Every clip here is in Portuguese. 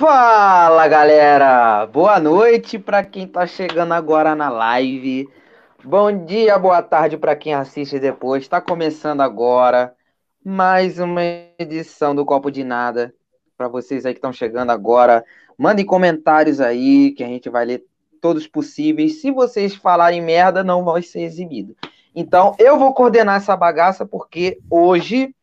Fala galera, boa noite para quem tá chegando agora na live. Bom dia, boa tarde para quem assiste depois. Está começando agora mais uma edição do Copo de Nada. Para vocês aí que estão chegando agora, mandem comentários aí que a gente vai ler todos possíveis. Se vocês falarem merda, não vai ser exibido. Então, eu vou coordenar essa bagaça porque hoje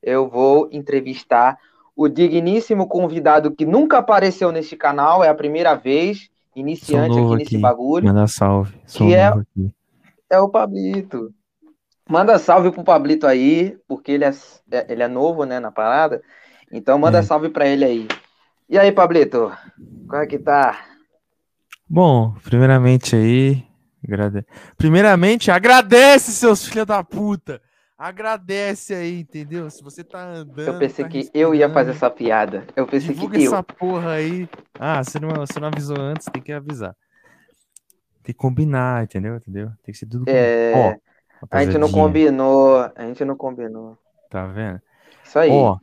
eu vou entrevistar o digníssimo convidado que nunca apareceu neste canal, é a primeira vez, iniciante aqui nesse bagulho. Manda salve. Sou que é, aqui. é o Pablito. Manda salve pro Pablito aí, porque ele é, é ele é novo, né, na parada. Então manda é. salve pra ele aí. E aí, Pablito? Como é que tá? Bom, primeiramente aí, agrade... primeiramente agradece seus filhos da puta. Agradece aí, entendeu? Se você tá andando. Eu pensei tá que eu ia fazer essa piada. Eu pensei Divulga que essa eu. porra aí. Ah, você não, você não avisou antes, tem que avisar. Tem que combinar, entendeu? entendeu? Tem que ser tudo. É... Ó, a gente não combinou. A gente não combinou. Tá vendo? Isso aí. Ó,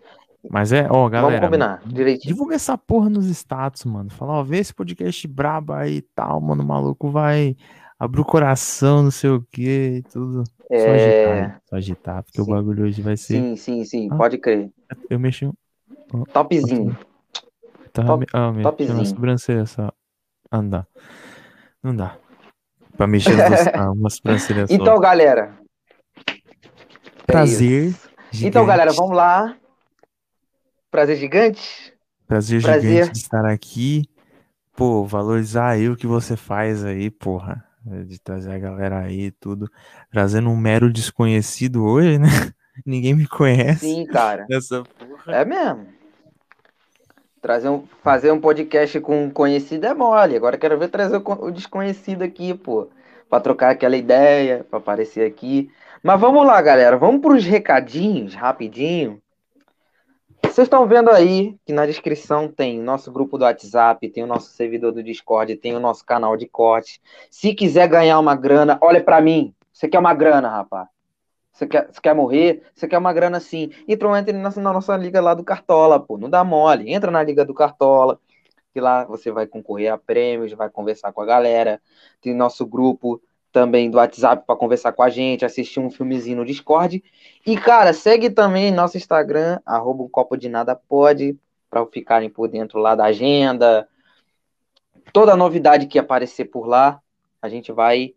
mas é, ó, galera. Vamos combinar, direitinho. Divulga essa porra nos status, mano. Fala, ó, vê esse podcast brabo aí e tal, mano. O maluco vai abrir o coração, não sei o que, tudo. É... Só agitar, só agitar, porque sim. o bagulho hoje vai ser. Sim, sim, sim, ah, pode crer. Eu mexi um. Oh, Topzinho. Tá, Top, ah, topzinho. Uma sobrancelha só. Ah, não dá. Não dá. Pra mexer as duas, ah, uma sobrancelha só. Então, galera. Prazer. É então, galera, vamos lá. Prazer gigante. Prazer, Prazer gigante de estar aqui. Pô, valorizar aí o que você faz aí, porra. De trazer a galera aí tudo. Trazendo um mero desconhecido hoje, né? Ninguém me conhece. Sim, cara. É mesmo. Trazer um, fazer um podcast com um conhecido é mole. Agora quero ver trazer o, o desconhecido aqui, pô. Pra trocar aquela ideia, pra aparecer aqui. Mas vamos lá, galera. Vamos pros recadinhos, rapidinho. Vocês estão vendo aí que na descrição tem nosso grupo do WhatsApp, tem o nosso servidor do Discord, tem o nosso canal de corte. Se quiser ganhar uma grana, olha para mim. Você quer uma grana, rapaz? Você quer, você quer morrer? Você quer uma grana sim. Então entre na, na nossa liga lá do Cartola, pô. Não dá mole. Entra na liga do Cartola, que lá você vai concorrer a prêmios, vai conversar com a galera. Tem nosso grupo também do WhatsApp para conversar com a gente, assistir um filmezinho no Discord. E, cara, segue também nosso Instagram, arroba um copo de nada pode, para ficarem por dentro lá da agenda. Toda novidade que aparecer por lá, a gente vai,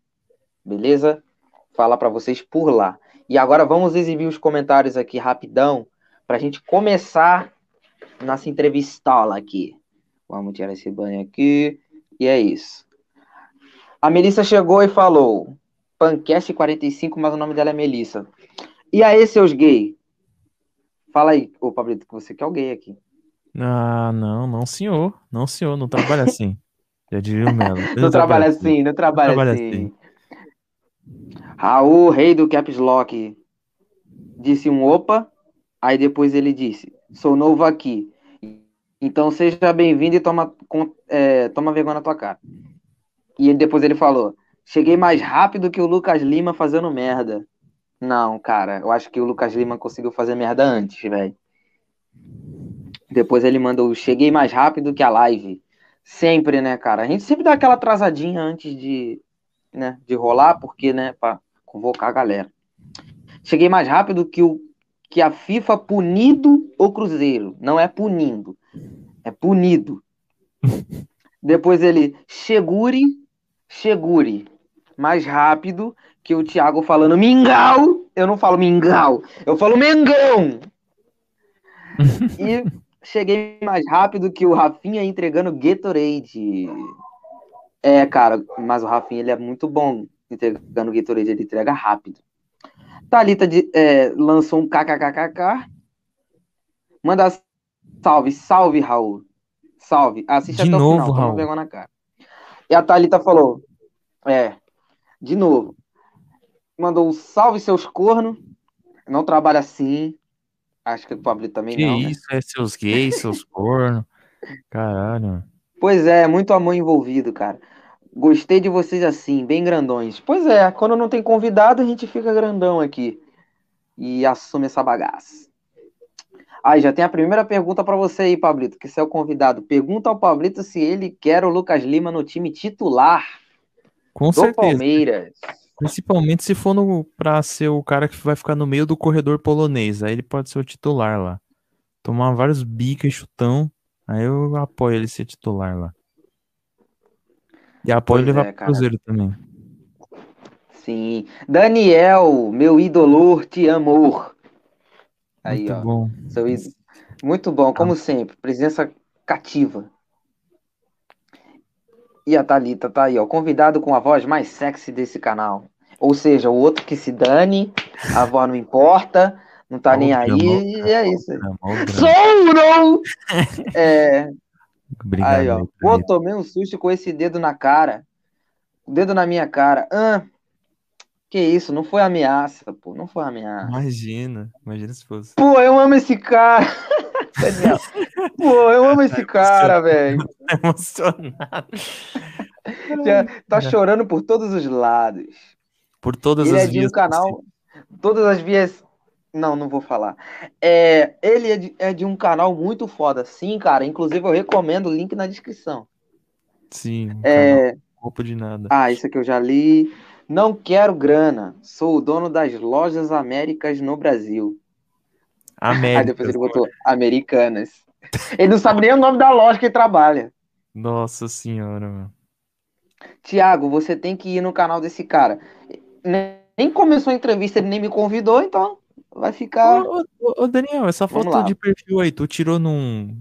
beleza? Falar para vocês por lá. E agora vamos exibir os comentários aqui rapidão, para a gente começar nossa entrevistola aqui. Vamos tirar esse banho aqui. E é isso. A Melissa chegou e falou: Pancast 45, mas o nome dela é Melissa. E aí, seus gay? Fala aí, ô Pablito, que você quer o gay aqui. Ah, não, não, senhor. Não, senhor, não trabalha assim. Já diria o Melo. Não, trabalha assim, assim, não trabalha, não trabalha assim. assim. Raul, rei do Caps Lock, disse um opa, aí depois ele disse: Sou novo aqui. Então seja bem-vindo e toma, é, toma vergonha na tua cara. E depois ele falou: Cheguei mais rápido que o Lucas Lima fazendo merda. Não, cara, eu acho que o Lucas Lima conseguiu fazer merda antes, velho. Depois ele mandou: Cheguei mais rápido que a live. Sempre, né, cara? A gente sempre dá aquela atrasadinha antes de, né, de rolar, porque, né, pra convocar a galera. Cheguei mais rápido que o que a FIFA punido o Cruzeiro. Não é punindo, é punido. Depois ele, Segure Segure mais rápido que o Thiago falando mingau. Eu não falo mingau, eu falo mengão. e cheguei mais rápido que o Rafinha entregando Gatorade. É, cara, mas o Rafinha ele é muito bom entregando Gatorade, ele entrega rápido. Thalita de, é, lançou um kkkk. Manda salve, salve, Raul. Salve. Assiste de até novo, o final, Raul. na cara. E a Thalita falou: É, de novo. Mandou um salve seus cornos. Não trabalha assim. Acho que o Pablo também que não. Que isso, né? é seus gays, seus cornos. Caralho. Pois é, muito amor envolvido, cara. Gostei de vocês assim, bem grandões. Pois é, quando não tem convidado, a gente fica grandão aqui. E assume essa bagaça. Aí já tem a primeira pergunta para você aí, Pablito, que você é o convidado. Pergunta ao Pablito se ele quer o Lucas Lima no time titular Com do certeza. Palmeiras. Principalmente se for pra ser o cara que vai ficar no meio do corredor polonês. Aí ele pode ser o titular lá. Tomar vários bicas e chutão. Aí eu apoio ele ser titular lá. E apoio Pois levar é, pro. Cruzeiro também. Sim. Daniel, meu ídolo, te amo. Aí, Muito ó. bom. Seu ídolo. Muito bom, como sempre. Presença cativa. E a Thalita tá aí, ó. Convidado com a voz mais sexy desse canal. Ou seja, o outro que se dane, a voz não importa, não tá nem aí, e é isso. Sou não! É, Obrigado aí, ó. Pô, tomei um susto com esse dedo na cara. O dedo na minha cara. Ah, que isso, não foi ameaça, pô. Não foi ameaça. Imagina, imagina se fosse. Pô, eu amo esse cara. Daniel. Pô, eu amo esse cara, velho. Emocionado. Já Tá chorando por todos os lados. Por todas Ele as é de um vias canal. Todas as vias. Não, não vou falar. É, ele é de, é de um canal muito foda. Sim, cara. Inclusive, eu recomendo o link na descrição. Sim, um É, roupa de nada. Ah, isso aqui eu já li. Não quero grana. Sou o dono das lojas Américas no Brasil. América. Aí depois ele botou Americanas. Ele não sabe nem o nome da loja que ele trabalha. Nossa senhora, mano. Tiago, você tem que ir no canal desse cara. Nem começou a entrevista, ele nem me convidou, então vai ficar. Ô, ô, ô, Daniel, essa foto de perfil aí, tu tirou num,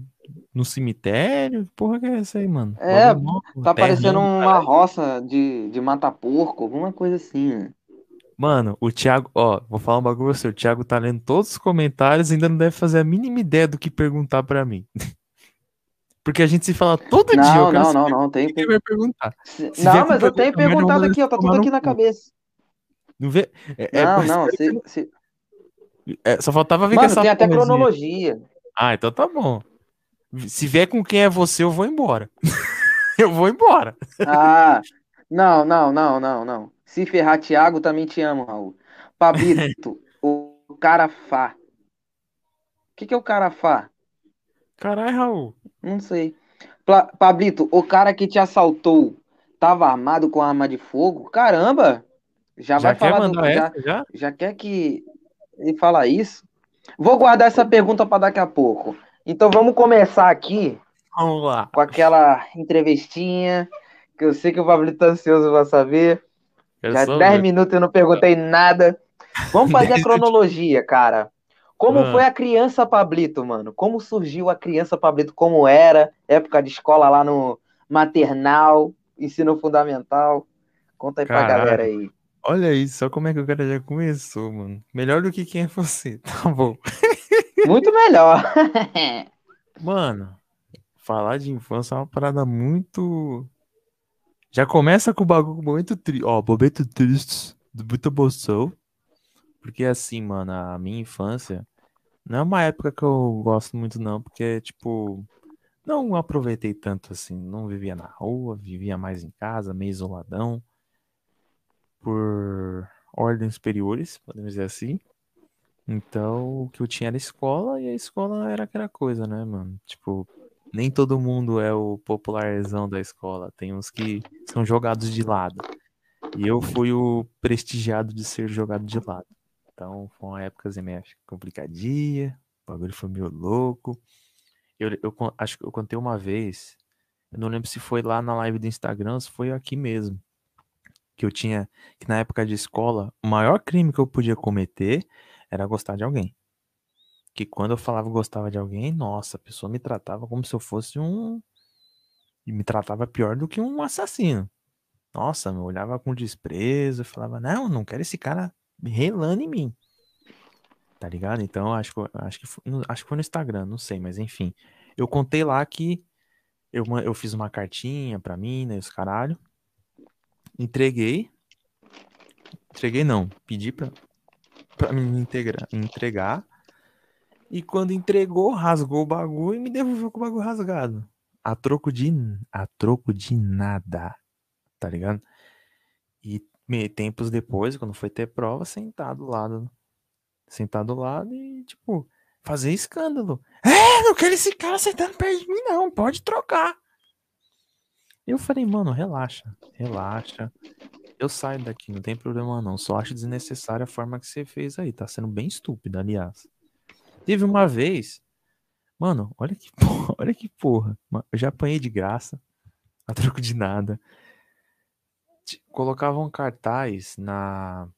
num cemitério? Porra, que é essa aí, mano? É, Tá parecendo uma caralho. roça de, de matar porco, alguma coisa assim. né? Mano, o Thiago, ó, vou falar um bagulho pra você. O Thiago tá lendo todos os comentários e ainda não deve fazer a mínima ideia do que perguntar pra mim. Porque a gente se fala todo dia. Não, Eu quero não, não, não. o Tem... que vai perguntar. Se- Não, mas eu tenho eu perguntado mandar aqui, ó. Tá tudo no aqui na cabeça. Não vê? É, é, Não, mas não. que se- se- não- é, só faltava vir com Mano, essa tem até cronologia. Ah, então tá bom. Se vier com quem é você, eu vou embora. eu vou embora. Ah, não, não, não, não, não. Se ferrar, Thiago, também te amo, Raul. Pablito, o Carafá. O que, que é o Carafá? Caralho, Raul. Não sei. Pla- Pablito, o cara que te assaltou tava armado com arma de fogo? Caramba! Já, Já vai falar do. Já, já? já quer que ele fala isso? Vou guardar essa pergunta para daqui a pouco. Então vamos começar aqui Vamos lá. com aquela entrevistinha que eu sei que o Pablito tá ansioso pra saber. Quero Já só 10 ver. minutos eu não perguntei nada. Vamos fazer a 10 cronologia, cara. Como Ah. foi a criança Pablito, mano? Como surgiu a criança Pablito? Como era? Época de escola lá no maternal, ensino fundamental. Conta aí pra Caralho. galera aí. Olha isso, só como é que o cara já começou, mano. Melhor do que quem é você. Tá bom. Muito melhor. Mano, falar de infância é uma parada muito. Já começa com o bagulho muito triste. Ó, momento triste do Buta Bolsou. Porque assim, mano, a minha infância não é uma época que eu gosto muito, não. Porque, tipo, não aproveitei tanto assim. Não vivia na rua, vivia mais em casa, meio isoladão. Por ordens superiores, podemos dizer assim. Então, o que eu tinha era escola e a escola era aquela coisa, né, mano? Tipo, nem todo mundo é o popularzão da escola. Tem uns que são jogados de lado. E eu fui o prestigiado de ser jogado de lado. Então, foi uma época meio complicadinha. O bagulho foi meio louco. Eu, eu acho que eu contei uma vez. Eu não lembro se foi lá na live do Instagram se foi aqui mesmo. Que eu tinha. Que na época de escola, o maior crime que eu podia cometer era gostar de alguém. Que quando eu falava gostava de alguém, nossa, a pessoa me tratava como se eu fosse um. E me tratava pior do que um assassino. Nossa, me olhava com desprezo, falava, não, não quero esse cara relando em mim. Tá ligado? Então, acho que, acho que, foi, acho que foi no Instagram, não sei, mas enfim. Eu contei lá que eu, eu fiz uma cartinha pra mim, né, os caralho. Entreguei. Entreguei não, pedi pra, pra me integrar, entregar. E quando entregou, rasgou o bagulho e me devolveu com o bagulho rasgado. A troco de, a troco de nada. Tá ligado? E tempos depois, quando foi ter prova, sentado do lado. Sentado do lado e, tipo, fazer escândalo. É, não quero esse cara sentando perto de mim, não. Pode trocar. Eu falei, mano, relaxa, relaxa. Eu saio daqui, não tem problema não. Só acho desnecessária a forma que você fez aí. Tá sendo bem estúpida, aliás. Teve uma vez. Mano, olha que porra, olha que porra. Eu já apanhei de graça. A troco de nada. Colocavam cartaz na.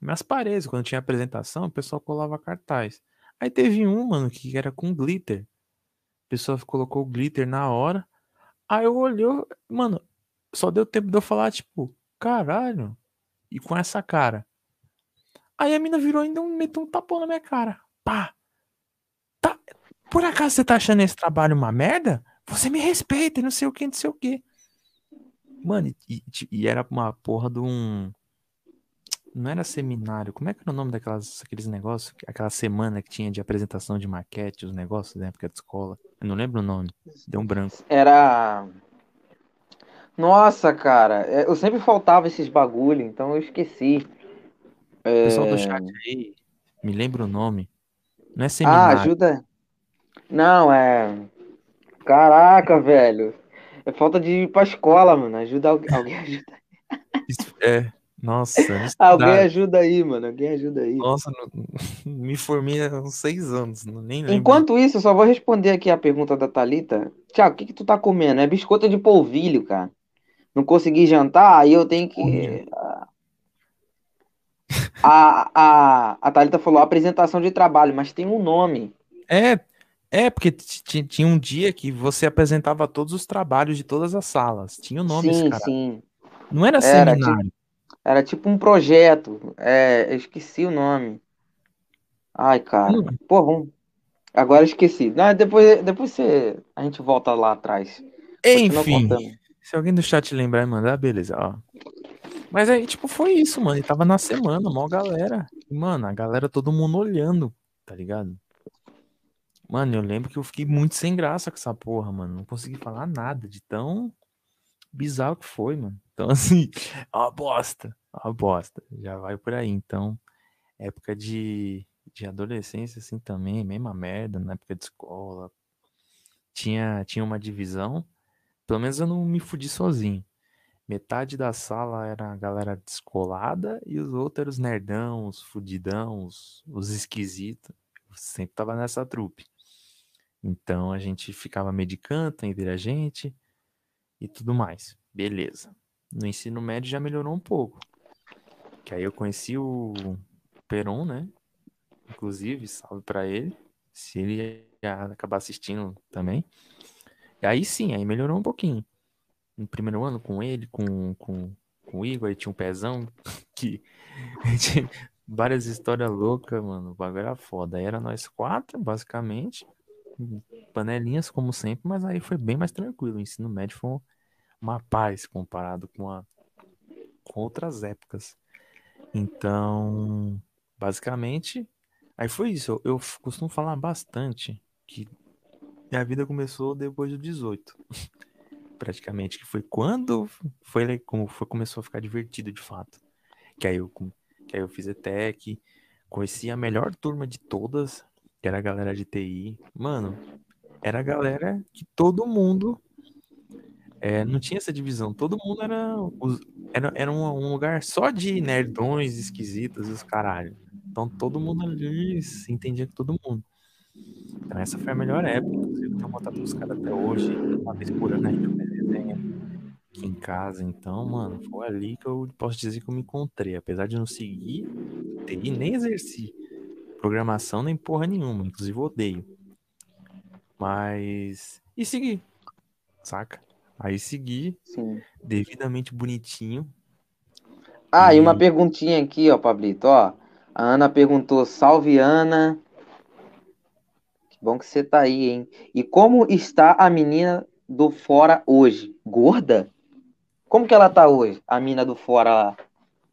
Nas paredes, quando tinha apresentação, o pessoal colava cartaz. Aí teve um, mano, que era com glitter. A pessoa colocou glitter na hora. Aí eu olhei, mano, só deu tempo de eu falar, tipo, caralho. E com essa cara. Aí a mina virou ainda um, meteu um tapão na minha cara. Pá. Tá, por acaso você tá achando esse trabalho uma merda? Você me respeita, não sei o que, não sei o que. Mano, e, e, era uma porra de um. Não era seminário. Como é que era o nome daquelas aqueles negócios? Aquela semana que tinha de apresentação de maquete, os negócios da época de escola. Eu não lembro o nome. Deu um branco. Era. Nossa, cara, é, eu sempre faltava esses bagulho, então eu esqueci. É... Pessoal do chat aí, me lembra o nome. Não é seminário. Ah, ajuda. Não, é. Caraca, velho. É falta de ir pra escola, mano. Ajuda alguém. Alguém ajuda. É. Nossa. alguém ajuda aí, mano. Alguém ajuda aí. Nossa, me formei há uns seis anos. Nem lembro. Enquanto isso, eu só vou responder aqui a pergunta da Thalita. Tiago, o que, que tu tá comendo? É biscoito de polvilho, cara. Não consegui jantar, aí eu tenho que. A, a, a Thalita falou apresentação de trabalho, mas tem um nome. É, é, porque tinha um dia que você apresentava todos os trabalhos de todas as salas. Tinha o um nome, sim, cara. Sim, Não era, era seminário. Tipo, era tipo um projeto. É, eu esqueci o nome. Ai, cara. Hum. Pô, vamos. Agora eu esqueci. Não, depois, depois você... a gente volta lá atrás. Enfim. Se alguém do chat lembrar e mandar, beleza, ó. Mas aí, tipo, foi isso, mano. Ele tava na semana, mó galera. E, mano, a galera, todo mundo olhando, tá ligado? Mano, eu lembro que eu fiquei muito sem graça com essa porra, mano. Não consegui falar nada de tão bizarro que foi, mano. Então, assim, é uma bosta. É uma bosta. Já vai por aí. Então, época de, de adolescência, assim, também, mesma merda, na época de escola. Tinha, tinha uma divisão. Pelo menos eu não me fudi sozinho. Metade da sala era a galera descolada e os outros eram os nerdão, os fudidão, os, os esquisitos. Eu sempre tava nessa trupe. Então a gente ficava medicando entre a gente e tudo mais. Beleza. No ensino médio já melhorou um pouco. Que aí eu conheci o Peron, né? Inclusive, salve para ele. Se ele acabar assistindo também. Aí sim, aí melhorou um pouquinho. No primeiro ano com ele, com, com, com o Igor, aí tinha um pezão que tinha várias histórias loucas, mano. O bagulho era foda. Aí era nós quatro, basicamente panelinhas, como sempre, mas aí foi bem mais tranquilo. O ensino médio foi uma paz comparado com, a, com outras épocas. Então, basicamente, aí foi isso. Eu, eu costumo falar bastante que minha vida começou depois do 18. Praticamente, que foi quando foi, como foi, começou a ficar divertido de fato. Que aí eu, que aí eu fiz ETEC, conheci a melhor turma de todas, que era a galera de TI. Mano, era a galera que todo mundo. É, não tinha essa divisão. Todo mundo era. Era, era um, lugar só de nerdões esquisitos e os caralho. Então todo mundo ali se entendia com todo mundo. Então essa foi a melhor época. Inclusive, eu tenho contato com os caras até hoje. Uma vez por ano a gente faz resenha aqui em casa. Então, mano, foi ali que eu posso dizer que eu me encontrei. Apesar de não seguir TI, nem exerci programação nem porra nenhuma, inclusive odeio. Mas. E seguir, saca? Aí seguir, Sim. devidamente bonitinho. Ah, e... e uma perguntinha aqui, ó, Pablito, ó. A Ana perguntou: Salve, Ana. Bom que você tá aí, hein? E como está a menina do fora hoje? Gorda? Como que ela tá hoje, a mina do fora lá?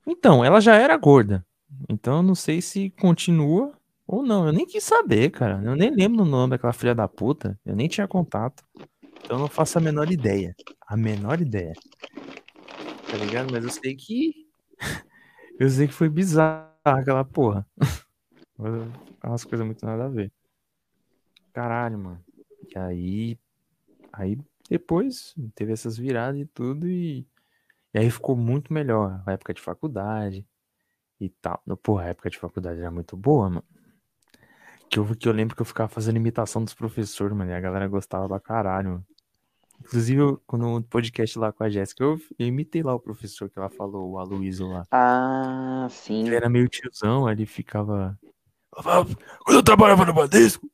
Então, ela já era gorda. Então eu não sei se continua ou não. Eu nem quis saber, cara. Eu nem lembro o nome daquela filha da puta. Eu nem tinha contato. Então eu não faço a menor ideia. A menor ideia. Tá ligado? Mas eu sei que. eu sei que foi bizarro aquela porra. Umas coisas muito nada a ver. Caralho, mano. E aí, aí depois teve essas viradas e tudo e, e aí ficou muito melhor. A época de faculdade e tal. Porra, a época de faculdade era muito boa, mano. Que eu, que eu lembro que eu ficava fazendo imitação dos professores, mano. E a galera gostava pra caralho, mano. Inclusive, eu, quando no podcast lá com a Jéssica, eu, eu, imitei lá o professor que ela falou, o Aloysio lá. Ah, sim. Ele era meio tiozão, aí ele ficava. Quando eu trabalhava no Badesco, é,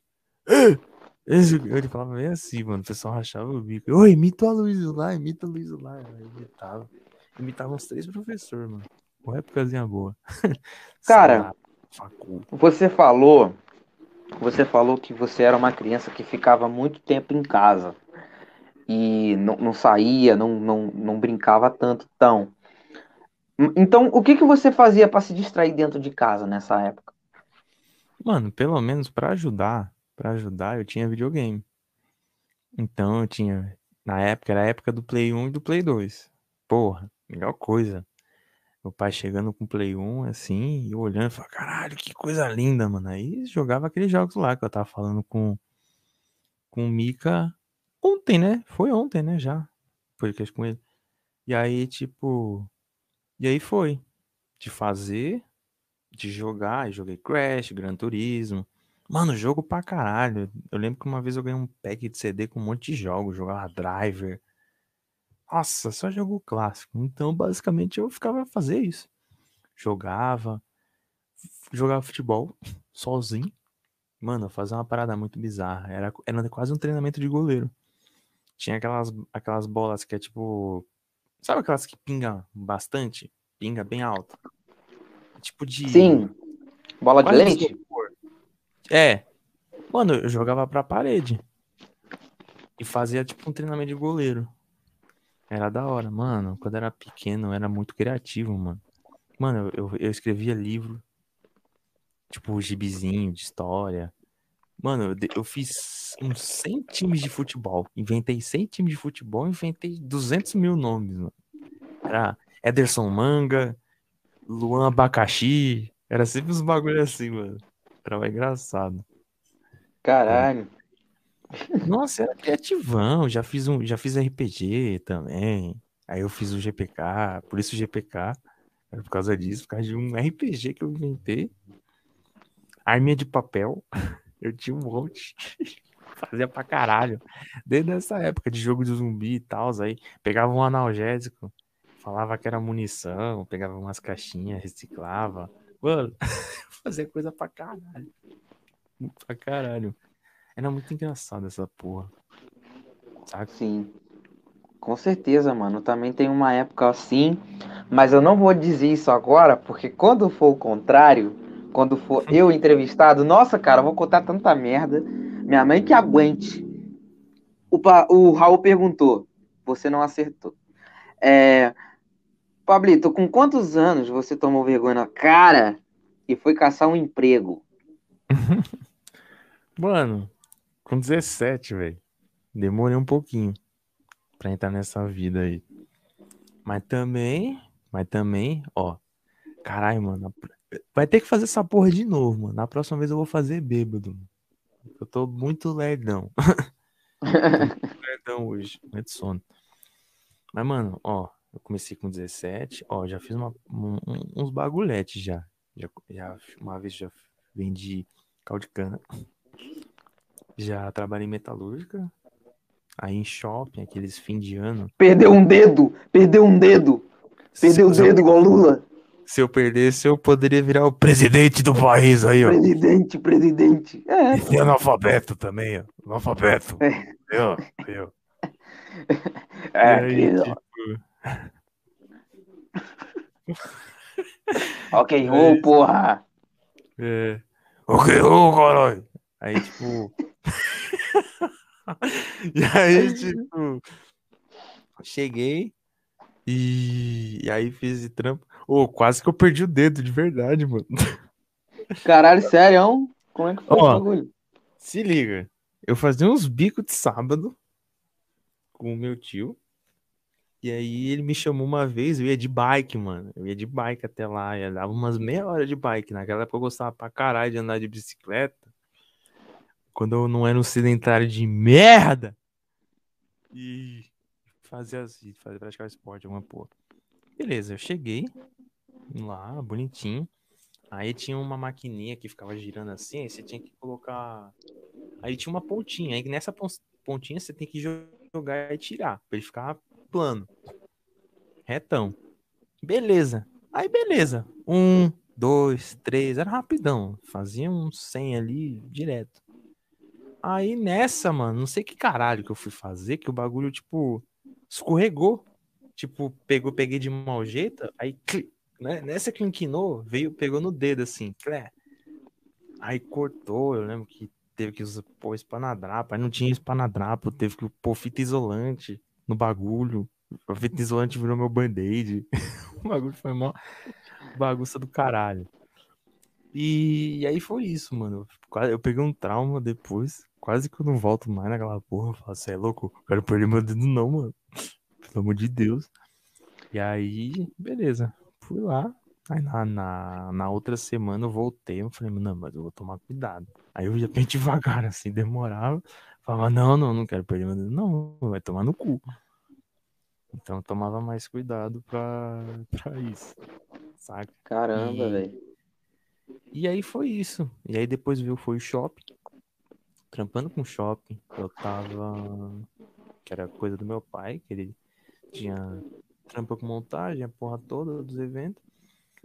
ele falava meio assim, mano. O pessoal rachava o bico. Ô, imita o Aloysio lá, imita o Aloysio lá. Eu imitava. Imitava uns três professores, mano. Uma épocazinha boa. Cara, você falou. Você falou que você era uma criança que ficava muito tempo em casa e não, não saía, não, não, não brincava tanto. Então, então o que, que você fazia para se distrair dentro de casa nessa época? Mano, pelo menos para ajudar, para ajudar, eu tinha videogame. Então eu tinha, na época, era a época do Play 1 e do Play 2. Porra, melhor coisa. Meu pai chegando com o Play 1, assim, e olhando, e falando, caralho, que coisa linda, mano. Aí jogava aqueles jogos lá que eu tava falando com, com o Mika Ontem, né? Foi ontem, né? Já. Podcast com ele. E aí, tipo. E aí foi. De fazer, de jogar. Joguei Crash, Gran Turismo. Mano, jogo pra caralho. Eu lembro que uma vez eu ganhei um pack de CD com um monte de jogos. Jogava Driver. Nossa, só jogo clássico. Então, basicamente, eu ficava a fazer isso. Jogava. Jogava futebol sozinho. Mano, eu fazia uma parada muito bizarra. Era, era quase um treinamento de goleiro. Tinha aquelas, aquelas bolas que é tipo. Sabe aquelas que pinga bastante? Pinga bem alto. Tipo de. Sim. Bola de lente? É. Mano, eu jogava pra parede. E fazia tipo um treinamento de goleiro. Era da hora, mano. Quando era pequeno, eu era muito criativo, mano. Mano, eu, eu escrevia livro. Tipo, gibizinho de história. Mano, eu fiz uns 100 times de futebol. Inventei 100 times de futebol, inventei 200 mil nomes, mano. Era Ederson Manga, Luan Abacaxi. Era sempre uns bagulho assim, mano. Era engraçado. Caralho. Nossa, era criativão. Já fiz, um, já fiz RPG também. Aí eu fiz o GPK, por isso o GPK. Era por causa disso, por causa de um RPG que eu inventei. Arminha de papel. Eu tinha um monte. Fazia pra caralho. Desde essa época de jogo de zumbi e tal, aí pegava um analgésico, falava que era munição, pegava umas caixinhas, reciclava. Mano, fazia coisa pra caralho. Pra caralho. Era muito engraçado essa porra. Saca? Sim. Com certeza, mano. Também tem uma época assim. Mas eu não vou dizer isso agora, porque quando for o contrário, quando for eu entrevistado, nossa, cara, vou contar tanta merda. Minha mãe que aguente. O, pa, o Raul perguntou, você não acertou. É, Pablito, com quantos anos você tomou vergonha na cara e foi caçar um emprego? Mano, com 17, velho. Demorei um pouquinho pra entrar nessa vida aí. Mas também, mas também, ó. Caralho, mano. Vai ter que fazer essa porra de novo, mano. Na próxima vez eu vou fazer bêbado. Eu tô muito lerdão. tô muito lerdão hoje, muito sono. Mas, mano, ó, eu comecei com 17, ó, já fiz uma, um, uns bagulhetes já. já. já. Uma vez já vendi caldo de cana. Já trabalhei em metalúrgica. Aí em shopping, aqueles fim de ano. Perdeu um dedo! Perdeu um dedo! Perdeu o um dedo igual Lula! Se eu perdesse, eu poderia virar o presidente do país aí, ó. Presidente, presidente. É. E analfabeto também, ó. Analfabeto. É. Eu, eu. É, aí, tipo... ok, ô, oh, porra. É. Ok, oh, caralho. Aí, tipo. e aí, tipo. Cheguei. E, e aí fiz trampo. Ô, oh, quase que eu perdi o dedo, de verdade, mano. Caralho, sério? Como é que foi Ó, o bagulho? Se liga. Eu fazia uns bicos de sábado com o meu tio. E aí ele me chamou uma vez, eu ia de bike, mano. Eu ia de bike até lá, ia dar umas meia hora de bike. Naquela época eu gostava pra caralho de andar de bicicleta. quando eu não era um sedentário de merda e fazia assim, fazia praticar esporte, alguma porra. Beleza, eu cheguei lá, bonitinho. Aí tinha uma maquininha que ficava girando assim, aí você tinha que colocar. Aí tinha uma pontinha, aí nessa pontinha você tem que jogar e tirar, pra ele ficar plano. Retão. Beleza. Aí beleza. Um, dois, três, era rapidão. Fazia uns 100 ali direto. Aí nessa, mano, não sei que caralho que eu fui fazer, que o bagulho, tipo, escorregou. Tipo, pegou, peguei de mau jeito, aí né? nessa que inclinou, veio, pegou no dedo assim, clé. Aí cortou, eu lembro que teve que usar pô, espanadrapo, aí não tinha espanadrapo, teve que pôr fita isolante no bagulho. Fita isolante virou meu band-aid. o bagulho foi mó bagunça do caralho. E, e, aí foi isso, mano. Eu peguei um trauma depois. Quase que eu não volto mais naquela porra. Eu falo, você é louco? Eu quero perder meu dedo, não, mano. Pelo amor de Deus. E aí, beleza. Fui lá. Aí na, na, na outra semana eu voltei. Eu falei, não, mas eu vou tomar cuidado. Aí eu ia bem devagar, assim, demorava. Falava, não, não, não quero perder meu dedo. Não, vai tomar no cu. Então eu tomava mais cuidado pra, pra isso. Saca? Caramba, e... velho. E aí foi isso. E aí depois viu foi o shopping. Trampando com shopping. Eu tava. Que era coisa do meu pai, que ele tinha trampa com montagem, a porra toda dos eventos.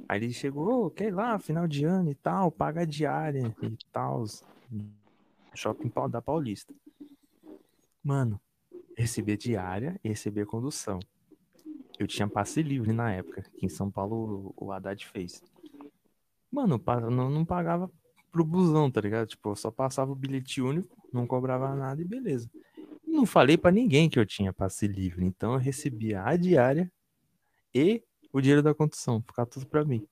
Aí ele chegou, quer ir lá, final de ano e tal, paga diária e tal. Shopping da Paulista. Mano, receber diária e receber condução. Eu tinha passe livre na época, que em São Paulo o Haddad fez. Mano, não, não pagava pro busão, tá ligado? Tipo, eu só passava o bilhete único, não cobrava nada e beleza. Não falei para ninguém que eu tinha passe livre, então eu recebia a diária e o dinheiro da condução, ficar tudo para mim.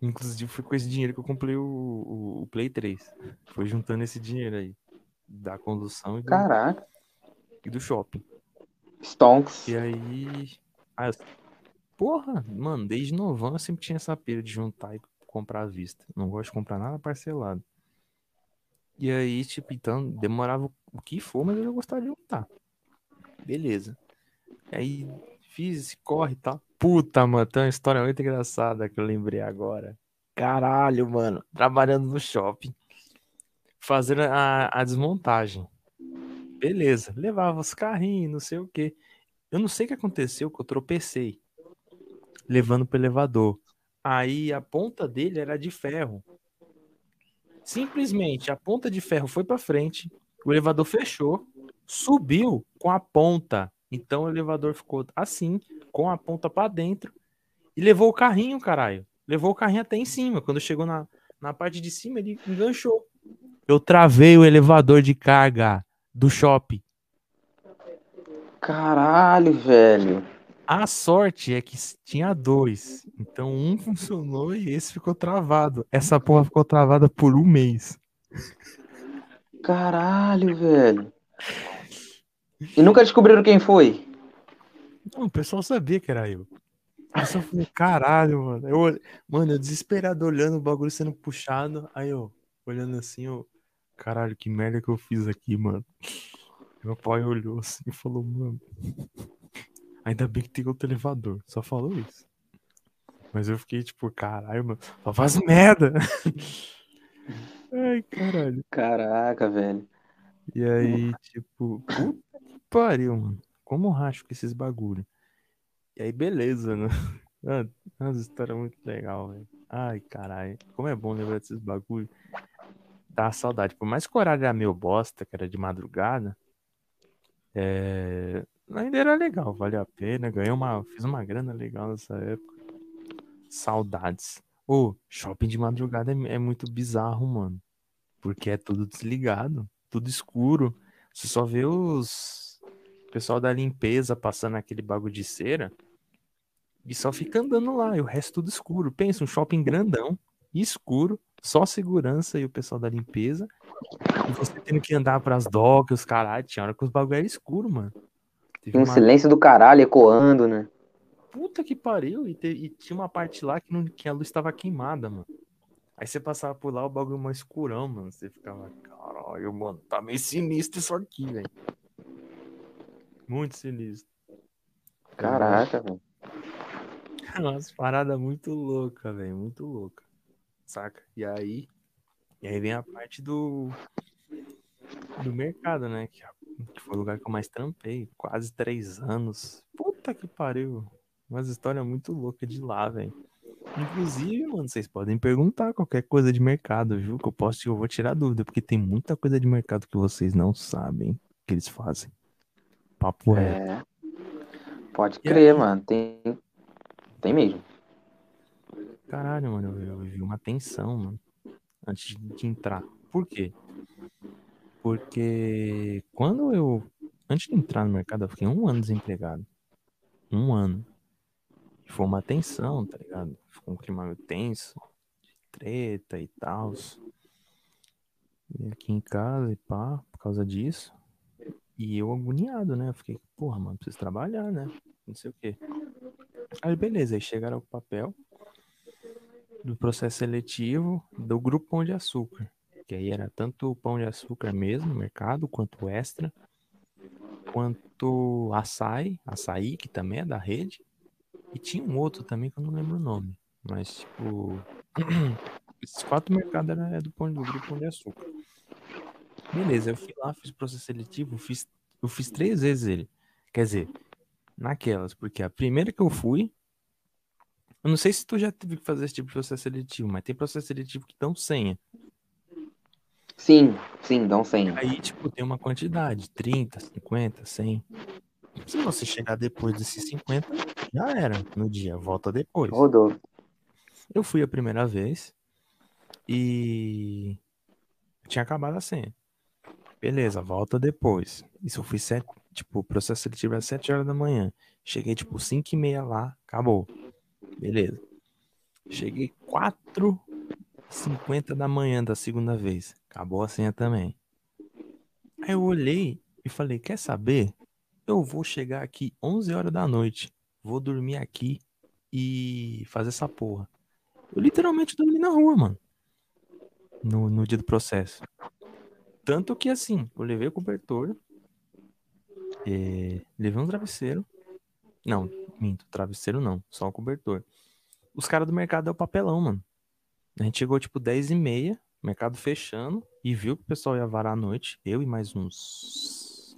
Inclusive foi com esse dinheiro que eu comprei o, o, o, Play 3. Foi juntando esse dinheiro aí. Da condução e do, Caraca. E do shopping. Stonks. E aí. Ah, porra, mano, desde novão eu sempre tinha essa pira de juntar e comprar à vista. Não gosto de comprar nada parcelado. E aí, tipo, então, demorava o que for, mas eu já gostava de juntar. Beleza. Aí fiz esse corre e tal. Puta, mano, tem uma história muito engraçada que eu lembrei agora. Caralho, mano. Trabalhando no shopping. Fazendo a, a desmontagem. Beleza. Levava os carrinhos, não sei o que. Eu não sei o que aconteceu, que eu tropecei. Levando pro elevador. Aí a ponta dele era de ferro. Simplesmente a ponta de ferro foi para frente, o elevador fechou, subiu com a ponta. Então o elevador ficou assim, com a ponta para dentro, e levou o carrinho, caralho. Levou o carrinho até em cima. Quando chegou na, na parte de cima, ele enganchou. Eu travei o elevador de carga do shopping. Caralho, velho. A sorte é que tinha dois. Então um funcionou e esse ficou travado. Essa porra ficou travada por um mês. Caralho, velho. E nunca descobriram quem foi? Não, o pessoal sabia que era eu. Eu só falei, caralho, mano. Eu, mano, eu desesperado olhando o bagulho sendo puxado. Aí eu, olhando assim, eu, caralho, que merda que eu fiz aqui, mano. Meu pai olhou assim e falou, mano. Ainda bem que tem outro elevador. Só falou isso. Mas eu fiquei tipo, caralho, mano. Só faz merda. Ai, caralho. Caraca, velho. E aí, tipo, puta que pariu, mano. Como racho com esses bagulho. E aí, beleza, né? Uma história muito legal, velho. Ai, caralho. Como é bom lembrar desses bagulho. Dá saudade. Por mais que o horário era meio bosta, que era de madrugada, é... ainda era legal, valeu a pena. Ganhei uma. Fiz uma grana legal nessa época. Saudades. Ô, oh, shopping de madrugada é, é muito bizarro, mano. Porque é tudo desligado tudo escuro. Você só vê os o pessoal da limpeza passando aquele bagulho de cera e só fica andando lá, e o resto tudo escuro. Pensa, um shopping grandão, escuro, só segurança e o pessoal da limpeza. E você tendo que andar pras docas, os caralho, tinha hora que os bagulho era escuro, mano. Teve um uma... silêncio do caralho ecoando, né? Puta que pariu, e, te... e, tinha uma parte lá que, não... que a luz estava queimada, mano. Aí você passava por lá, o bagulho mais escurão, mano. Você ficava, caralho, mano, tá meio sinistro isso aqui, velho. Muito sinistro. Caraca, velho. Umas paradas muito loucas, velho. Muito louca. Saca? E aí. E aí vem a parte do. Do mercado, né? Que, que foi o lugar que eu mais trampei. Quase três anos. Puta que pariu. Umas histórias muito loucas de lá, velho. Inclusive, mano, vocês podem perguntar qualquer coisa de mercado, viu? Que eu posso eu vou tirar dúvida, porque tem muita coisa de mercado que vocês não sabem que eles fazem. Papo é. Pode crer, mano. Tem, tem mesmo. Caralho, mano, eu, eu vi uma tensão, mano, antes de entrar. Por quê? Porque quando eu. Antes de entrar no mercado, eu fiquei um ano desempregado. Um ano. E foi uma tensão, tá ligado? Ficou um clima meio tenso, de treta e tal. E aqui em casa e pá, por causa disso. E eu agoniado, né? Eu fiquei, porra, mano, preciso trabalhar, né? Não sei o quê. Aí beleza, aí chegaram o papel do processo seletivo do grupo Pão de Açúcar. Que aí era tanto o pão de açúcar mesmo, mercado, quanto extra, quanto açaí, açaí, que também é da rede, e tinha um outro também que eu não lembro o nome. Mas, tipo, esses quatro mercados eram é do, pão, do grupo Pão de Açúcar. Beleza, eu fui lá, fiz processo seletivo, fiz, eu fiz três vezes ele. Quer dizer, naquelas, porque a primeira que eu fui, eu não sei se tu já teve que fazer esse tipo de processo seletivo, mas tem processo seletivo que dão senha. Sim, sim, dão senha. Aí, tipo, tem uma quantidade, 30, 50, 100. Se você chegar depois desses 50, já era no dia, volta depois. Rodou. Eu fui a primeira vez e tinha acabado a senha. Beleza, volta depois. Isso eu fui sete, tipo, o processo seletivo era 7 horas da manhã. Cheguei, tipo, 5 e meia lá, acabou. Beleza. Cheguei 4 50 da manhã da segunda vez. Acabou a senha também. Aí eu olhei e falei, quer saber? Eu vou chegar aqui 11 horas da noite. Vou dormir aqui e fazer essa porra. Eu literalmente dormi na rua, mano. No, no dia do processo. Tanto que assim, eu levei o cobertor, é, levei um travesseiro. Não, minto, travesseiro não, só o cobertor. Os caras do mercado deu papelão, mano. A gente chegou tipo 10 e meia, mercado fechando, e viu que o pessoal ia varar à noite. Eu e mais uns.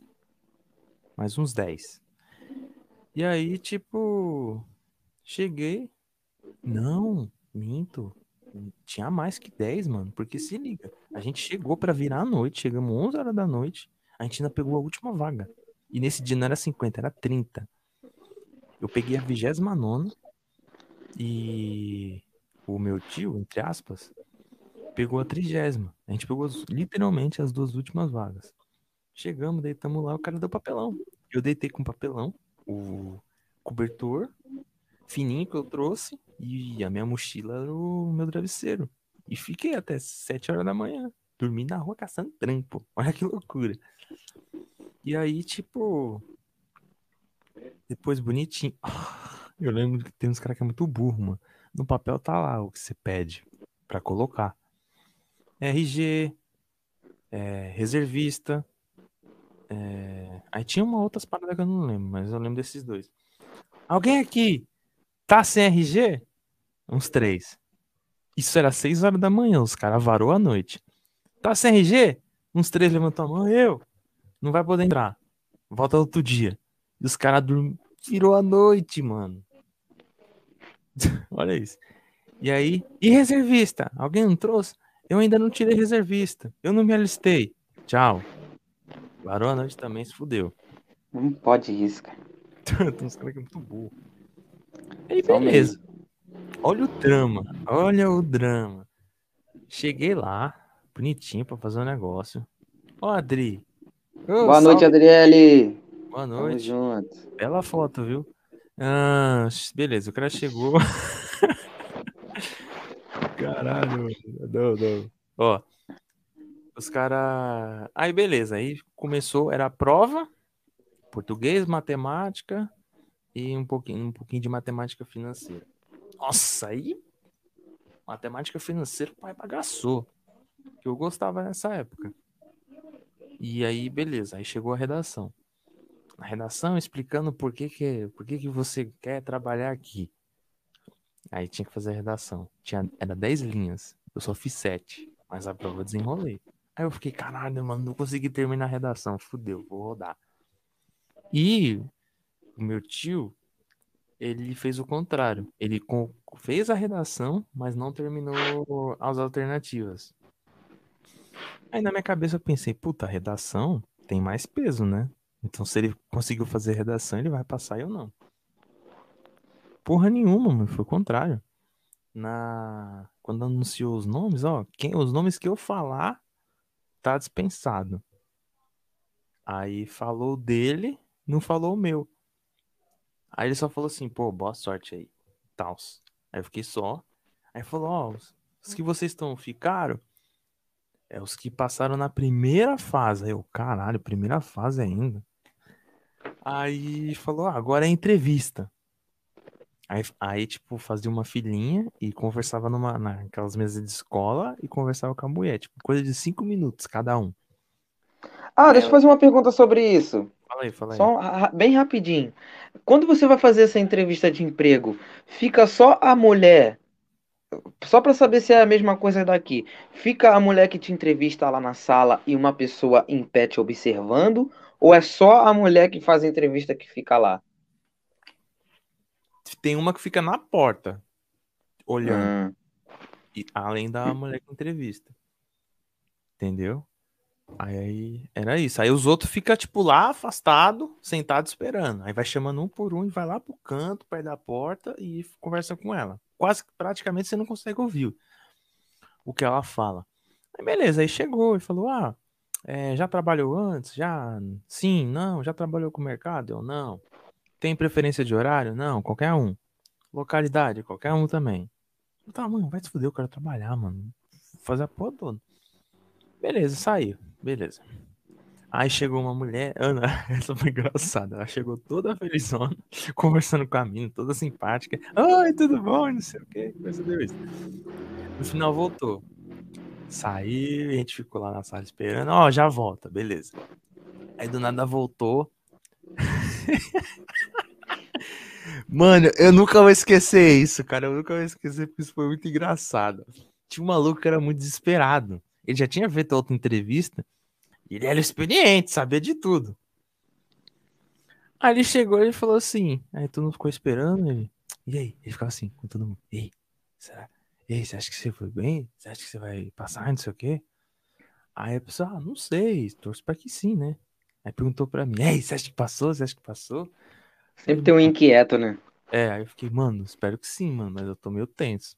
Mais uns 10. E aí, tipo. Cheguei. Não, minto. Tinha mais que 10, mano. Porque se liga, a gente chegou para virar à noite, chegamos 11 horas da noite, a gente ainda pegou a última vaga. E nesse dia não era 50, era 30. Eu peguei a 29 e o meu tio, entre aspas, pegou a trigésima. A gente pegou literalmente as duas últimas vagas. Chegamos, deitamos lá, o cara deu papelão. Eu deitei com papelão, o cobertor fininho que eu trouxe e a minha mochila era o meu travesseiro. E fiquei até 7 horas da manhã, dormi na rua caçando trampo. Olha que loucura. E aí, tipo, depois bonitinho. Eu lembro que tem uns caras que é muito burro, mano. No papel tá lá o que você pede para colocar. RG, é, reservista. É... Aí tinha uma outras paradas que eu não lembro, mas eu lembro desses dois. Alguém aqui Tá sem RG? Uns três. Isso era seis horas da manhã, os caras varou à noite. Tá sem RG? Uns três levantou a mão, eu. Não vai poder entrar. Volta outro dia. E os caras dormiram. Virou a noite, mano. Olha isso. E aí, e reservista? Alguém não trouxe? Eu ainda não tirei reservista. Eu não me alistei. Tchau. Varou a noite também, se fudeu. Não pode isso, cara. Tem uns caras que é muito burro. Aí beleza. Olha o drama. Olha o drama. Cheguei lá, bonitinho pra fazer um negócio. Ó, Adri. Ô, Boa salve. noite, Adriele. Boa noite. Tamo junto. Bela foto, viu? Ah, beleza, o cara chegou. Caralho, não, não. Ó, os caras. Aí, beleza. Aí começou, era a prova, português, matemática, e um pouquinho, um pouquinho de matemática financeira. Nossa, aí. Matemática financeira, o pai bagaçou. Que eu gostava nessa época. E aí, beleza. Aí chegou a redação. A redação explicando por que, que, por que, que você quer trabalhar aqui. Aí tinha que fazer a redação. Tinha, era 10 linhas. Eu só fiz 7. Mas a prova eu desenrolei. Aí eu fiquei, caralho, mano, não consegui terminar a redação. Fudeu, vou rodar. E o meu tio, ele fez o contrário. Ele fez a redação, mas não terminou as alternativas. Aí na minha cabeça eu pensei, puta, a redação tem mais peso, né? Então se ele conseguiu fazer redação, ele vai passar eu não. Porra nenhuma, mano, foi o contrário. Na quando anunciou os nomes, ó, quem os nomes que eu falar tá dispensado. Aí falou dele, não falou o meu. Aí ele só falou assim, pô, boa sorte aí. Tals. Aí eu fiquei só. Aí falou, ó, os que vocês estão ficaram é os que passaram na primeira fase. Aí eu, caralho, primeira fase ainda. Aí falou, ah, agora é entrevista. Aí, aí, tipo, fazia uma filhinha e conversava numa, naquelas mesas de escola e conversava com a mulher. Tipo, coisa de cinco minutos cada um. Ah, deixa eu fazer uma pergunta sobre isso. Fala aí, fala aí. Só bem rapidinho. Quando você vai fazer essa entrevista de emprego, fica só a mulher. Só para saber se é a mesma coisa daqui. Fica a mulher que te entrevista lá na sala e uma pessoa em pé te observando? Ou é só a mulher que faz a entrevista que fica lá? Tem uma que fica na porta, olhando. Hum. E, além da mulher que entrevista. Entendeu? Aí era isso. Aí os outros ficam, tipo, lá afastado, sentado esperando. Aí vai chamando um por um e vai lá pro canto, perto da porta e conversa com ela. Quase praticamente você não consegue ouvir o que ela fala. Aí beleza, aí chegou e falou: Ah, é, já trabalhou antes? Já? Sim, não. Já trabalhou com o mercado? Eu não. Tem preferência de horário? Não, qualquer um. Localidade? Qualquer um também. Tá, mano, vai se fuder, eu quero trabalhar, mano. Fazer a porra toda. Beleza, saiu. Beleza. Aí chegou uma mulher, Ana, essa foi engraçada. Ela chegou toda felizona, conversando com a mina, toda simpática. Oi, tudo bom? Não sei o que. No final voltou. Saiu, a gente ficou lá na sala esperando. Ó, oh, já volta, beleza. Aí do nada voltou. Mano, eu nunca vou esquecer isso, cara. Eu nunca vou esquecer porque isso foi muito engraçado. Tinha um maluco que era muito desesperado. Ele já tinha feito outra entrevista. Ele era experiente, sabia de tudo. Aí ele chegou e falou assim. Aí todo mundo ficou esperando ele. E aí? Ele ficava assim, com todo mundo. E aí? Será? E aí, você acha que você foi bem? Você acha que você vai passar? Não sei o quê. Aí a pessoa, ah, não sei, torço pra que sim, né? Aí perguntou pra mim, ei, você acha que passou? Você acha que passou? Sempre tem um inquieto, né? É, aí eu fiquei, mano, espero que sim, mano, mas eu tô meio tenso.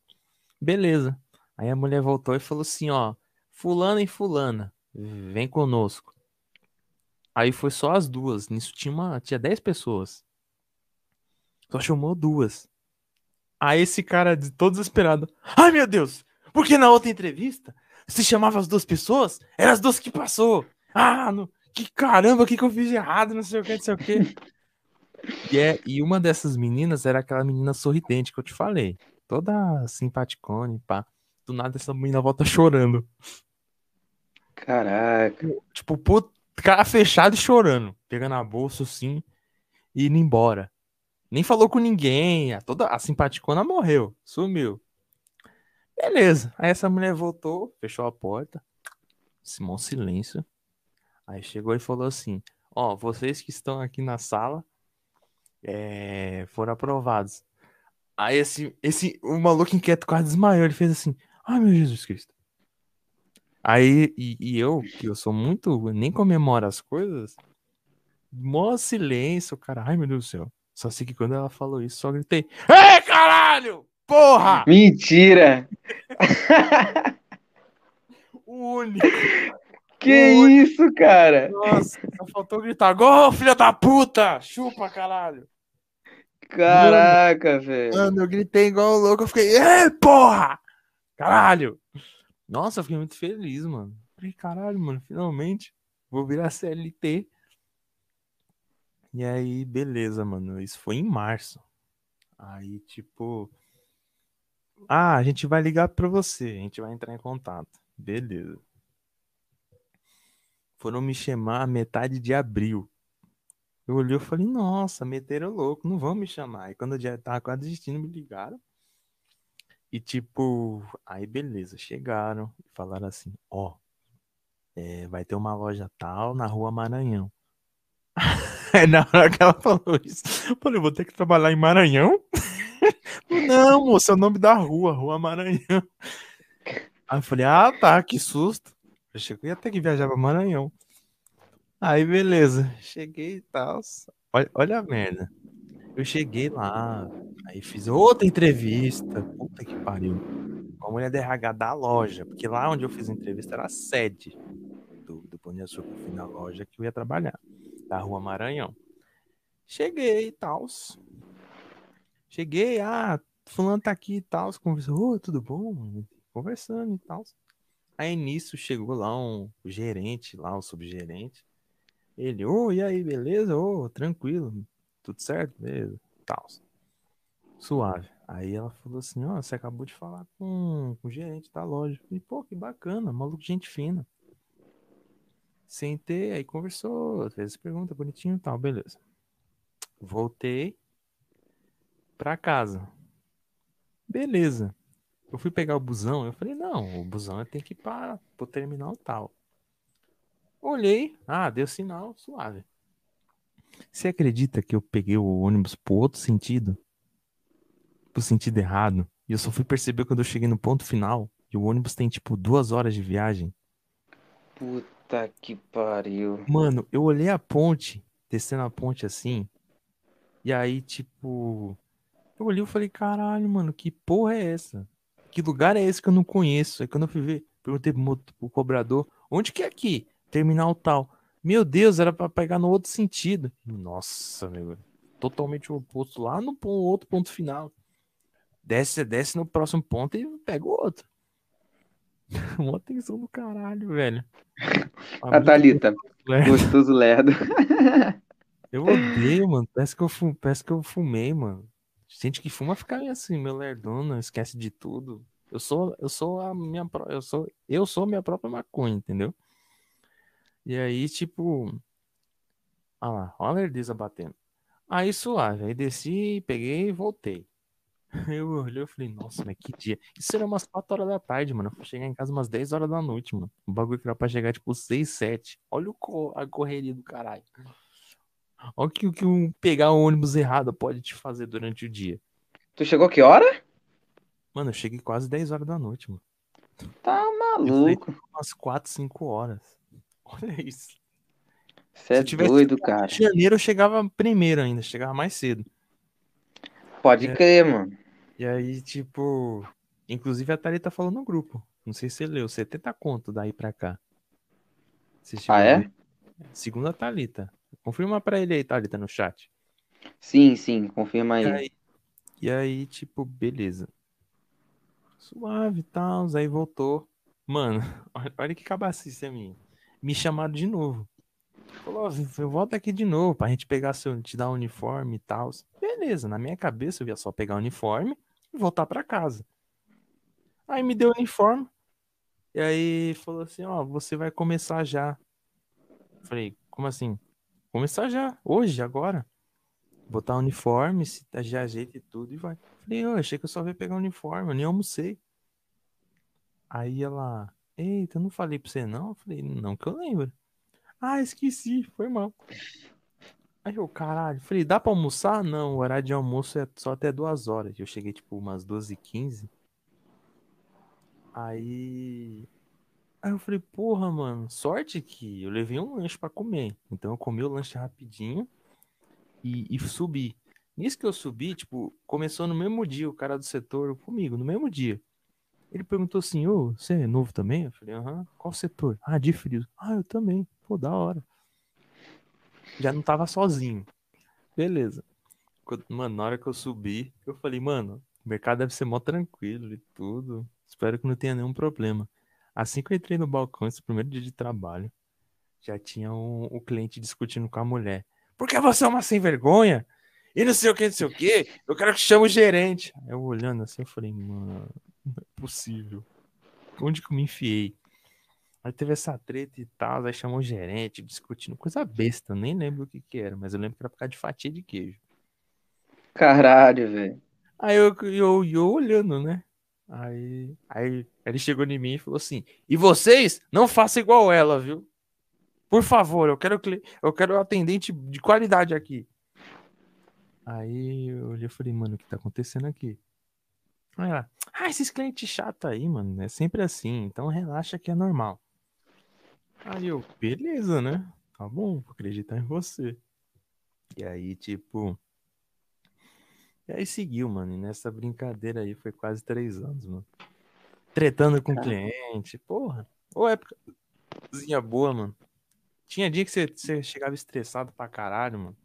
Beleza. Aí a mulher voltou e falou assim, ó, fulana e fulana, vem conosco. Aí foi só as duas. Nisso tinha uma, tinha 10 pessoas. Só chamou duas. Aí esse cara, todo desesperado, ai meu Deus, porque na outra entrevista se chamava as duas pessoas, eram as duas que passou. Ah, no, que caramba, o que, que eu fiz de errado, não sei o que, não sei o que. E, é, e uma dessas meninas era aquela menina sorridente que eu te falei. Toda simpaticone, pá. Do nada essa menina volta chorando. Caraca. Tipo, pô, cara fechado e chorando. Pegando a bolsa assim e indo embora. Nem falou com ninguém. A, toda, a simpaticona morreu. Sumiu. Beleza. Aí essa mulher voltou, fechou a porta. Simão silêncio. Aí chegou e falou assim: Ó, vocês que estão aqui na sala é, foram aprovados. Aí esse, esse, o maluco inquieto quase desmaiou. Ele fez assim: Ai meu Jesus Cristo. Aí, e, e, eu, que eu sou muito. Nem comemoro as coisas. Mó silêncio, cara. Ai, meu Deus do céu. Só sei que quando ela falou isso, só gritei: Ei, caralho! Porra! Mentira! o único. Que o isso, único. cara? Nossa, só faltou gritar: Gol, filha da puta! Chupa, caralho! Caraca, velho. Mano, eu gritei igual louco. Eu fiquei: Ei, porra! Caralho! Nossa, eu fiquei muito feliz, mano. Falei, caralho, mano, finalmente vou virar CLT. E aí, beleza, mano. Isso foi em março. Aí, tipo, Ah, a gente vai ligar para você, a gente vai entrar em contato. Beleza. Foram me chamar metade de abril. Eu olhei e falei, nossa, meteram louco, não vão me chamar. E quando eu já tava quase desistindo, me ligaram. E tipo, aí beleza, chegaram e falaram assim, ó, é, vai ter uma loja tal na rua Maranhão. Aí na hora que ela falou isso, eu falei, vou ter que trabalhar em Maranhão? Não, moço, é o nome da rua, Rua Maranhão. Aí eu falei, ah, tá, que susto. Eu achei que eu ia ter que viajar pra Maranhão. Aí, beleza. Cheguei e tal. Olha, olha a merda. Eu cheguei lá, aí fiz outra entrevista. Puta que pariu. Com a mulher da RH da loja. Porque lá onde eu fiz a entrevista era a sede do, do Pão de Açúcar. Fui na loja que eu ia trabalhar. Da rua Maranhão. Cheguei e tal. Cheguei, ah, fulano tá aqui e tal. Conversou, oh, tudo bom? Conversando e tal. Aí nisso chegou lá um gerente, lá um subgerente. Ele, ô, oh, e aí, beleza? Ô, oh, tranquilo, tudo certo? Beleza, tal. Suave. Aí ela falou assim, ó, oh, você acabou de falar com, com o gerente da loja. Eu falei, pô, que bacana, maluco, gente fina. Sentei, aí conversou, fez pergunta bonitinho e tal, beleza. Voltei pra casa. Beleza. Eu fui pegar o busão, eu falei, não, o busão tem que ir para o terminal tal. Olhei, ah, deu sinal, suave. Você acredita que eu peguei o ônibus pro outro sentido? Pro sentido errado. E eu só fui perceber quando eu cheguei no ponto final. E o ônibus tem tipo duas horas de viagem. Puta que pariu. Mano, eu olhei a ponte, descendo a ponte assim. E aí, tipo. Eu olhei e falei, caralho, mano, que porra é essa? Que lugar é esse que eu não conheço? Aí quando eu fui ver, perguntei pro, pro cobrador, onde que é aqui? terminal tal. Meu Deus, era para pegar no outro sentido. Nossa, meu. Totalmente o oposto lá no outro ponto final. Desce, desce no próximo ponto e pega o outro. Uma atenção do caralho, velho. A Thalita, gostoso lerdo. Eu odeio, mano. Parece que eu, fumei, parece que eu fumei, mano. Gente que fuma fica assim, meu lerdona, esquece de tudo. Eu sou, eu sou a minha, eu sou, eu sou minha própria maconha, entendeu? E aí, tipo. Olha lá, olha a lerdeza batendo. Aí suave, aí desci, peguei e voltei. Eu olhei e falei, nossa, mas que dia. Isso era umas 4 horas da tarde, mano. Eu fui chegar em casa umas 10 horas da noite, mano. O bagulho que era pra chegar tipo 6, 7. Olha o a correria do caralho. Olha o que, que um pegar o ônibus errado pode te fazer durante o dia. Tu chegou que hora? Mano, eu cheguei quase 10 horas da noite, mano. Tá maluco. umas 4, 5 horas. Olha isso. Você é doido, cara. Em janeiro eu chegava primeiro ainda, chegava mais cedo. Pode é, crer, mano. E aí, tipo. Inclusive a Thalita falou no grupo. Não sei se você leu, 70 conto daí pra cá. ah, é? Segundo a Thalita. Confirma pra ele aí, Thalita, no chat. Sim, sim, confirma aí. E aí, e aí tipo, beleza. Suave e tal, aí voltou. Mano, olha que cabacice a minha me chamaram de novo. Falou, eu volto aqui de novo pra gente pegar seu, te dar o um uniforme e tal. Beleza, na minha cabeça eu ia só pegar o uniforme e voltar para casa. Aí me deu o uniforme. E aí falou assim, ó, você vai começar já. Falei, como assim? Começar já, hoje, agora. Botar uniforme, se já ajeita e tudo e vai. Falei, eu achei que eu só ia pegar uniforme, eu nem almocei. Aí ela, Eita, eu não falei pra você não? Eu falei, não que eu lembro. Ah, esqueci, foi mal. Aí eu, caralho, falei, dá pra almoçar? Não, o horário de almoço é só até duas horas. Eu cheguei, tipo, umas 12h15. Aí. Aí eu falei, porra, mano, sorte que eu levei um lanche para comer. Então eu comi o lanche rapidinho e, e subi. Nisso que eu subi, tipo, começou no mesmo dia o cara do setor comigo, no mesmo dia. Ele perguntou assim, ô, você é novo também? Eu falei, aham, qual setor? Ah, de frio. Ah, eu também. Pô, da hora. Já não tava sozinho. Beleza. Mano, na hora que eu subi, eu falei, mano, o mercado deve ser mó tranquilo e tudo. Espero que não tenha nenhum problema. Assim que eu entrei no balcão, esse primeiro dia de trabalho, já tinha um, um cliente discutindo com a mulher. Por que você é uma sem vergonha? E não sei o que, não sei o que. Eu quero que chame o gerente. Eu olhando assim, eu falei, mano, não é possível. Onde que eu me enfiei? Aí teve essa treta e tal, aí chamou o gerente, discutindo coisa besta, nem lembro o que que era, mas eu lembro que era por causa de fatia de queijo. Caralho, velho. Aí eu, eu, eu olhando, né? Aí, aí ele chegou em mim e falou assim: E vocês não façam igual ela, viu? Por favor, eu quero eu quero atendente de qualidade aqui. Aí eu olhei e falei, mano, o que tá acontecendo aqui? Aí ela, ah, esses clientes chatos aí, mano, é sempre assim, então relaxa que é normal. Aí eu, beleza, né? Tá bom, vou acreditar em você. E aí, tipo. E aí seguiu, mano. E nessa brincadeira aí foi quase três anos, mano. Tretando com o cliente. Porra. Ô, épocazinha boa, mano. Tinha dia que você, você chegava estressado pra caralho, mano.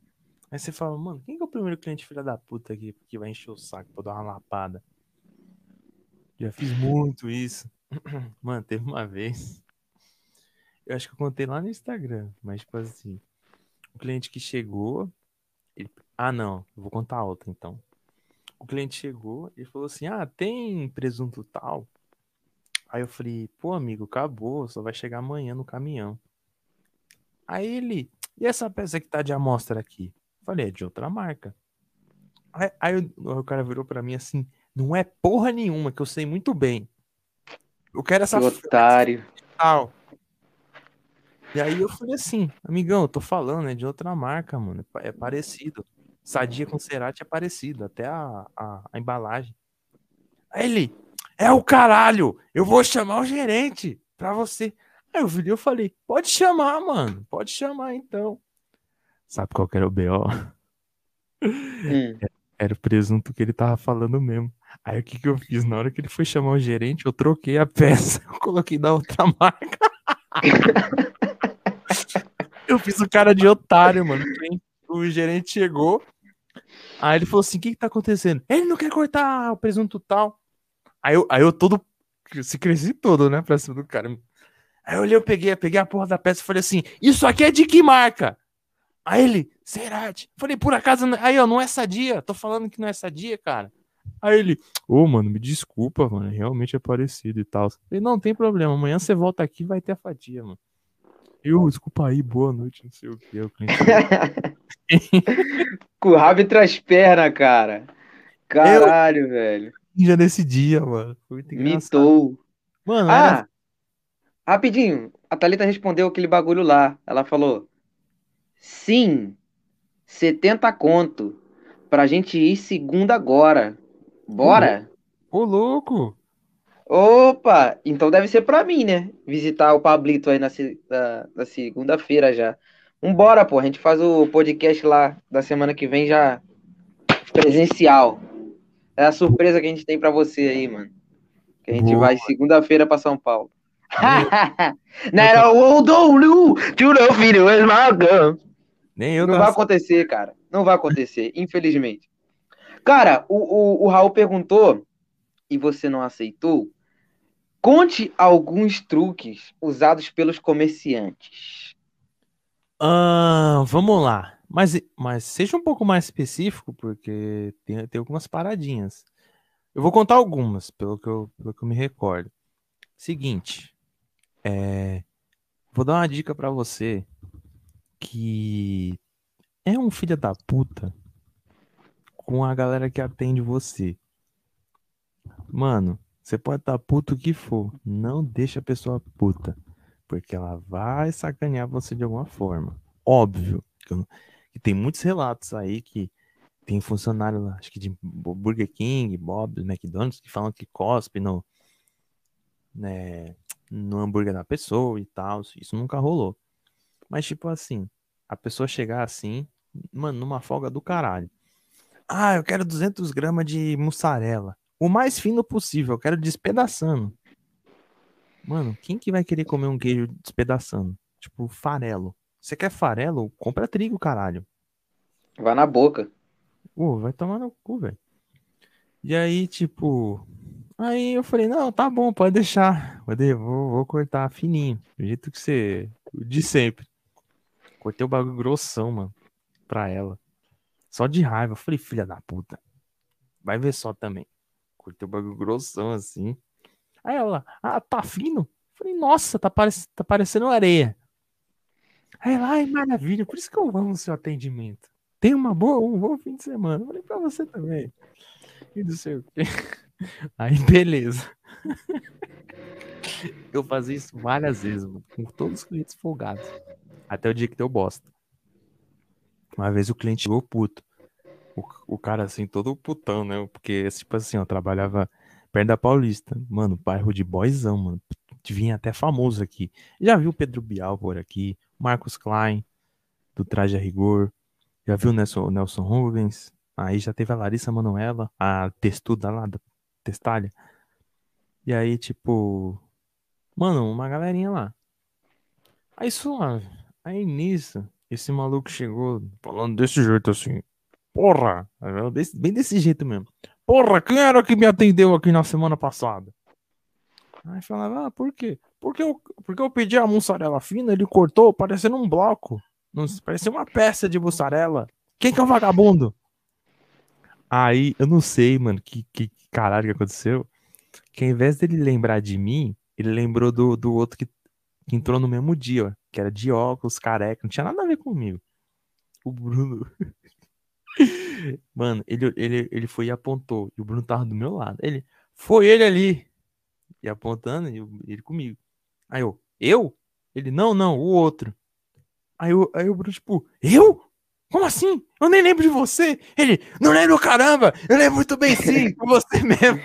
Aí você fala, mano, quem que é o primeiro cliente filha da puta aqui que vai encher o saco pra dar uma lapada? Já fiz muito isso. Mano, teve uma vez. Eu acho que eu contei lá no Instagram, mas tipo assim. O cliente que chegou. Ele... Ah, não, eu vou contar outra então. O cliente chegou e falou assim: Ah, tem presunto tal? Aí eu falei, pô, amigo, acabou, só vai chegar amanhã no caminhão. Aí ele, e essa peça que tá de amostra aqui? Falei, é de outra marca. Aí, aí o, o cara virou para mim assim: não é porra nenhuma, que eu sei muito bem. Eu quero essa. Que otário. Tal. E aí eu falei assim, amigão, eu tô falando, é de outra marca, mano. É parecido. Sadia com Cerati é parecido, até a, a, a embalagem. Aí ele, é o caralho, eu vou chamar o gerente pra você. Aí eu vi eu falei, pode chamar, mano, pode chamar então. Sabe qual que era o BO? Hum. Era o presunto que ele tava falando mesmo. Aí o que que eu fiz? Na hora que ele foi chamar o gerente, eu troquei a peça. Eu coloquei da outra marca. eu fiz o cara de otário, mano. O gerente chegou. Aí ele falou assim: o que que tá acontecendo? Ele não quer cortar o presunto tal. Aí eu, aí eu todo. Se cresci todo, né? Pra cima do cara. Aí eu olhei, eu peguei, peguei a porra da peça e falei assim: Isso aqui é de que marca? Aí ele, Cerati. Falei, por acaso, aí ó, não é sadia. Tô falando que não é sadia, cara. Aí ele, ô, oh, mano, me desculpa, mano, realmente é parecido e tal. Falei, não, tem problema, amanhã você volta aqui vai ter a fatia, mano. Eu, desculpa aí, boa noite, não sei o que. Eu, Com o rabo entre as pernas, cara. Caralho, eu... velho. Já nesse dia, mano. Mitou. Mano, ah, era... rapidinho. A Thalita respondeu aquele bagulho lá. Ela falou: Sim, 70 conto. Pra gente ir segunda agora. Bora? Ô, louco! Opa! Então deve ser pra mim, né? Visitar o Pablito aí na, na, na segunda-feira já. Vambora, pô. A gente faz o podcast lá da semana que vem já presencial. É a surpresa que a gente tem pra você aí, mano. Que a gente Boa. vai segunda-feira pra São Paulo. Nem eu Não vai acontecer, cara. Não vai acontecer, infelizmente. Cara, o, o, o Raul perguntou e você não aceitou. Conte alguns truques usados pelos comerciantes. Ah, vamos lá. Mas, mas seja um pouco mais específico, porque tem, tem algumas paradinhas. Eu vou contar algumas, pelo que eu, pelo que eu me recordo. Seguinte, é, vou dar uma dica para você que é um filho da puta com a galera que atende você. Mano, você pode estar tá puto o que for, não deixa a pessoa puta, porque ela vai sacanear você de alguma forma. Óbvio que, tem muitos relatos aí que tem funcionário, acho que de Burger King, Bob, McDonald's, que falam que cospe no, né, no hambúrguer da pessoa e tal. Isso nunca rolou. Mas, tipo assim, a pessoa chegar assim, mano, numa folga do caralho. Ah, eu quero 200 gramas de mussarela. O mais fino possível, eu quero despedaçando. Mano, quem que vai querer comer um queijo despedaçando? Tipo, farelo. Você quer farelo? Compra trigo, caralho. Vai na boca. Pô, vai tomar no cu, velho. E aí, tipo. Aí eu falei, não, tá bom, pode deixar. Vou, vou cortar fininho. Do jeito que você. De sempre. Cortei o bagulho grossão, mano. Pra ela. Só de raiva. Eu falei, filha da puta. Vai ver só também. Curteu o bagulho grossão assim. Aí ela, ah, tá fino? Falei, nossa, tá, parec tá parecendo areia. Aí ela, ai, maravilha, por isso que eu amo o seu atendimento. Tem uma boa, um bom fim de semana. Falei pra você também. E não sei o quê. Aí, beleza. Eu fazia isso várias vezes, mano, com todos os clientes folgados. Até o dia que deu bosta. Uma vez o cliente chegou puto. O, o cara, assim, todo putão, né? Porque, tipo assim, eu trabalhava perto da Paulista. Mano, bairro de boyzão, mano. Vinha até famoso aqui. Já viu Pedro Bial por aqui, Marcos Klein, do Traje a Rigor. Já viu Nelson, Nelson Rubens. Aí já teve a Larissa Manoela, a textuda lá da Testalha. E aí, tipo, mano, uma galerinha lá. Aí suave. Aí nisso, esse maluco chegou falando desse jeito assim. Porra! Bem desse jeito mesmo. Porra, quem era que me atendeu aqui na semana passada? Aí falava, ah, por quê? Porque eu, porque eu pedi a mussarela fina, ele cortou parecendo um bloco. Parecia uma peça de mussarela. Quem que é o vagabundo? Aí, eu não sei, mano, que, que caralho que aconteceu que ao invés dele lembrar de mim, ele lembrou do, do outro que, que entrou no mesmo dia, ó, que era de óculos, careca, não tinha nada a ver comigo. O Bruno. Mano, ele, ele, ele foi e apontou, e o Bruno tava do meu lado. Ele, foi ele ali. E apontando, e ele comigo. Aí eu, eu? Ele, não, não, o outro. Aí, eu, aí o Bruno, tipo, eu? Como assim? Eu nem lembro de você. Ele, não lembro caramba. Eu lembro muito bem sim, foi você mesmo.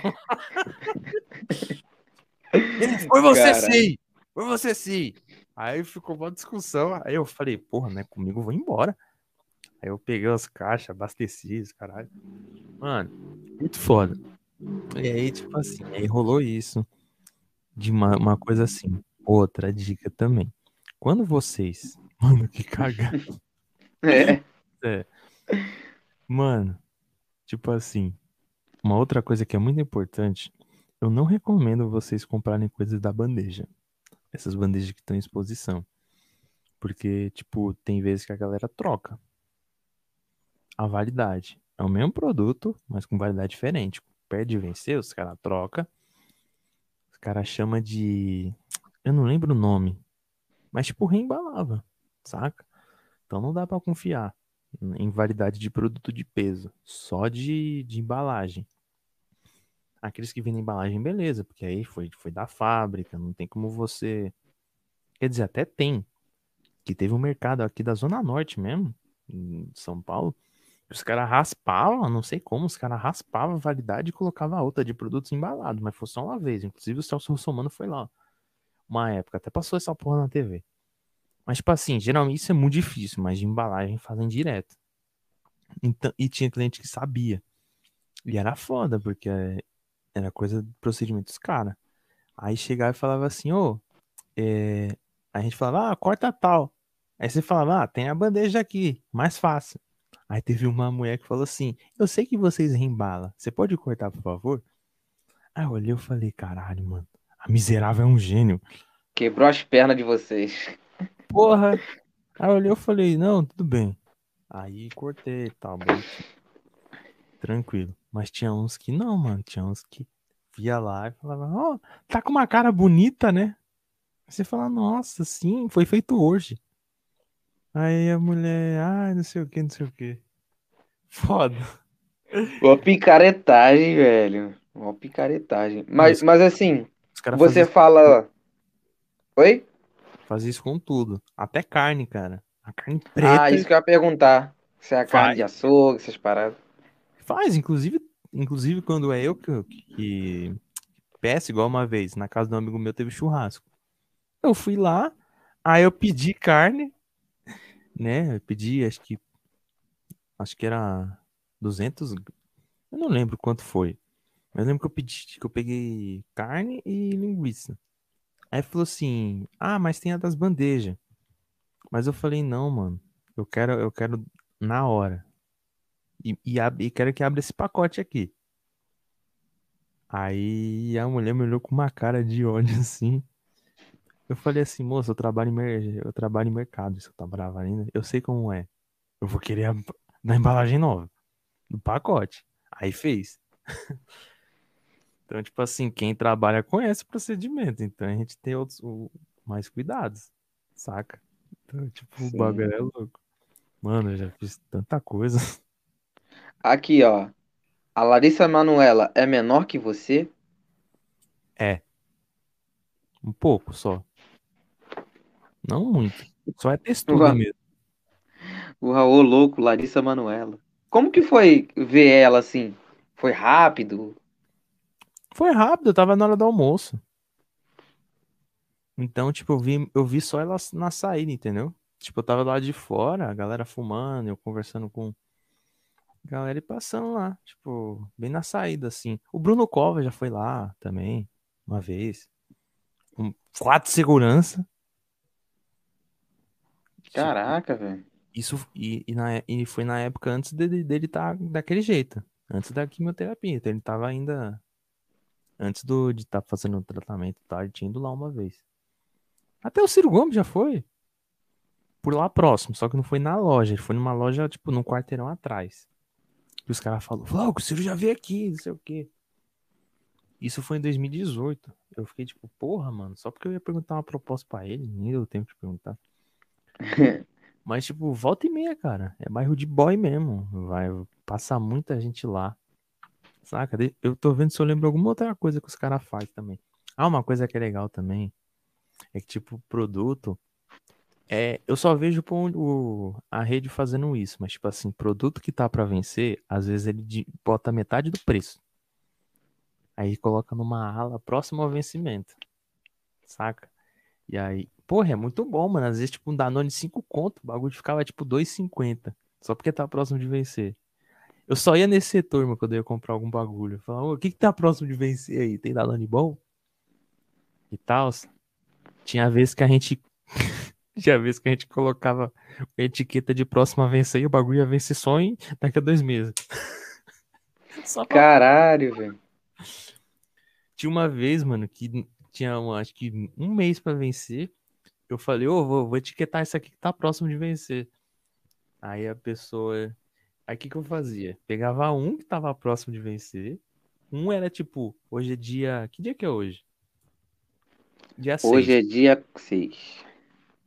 Ele, foi você sim. Foi você sim. Aí ficou uma discussão. Aí eu falei, porra, não é comigo, eu vou embora. Aí eu peguei as caixas, abasteci, caralho. Mano, muito foda. E aí, tipo assim, aí rolou isso. De uma, uma coisa assim. Outra dica também. Quando vocês. Mano, que cagada. É. É. Mano, tipo assim, uma outra coisa que é muito importante, eu não recomendo vocês comprarem coisas da bandeja. Essas bandejas que estão em exposição. Porque, tipo, tem vezes que a galera troca a validade. É o mesmo produto, mas com validade diferente. Perde vencer, os caras troca. Os caras chama de. Eu não lembro o nome. Mas, tipo, reembalava, saca? Então não dá para confiar em validade de produto de peso, só de, de embalagem. Aqueles que vendem embalagem, beleza, porque aí foi, foi da fábrica, não tem como você. Quer dizer, até tem. Que teve um mercado aqui da Zona Norte mesmo, em São Paulo. Os caras raspavam, não sei como, os caras raspavam a validade e colocavam outra de produtos embalados, mas foi só uma vez. Inclusive o Celso Russomano foi lá. Uma época, até passou essa porra na TV. Mas, tipo assim, geralmente isso é muito difícil, mas de embalagem fazem direto. Então, e tinha cliente que sabia. E era foda, porque era coisa de procedimentos cara. Aí chegava e falava assim, ô, é... a gente falava, ah, corta tal. Aí você falava, ah, tem a bandeja aqui, mais fácil. Aí teve uma mulher que falou assim, eu sei que vocês reembalam, você pode cortar, por favor? Aí eu olhei e falei, caralho, mano, a miserável é um gênio. Quebrou as pernas de vocês. Porra. Aí eu olhei e falei, não, tudo bem. Aí cortei e tal, Tranquilo. Mas tinha uns que não, mano. Tinha uns que via lá e falava, ó, oh, tá com uma cara bonita, né? Você fala, nossa, sim, foi feito hoje. Aí a mulher, ai, não sei o que, não sei o que. Foda. Uma picaretagem, velho. Uma picaretagem. Mas, mas assim, você fala. Oi? Fazia isso com tudo. Até carne, cara. A carne preta. Ah, isso que eu ia perguntar. Se é a carne de açougue, essas paradas. Faz, inclusive, inclusive quando é eu que, que peço, igual uma vez, na casa de um amigo meu teve churrasco. Eu fui lá, aí eu pedi carne, né? Eu pedi, acho que acho que era 200, eu não lembro quanto foi. Mas lembro que eu pedi, que eu peguei carne e linguiça. Aí falou assim: "Ah, mas tem a das bandejas". Mas eu falei: "Não, mano. Eu quero eu quero na hora. E, e, e quero que abra esse pacote aqui". Aí a mulher me olhou com uma cara de ódio assim. Eu falei assim, moça, eu trabalho em, mer... eu trabalho em mercado, isso eu tá brava ainda. Eu sei como é. Eu vou querer a, na embalagem nova, no pacote. Aí fez. então, tipo assim, quem trabalha conhece o procedimento, então a gente tem outros mais cuidados, saca? Então, tipo, Sim. o bagulho é louco. Mano, eu já fiz tanta coisa. Aqui, ó. A Larissa Manuela é menor que você? É. Um pouco só. Não muito. Só é textura mesmo. O Raul louco, Larissa Manuela. Como que foi ver ela assim? Foi rápido? Foi rápido, eu tava na hora do almoço. Então, tipo, eu vi, eu vi só ela na saída, entendeu? Tipo, eu tava lá de fora, a galera fumando, eu conversando com a galera e passando lá, tipo, bem na saída, assim. O Bruno Cova já foi lá também, uma vez. Com quatro segurança. Tipo, Caraca, velho. Isso, e, e, na, e foi na época antes dele, dele estar tá daquele jeito. Antes da quimioterapia. Então ele tava ainda. Antes do, de estar tá fazendo o tratamento e tal, ele tinha ido lá uma vez. Até o Ciro Gomes já foi. Por lá próximo, só que não foi na loja. Ele foi numa loja, tipo, num quarteirão atrás. E os caras falaram, o Ciro já veio aqui, não sei o quê. Isso foi em 2018. Eu fiquei tipo, porra, mano, só porque eu ia perguntar uma proposta para ele, nem deu tempo de perguntar. Mas, tipo, volta e meia, cara. É bairro de boy mesmo. Vai passar muita gente lá. Saca? Eu tô vendo se eu lembro alguma outra coisa que os caras fazem também. Ah, uma coisa que é legal também é que, tipo, produto. É, eu só vejo o, a rede fazendo isso, mas, tipo assim, produto que tá para vencer, às vezes ele bota metade do preço. Aí coloca numa ala próximo ao vencimento. Saca? E aí, porra, é muito bom, mano. Às vezes, tipo, um Danone 5 conto, o bagulho ficava tipo 2,50. Só porque tá próximo de vencer. Eu só ia nesse setor, mano, quando eu ia comprar algum bagulho. Eu falava, o que que tá próximo de vencer aí? Tem Danone bom? E tal. Tinha vezes que a gente. Tinha vezes que a gente colocava a etiqueta de próximo a vencer e o bagulho ia vencer só em daqui a dois meses. Pra... Caralho, velho. Tinha uma vez, mano, que tinha, acho que um mês para vencer. Eu falei, ô, oh, vou, vou etiquetar isso aqui que tá próximo de vencer. Aí a pessoa. Aí o que, que eu fazia? Pegava um que tava próximo de vencer. Um era tipo, hoje é dia. Que dia que é hoje? Dia 6. Hoje é dia 6.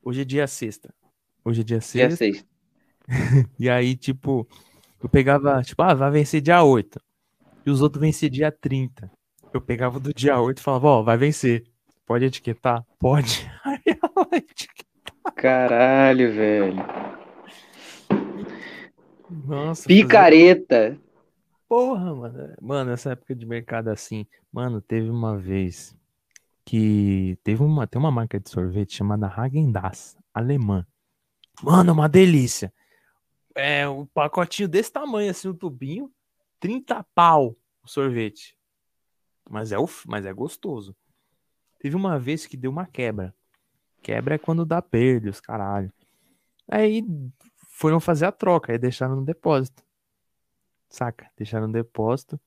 Hoje é dia sexta. Hoje é dia sexta. Dia sexta. e aí, tipo, eu pegava, tipo, ah, vai vencer dia 8. E os outros vencer dia 30. Eu pegava do dia 8 e falava, ó, oh, vai vencer. Pode etiquetar? Pode. Aí. Caralho, velho. Nossa. Picareta. Fazer... Porra, mano. Mano, essa época de mercado assim. Mano, teve uma vez que teve uma, tem uma marca de sorvete chamada Häagen-Dazs, alemã. Mano, uma delícia. É, um pacotinho desse tamanho assim, um tubinho, 30 pau o sorvete. Mas é, o, mas é gostoso. Teve uma vez que deu uma quebra. Quebra é quando dá perda, os caralho. Aí foram fazer a troca, aí deixaram no depósito. Saca? Deixaram no depósito.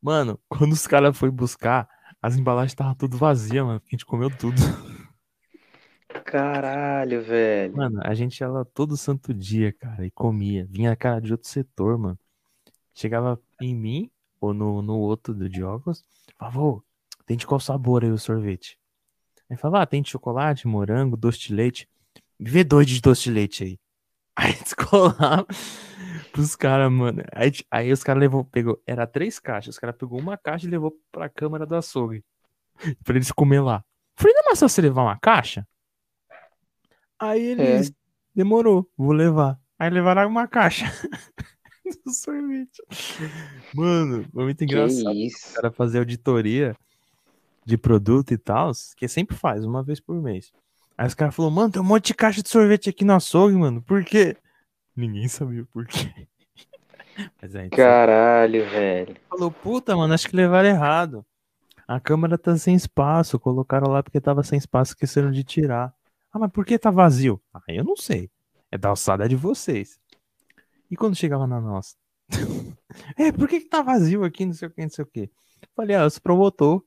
Mano, quando os caras foram buscar, as embalagens estavam tudo vazias, mano. A gente comeu tudo. Caralho, velho. Mano, a gente ia lá todo santo dia, cara, e comia. Vinha cara de outro setor, mano. Chegava em mim, ou no, no outro do Diogos, falava, tem de qual sabor aí o sorvete? Aí falava, ah, tem de chocolate, morango, doce de leite. Vê dois de doce de leite aí. Aí descolava pros caras, mano. Aí, aí os caras levou, pegou, era três caixas. Os caras pegou uma caixa e levou pra câmara do açougue. pra eles comer lá. Falei, não é mais você levar uma caixa? Aí eles, é. demorou, vou levar. Aí levaram uma caixa. do sorvete. Mano, foi muito engraçado. O cara fazer auditoria de produto e tal, que sempre faz, uma vez por mês. Aí os caras falaram, mano, tem um monte de caixa de sorvete aqui no açougue, mano. Por quê? Ninguém sabia por quê. Caralho, sabe. velho. Falou, puta, mano, acho que levaram errado. A câmera tá sem espaço. Colocaram lá porque tava sem espaço, esqueceram de tirar. Ah, mas por que tá vazio? Ah, eu não sei. É da alçada de vocês. E quando chegava na nossa? é, por que, que tá vazio aqui? Não sei o que, não sei o que. Falei, ah, os promotor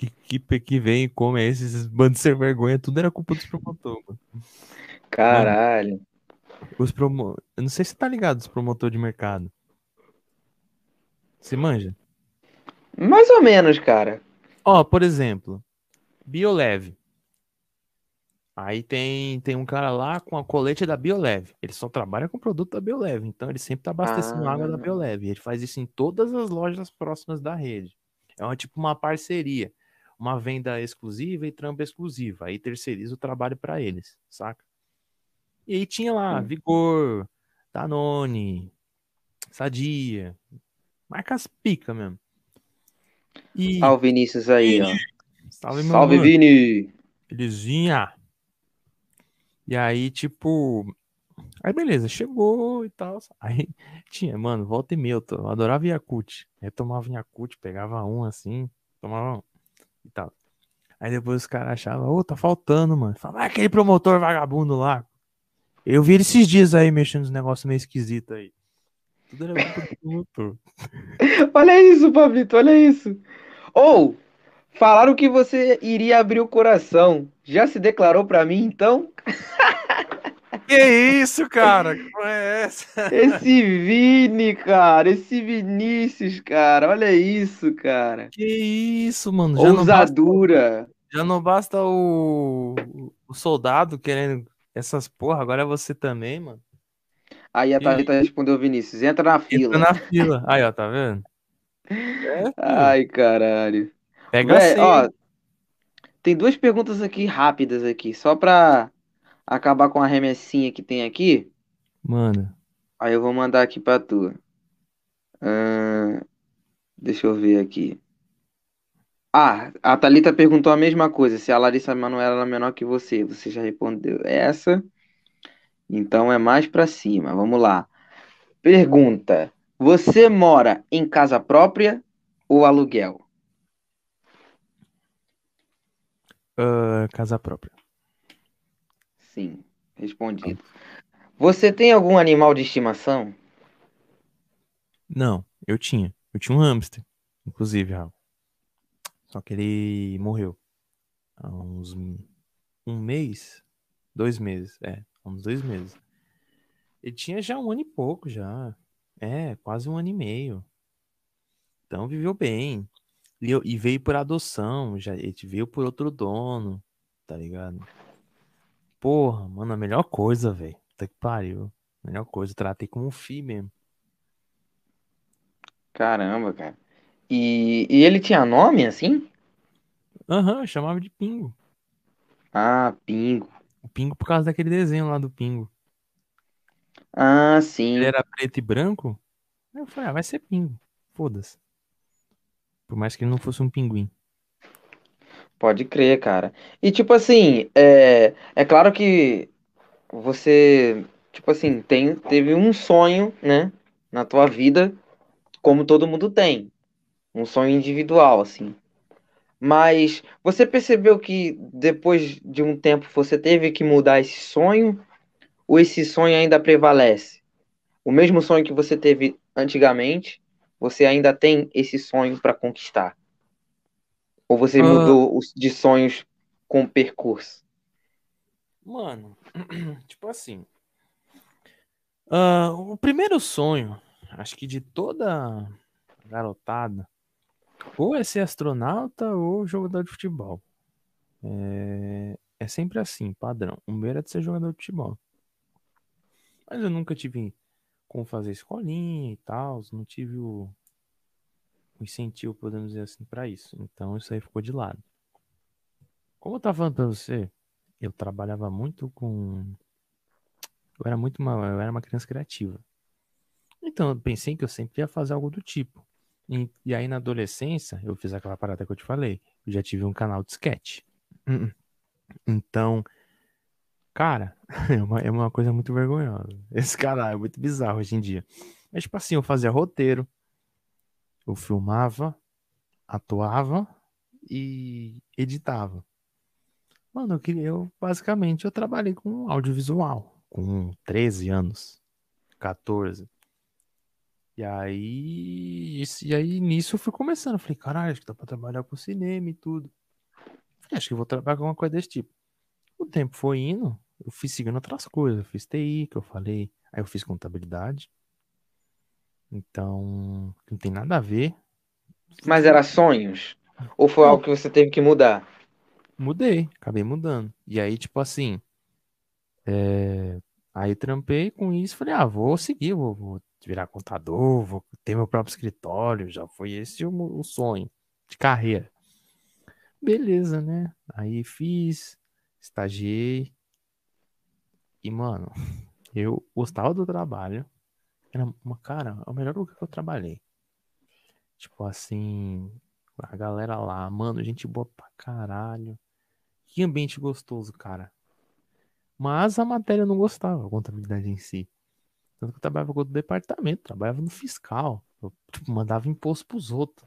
que, que, que vem e come esses bandos sem vergonha, tudo era culpa dos promotor, mano. Caralho. Mano, Os promo... Eu não sei se tá ligado os promotor de mercado. Você manja? Mais ou menos, cara. Ó, por exemplo, Bioleve. Aí tem, tem um cara lá com a colete da Bioleve. Ele só trabalha com produto da Bioleve. Então ele sempre tá abastecendo ah. água da Bioleve. Ele faz isso em todas as lojas próximas da rede. É uma, tipo uma parceria. Uma venda exclusiva e trampa exclusiva. Aí terceiriza o trabalho para eles, saca? E aí tinha lá Vigor, Danone, Sadia. Marcas pica mesmo. E... O Vinícius aí, ó. Salve, Salve Vini! Belezinha! E aí, tipo. Aí beleza, chegou e tal. Aí tinha, mano, volta e meia, eu adorava Yakut. Aí tomava Yakut, pegava um assim, tomava um e tal. Aí depois os caras achavam, ô, oh, tá faltando, mano. Fala, ah, aquele promotor vagabundo lá. Eu vi esses dias aí mexendo nos negócios meio esquisitos aí. Tudo era promotor. olha isso, Pablito, olha isso. Ou, falaram que você iria abrir o coração. Já se declarou pra mim, então? Que isso, cara? Que é essa? Esse Vini, cara. Esse Vinícius, cara. Olha isso, cara. Que isso, mano. Já Ousadura. Não basta, já não basta o, o soldado querendo essas porra, agora é você também, mano. Aí a Thalita respondeu Vinícius, entra na fila. Entra na fila. Aí, ó, tá vendo? É, Ai, caralho. Pega assim. Ó, tem duas perguntas aqui rápidas aqui, só pra acabar com a remessinha que tem aqui. Mano. Aí eu vou mandar aqui pra tu. Uh, deixa eu ver aqui. Ah, a Thalita perguntou a mesma coisa. Se a Larissa Manoela é menor que você. Você já respondeu essa. Então é mais pra cima. Vamos lá. Pergunta: Você mora em casa própria ou aluguel? Uh, casa própria. Sim, respondido. Você tem algum animal de estimação? Não, eu tinha. Eu tinha um hamster, inclusive, Raul. Só que ele morreu. Há uns um mês, dois meses, é, há uns dois meses. Ele tinha já um ano e pouco já. É, quase um ano e meio. Então viveu bem. E veio por adoção, já ele veio por outro dono, tá ligado? Porra, mano, a melhor coisa, velho. Puta que pariu. Melhor coisa, tratei como um filho mesmo. Caramba, cara. E, e ele tinha nome assim? Aham, uhum, chamava de Pingo. Ah, Pingo. O Pingo por causa daquele desenho lá do Pingo. Ah, sim. Ele era preto e branco. Eu falei, ah, vai ser Pingo. Foda-se. Por mais que ele não fosse um pinguim. Pode crer, cara. E tipo assim, é, é claro que você, tipo assim, tem, teve um sonho, né, na tua vida, como todo mundo tem. Um sonho individual, assim. Mas você percebeu que depois de um tempo você teve que mudar esse sonho? Ou esse sonho ainda prevalece? O mesmo sonho que você teve antigamente, você ainda tem esse sonho para conquistar? Ou você uh... mudou de sonhos com o percurso? Mano, tipo assim. Uh, o primeiro sonho, acho que de toda garotada, ou é ser astronauta ou jogador de futebol. É, é sempre assim, padrão. O meu era de ser jogador de futebol. Mas eu nunca tive como fazer escolinha e tal, não tive o incentivo, podemos dizer assim, para isso. Então isso aí ficou de lado. Como eu tava falando pra você, eu trabalhava muito com. Eu era muito uma, eu era uma criança criativa. Então eu pensei que eu sempre ia fazer algo do tipo. E, e aí na adolescência, eu fiz aquela parada que eu te falei. Eu já tive um canal de sketch. Então, cara, é uma, é uma coisa muito vergonhosa. Esse canal é muito bizarro hoje em dia. Mas, tipo assim, eu fazia roteiro, eu filmava, atuava e editava. Mano, eu queria, eu basicamente eu trabalhei com audiovisual com 13 anos, 14. E aí, e aí nisso eu fui começando, falei, caralho, acho que dá pra trabalhar com cinema e tudo. Acho que vou trabalhar com uma coisa desse tipo. O tempo foi indo, eu fui seguindo outras coisas. Eu fiz TI, que eu falei. Aí eu fiz contabilidade. Então, não tem nada a ver. Mas era sonhos? Ou foi algo que você teve que mudar? Mudei, acabei mudando. E aí, tipo assim, é... aí trampei com isso, falei, ah, vou seguir, vou, vou, virar contador, vou ter meu próprio escritório, já foi esse o, o sonho de carreira. Beleza, né? Aí fiz, estagiei. E, mano, eu gostava do trabalho. Era uma, cara, é o melhor lugar que eu trabalhei. Tipo assim, a galera lá, mano, gente boa pra caralho. Que ambiente gostoso, cara. Mas a matéria eu não gostava, a contabilidade em si. Tanto que eu trabalhava com outro departamento, trabalhava no fiscal. Eu tipo, mandava imposto pros outros.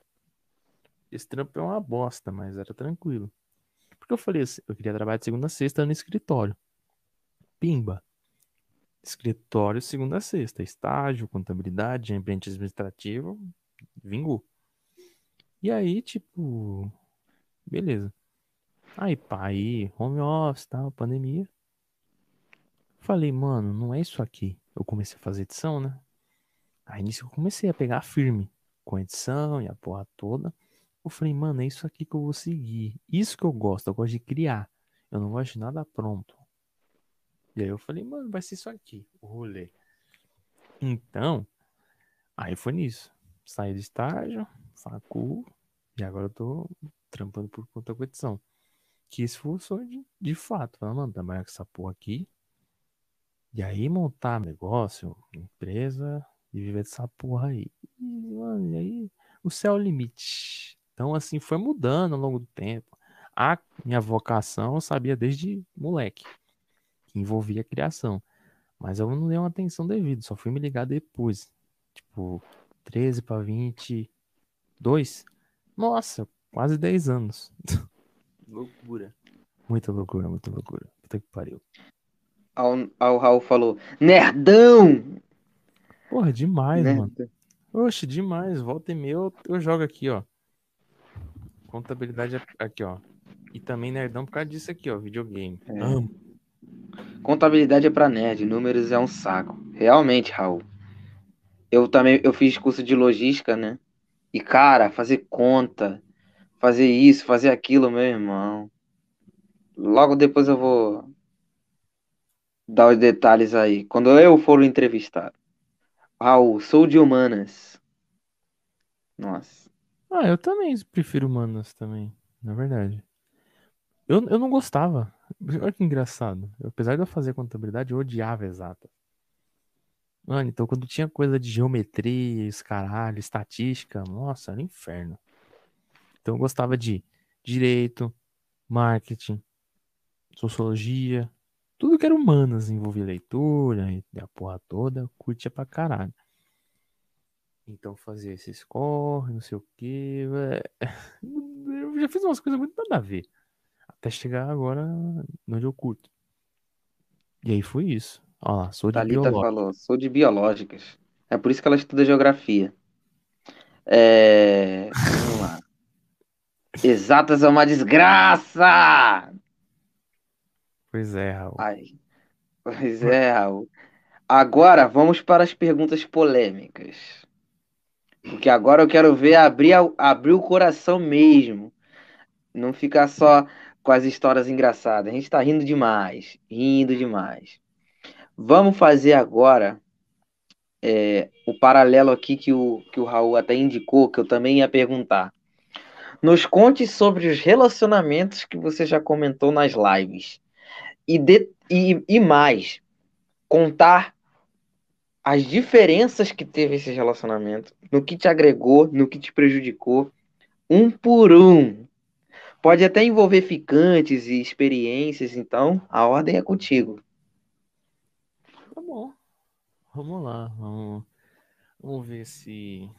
Esse trampo é uma bosta, mas era tranquilo. Porque eu falei assim, eu queria trabalhar de segunda a sexta no escritório. Pimba. Escritório segunda a sexta. Estágio, contabilidade, ambiente administrativo. Vingou. E aí, tipo. Beleza. Aí, pá, aí, home office, tal, pandemia. Falei, mano, não é isso aqui. Eu comecei a fazer edição, né? Aí nisso eu comecei a pegar firme com edição e a porra toda. Eu falei, mano, é isso aqui que eu vou seguir. Isso que eu gosto, eu gosto de criar. Eu não gosto de nada pronto. E aí eu falei, mano, vai ser isso aqui, o rolê. Então, aí foi nisso. Saí do estágio, facu, e agora eu tô trampando por conta com edição. Que sonho de, de fato. Falei, mano, trabalhar com essa porra aqui. E aí montar negócio, empresa, e viver dessa porra aí. E, mano, e aí o céu é o limite. Então, assim, foi mudando ao longo do tempo. A minha vocação eu sabia desde moleque que envolvia a criação. Mas eu não dei uma atenção devida, só fui me ligar depois. Tipo, 13 para 22. Nossa, quase 10 anos. loucura. Muita loucura, muita loucura. Puta que pariu. Ao, ao Raul falou, nerdão! Porra, demais, Nerd. mano. Oxe, demais. Volta e meia eu, eu jogo aqui, ó. Contabilidade aqui, ó. E também nerdão por causa disso aqui, ó. Videogame. É. Amo. Contabilidade é pra nerd, números é um saco. Realmente, Raul. Eu também eu fiz curso de logística, né? E, cara, fazer conta, fazer isso, fazer aquilo, meu irmão. Logo depois eu vou dar os detalhes aí. Quando eu for entrevistado. Raul, sou de humanas. Nossa. Ah, eu também prefiro humanas também, na verdade. Eu, eu não gostava. Olha que engraçado. apesar de eu fazer contabilidade, eu odiava exata. Mano, então quando tinha coisa de geometria, caralho, estatística, nossa, era um inferno. Então eu gostava de direito, marketing, sociologia, tudo que era humanas, envolvia leitura e a porra toda, eu curtia pra caralho. Então fazia esses corre, não sei o que. Eu já fiz umas coisas muito nada a ver. Até chegar agora onde eu curto. E aí foi isso. Ó lá, sou de Thalita falou, sou de biológicas. É por isso que ela estuda geografia. É... Vamos lá. Exatas é uma desgraça! Pois é, Raul. Ai. Pois é, Raul. Agora vamos para as perguntas polêmicas. Porque agora eu quero ver abrir, abrir o coração mesmo. Não ficar só com as histórias engraçadas. A gente tá rindo demais. Rindo demais. Vamos fazer agora é, o paralelo aqui que o, que o Raul até indicou, que eu também ia perguntar. Nos conte sobre os relacionamentos que você já comentou nas lives. E, de, e, e mais, contar as diferenças que teve esse relacionamento, no que te agregou, no que te prejudicou, um por um. Pode até envolver ficantes e experiências, então a ordem é contigo. Tá bom. Vamos lá. Vamos, vamos ver se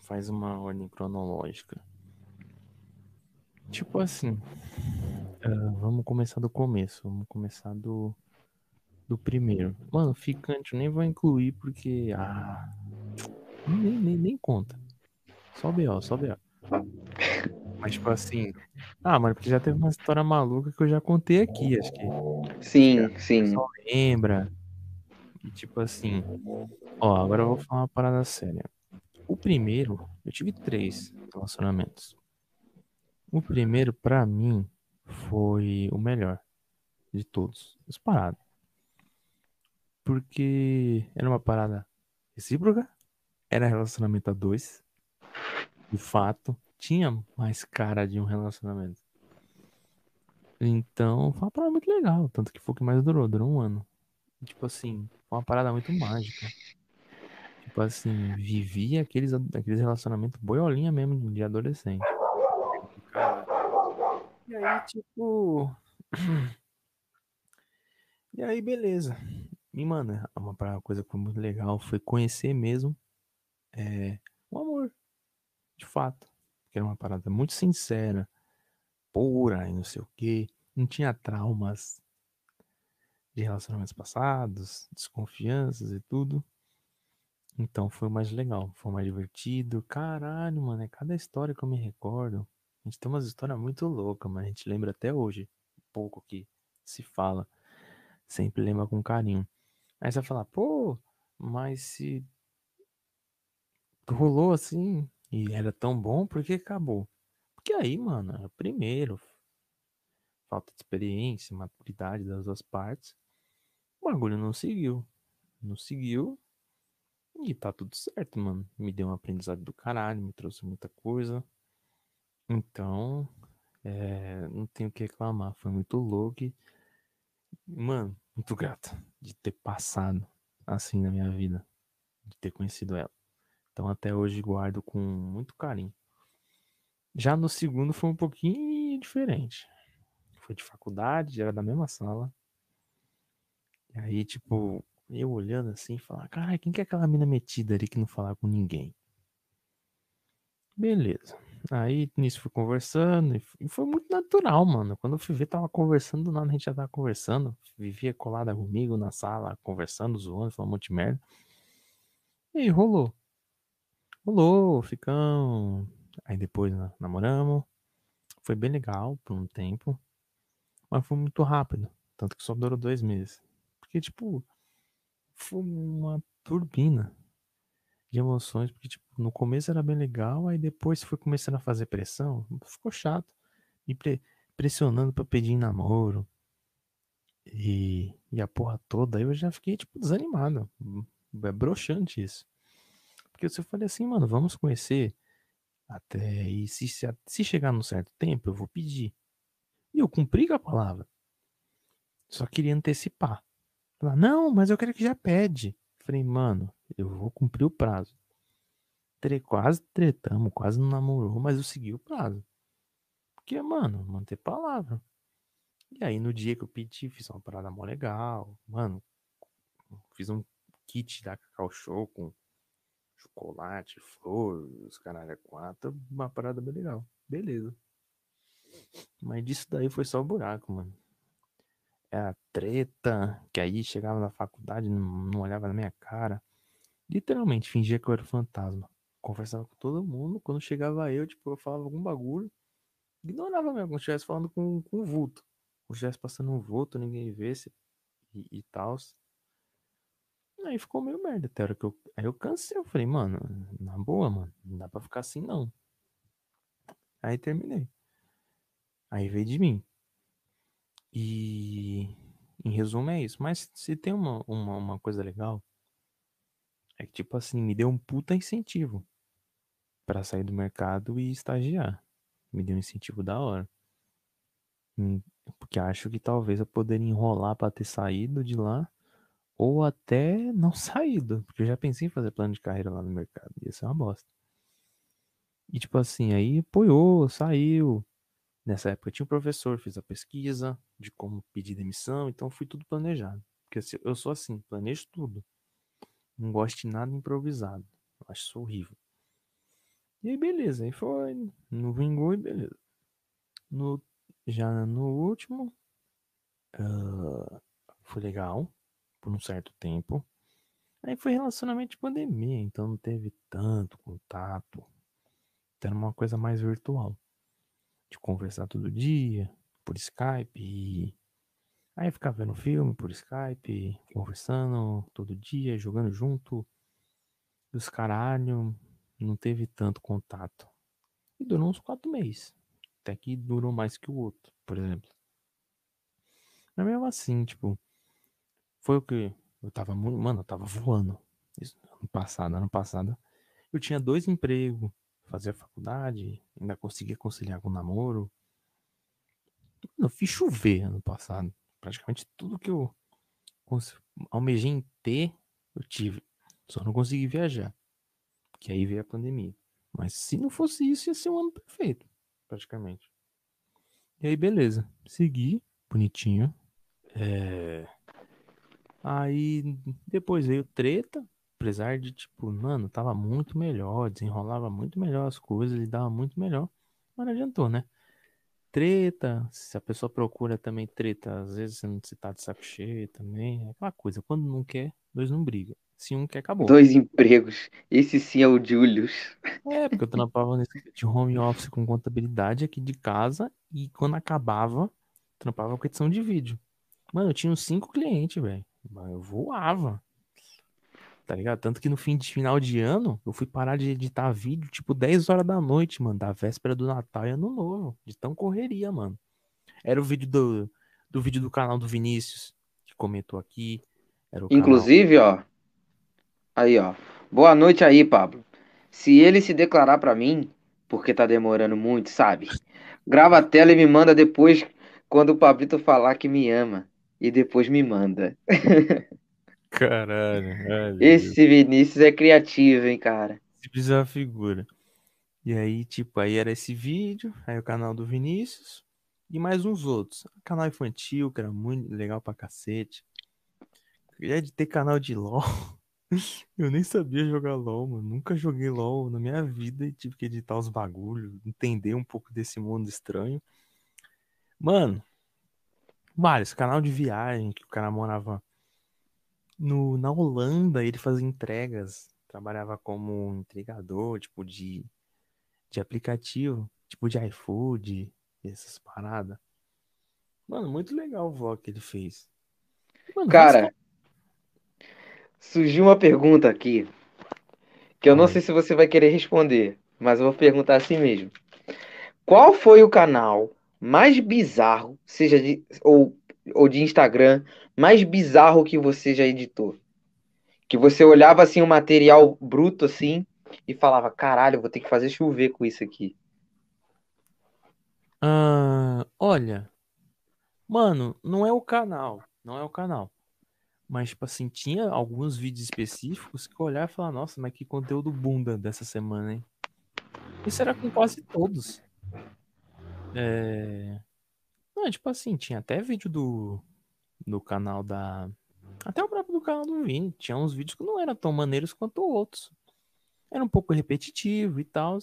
faz uma ordem cronológica. Tipo assim. Uh, vamos começar do começo. Vamos começar do, do primeiro. Mano, ficante eu nem vou incluir porque. Ah. Nem, nem, nem conta. Só B.O., só B.O. Mas, tipo assim, Ah, mano, porque já teve uma história maluca que eu já contei aqui, acho que. Sim, que sim. O lembra. E tipo assim. Ó, agora eu vou falar uma parada séria. O primeiro, eu tive três relacionamentos. O primeiro, para mim, foi o melhor de todos. Disparado. Porque era uma parada recíproca, era relacionamento a dois. De fato, tinha mais cara de um relacionamento. Então, foi uma parada muito legal. Tanto que foi o que mais durou, durou um ano. Tipo assim, foi uma parada muito mágica. Tipo assim, vivia aqueles, aqueles relacionamentos boiolinha mesmo de adolescente. E aí, tipo. E aí, beleza. E, mano, uma, uma coisa que foi muito legal foi conhecer mesmo é, o amor. De fato. Que era uma parada muito sincera, pura e não sei o quê. Não tinha traumas de relacionamentos passados, desconfianças e tudo. Então foi mais legal, foi mais divertido. Caralho, mano, é cada história que eu me recordo. A gente tem umas histórias muito loucas, mas a gente lembra até hoje. Pouco que se fala. Sempre lembra com carinho. Aí você vai falar, pô, mas se rolou assim e era tão bom, por que acabou? Porque aí, mano, primeiro, falta de experiência, maturidade das duas partes. O bagulho não seguiu. Não seguiu. E tá tudo certo, mano. Me deu um aprendizado do caralho, me trouxe muita coisa. Então, é, não tenho o que reclamar. Foi muito louco. E, mano, muito grato de ter passado assim na minha vida. De ter conhecido ela. Então, até hoje guardo com muito carinho. Já no segundo foi um pouquinho diferente. Foi de faculdade, era da mesma sala. E aí, tipo, eu olhando assim, falar, cara, quem que é aquela mina metida ali que não fala com ninguém? Beleza. Aí nisso fui conversando e foi muito natural, mano. Quando eu fui ver, tava conversando, do nada a gente já tava conversando. Vivia colada comigo na sala, conversando, zoando, falando um monte de merda. E rolou. Rolou, ficamos. Aí depois namoramos. Foi bem legal por um tempo. Mas foi muito rápido. Tanto que só durou dois meses. Porque, tipo, foi uma turbina de emoções, porque tipo, no começo era bem legal, aí depois foi começando a fazer pressão, ficou chato, me pre pressionando para pedir namoro. E, e a porra toda, aí eu já fiquei tipo desanimado. É broxante isso. Porque eu falei assim, mano, vamos conhecer até e se, se, se chegar num certo tempo, eu vou pedir. E eu cumpri com a palavra. Só queria antecipar. Falar, não, mas eu quero que já pede. Falei, mano, eu vou cumprir o prazo. Tre quase tretamos, quase não namorou, mas eu segui o prazo. Porque, mano, manter palavra. E aí, no dia que eu pedi, fiz uma parada mó legal. Mano, fiz um kit da Cacau Show com chocolate, flor, os caralho quatro. Uma parada bem legal. Beleza. Mas disso daí foi só o buraco, mano. Era treta, que aí chegava na faculdade, não, olhava na minha cara. Literalmente, fingia que eu era fantasma. Conversava com todo mundo. Quando chegava eu, tipo, eu falava algum bagulho. Ignorava mesmo, como se estivesse falando com, com vulto. Se estivesse passando um vulto, ninguém visse e, e tal. Aí ficou meio merda. Até hora que eu. Aí eu cansei. Eu falei, mano, na boa, mano. Não dá pra ficar assim, não. Aí terminei. Aí veio de mim. E. Em resumo é isso. Mas se tem uma, uma, uma coisa legal. É que, tipo assim, me deu um puta incentivo para sair do mercado e estagiar. Me deu um incentivo da hora. Hum, porque acho que talvez eu poderia enrolar para ter saído de lá ou até não saído, porque eu já pensei em fazer plano de carreira lá no mercado, ia ser uma bosta. E tipo assim, aí apoiou, saiu. Nessa época tinha um professor, fiz a pesquisa de como pedir demissão, então fui tudo planejado. Porque eu sou assim, planejo tudo. Não gosto de nada improvisado. Eu acho isso horrível. E aí, beleza. Aí foi. No vingou e beleza. No, já no último. Uh, foi legal. Por um certo tempo. Aí foi relacionamento de pandemia. Então não teve tanto contato. Então era uma coisa mais virtual. de conversar todo dia por Skype. E aí ficar vendo filme por Skype, conversando todo dia, jogando junto. Dos caralho, não teve tanto contato. E durou uns quatro meses. Até que durou mais que o outro, por exemplo. Mas mesmo assim, tipo, foi o que eu tava, mano, eu tava voando. Isso, ano passado, ano passado, eu tinha dois empregos, fazia faculdade, ainda conseguia conciliar com o namoro. Eu fiz chover ano passado. Praticamente tudo que eu almejei em ter, eu tive. Só não consegui viajar. Que aí veio a pandemia. Mas se não fosse isso, ia ser um ano perfeito. Praticamente. E aí, beleza. Segui, bonitinho. É... Aí depois veio treta, apesar de, tipo, mano, tava muito melhor, desenrolava muito melhor as coisas, lidava muito melhor. Mas não adiantou, né? Treta, se a pessoa procura também treta, às vezes você tá de saco cheio também, é aquela coisa, quando não quer, dois não brigam. Se um quer, acabou. Dois empregos. Esse sim é o Julius. É, porque eu trampava nesse de home office com contabilidade aqui de casa e quando acabava, trampava com edição de vídeo. Mano, eu tinha uns cinco clientes, velho. Eu voava. Tá ligado? Tanto que no fim de final de ano, eu fui parar de editar vídeo, tipo, 10 horas da noite, mano, da véspera do Natal e Ano Novo. De tão correria, mano. Era o vídeo do, do vídeo do canal do Vinícius, que comentou aqui. Inclusive, canal... ó. Aí, ó. Boa noite aí, Pablo. Se ele se declarar para mim, porque tá demorando muito, sabe? Grava a tela e me manda depois quando o Pablito falar que me ama e depois me manda. Caralho. Esse Vinícius é criativo, hein, cara. Simples é uma figura. E aí, tipo, aí era esse vídeo, aí o canal do Vinícius e mais uns outros. Canal infantil, que era muito legal pra cacete. Queria de ter canal de LOL. Eu nem sabia jogar LOL, mano. Nunca joguei LOL na minha vida e tive que editar os bagulhos, entender um pouco desse mundo estranho. Mano, Vários, canal de viagem, que o cara morava no, na Holanda, ele fazia entregas, trabalhava como entregador, tipo, de, de aplicativo, tipo de iFood, essas paradas. Mano, muito legal o vlog que ele fez. Mano, cara, surgiu uma pergunta aqui, que eu Ai. não sei se você vai querer responder, mas eu vou perguntar assim mesmo. Qual foi o canal mais bizarro, seja de ou, ou de Instagram, mais bizarro que você já editou? Que você olhava assim um material bruto assim e falava, caralho, vou ter que fazer chover com isso aqui. Uh, olha, mano, não é o canal, não é o canal. Mas, tipo assim, tinha alguns vídeos específicos que eu olhava e falava, nossa, mas que conteúdo bunda dessa semana, hein? Isso era com quase todos. É... Não, tipo assim, tinha até vídeo do, do canal da. Até o próprio do canal do Vini. Tinha uns vídeos que não eram tão maneiros quanto outros. Era um pouco repetitivo e tal.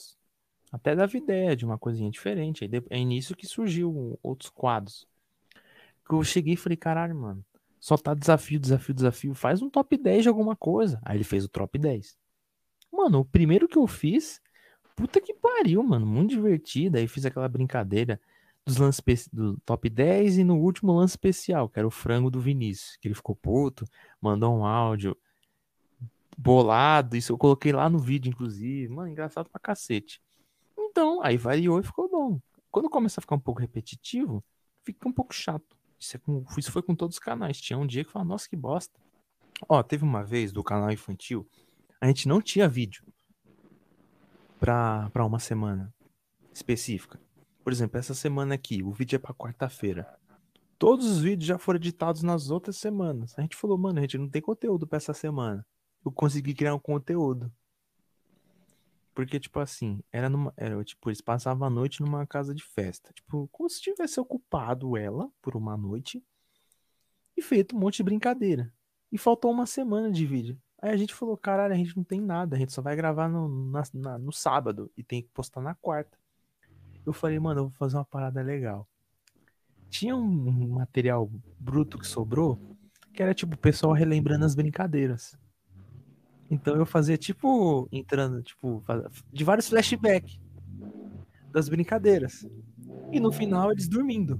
Até dava ideia de uma coisinha diferente. Aí é início que surgiu outros quadros. Que eu cheguei e falei, caralho, mano. Só tá desafio, desafio, desafio. Faz um top 10 de alguma coisa. Aí ele fez o top 10. Mano, o primeiro que eu fiz puta que pariu, mano. Muito divertido. Aí fiz aquela brincadeira dos lances do top 10 e no último lance especial, que era o frango do Vinícius, que ele ficou puto, mandou um áudio bolado, isso eu coloquei lá no vídeo, inclusive. Mano, engraçado pra cacete. Então, aí variou e ficou bom. Quando começa a ficar um pouco repetitivo, fica um pouco chato. Isso, é com, isso foi com todos os canais. Tinha um dia que falava, nossa, que bosta. Ó, teve uma vez do canal infantil, a gente não tinha vídeo para uma semana específica. Por exemplo, essa semana aqui, o vídeo é para quarta-feira. Todos os vídeos já foram editados nas outras semanas. A gente falou, mano, a gente não tem conteúdo para essa semana. Eu consegui criar um conteúdo. Porque, tipo assim, era numa. Era, tipo, eles passavam a noite numa casa de festa. Tipo, como se tivesse ocupado ela por uma noite e feito um monte de brincadeira. E faltou uma semana de vídeo. Aí a gente falou, caralho, a gente não tem nada, a gente só vai gravar no, na, na, no sábado e tem que postar na quarta. Eu falei, mano, eu vou fazer uma parada legal. Tinha um material bruto que sobrou, que era tipo o pessoal relembrando as brincadeiras. Então eu fazia tipo, entrando, tipo, de vários flashbacks das brincadeiras. E no final eles dormindo.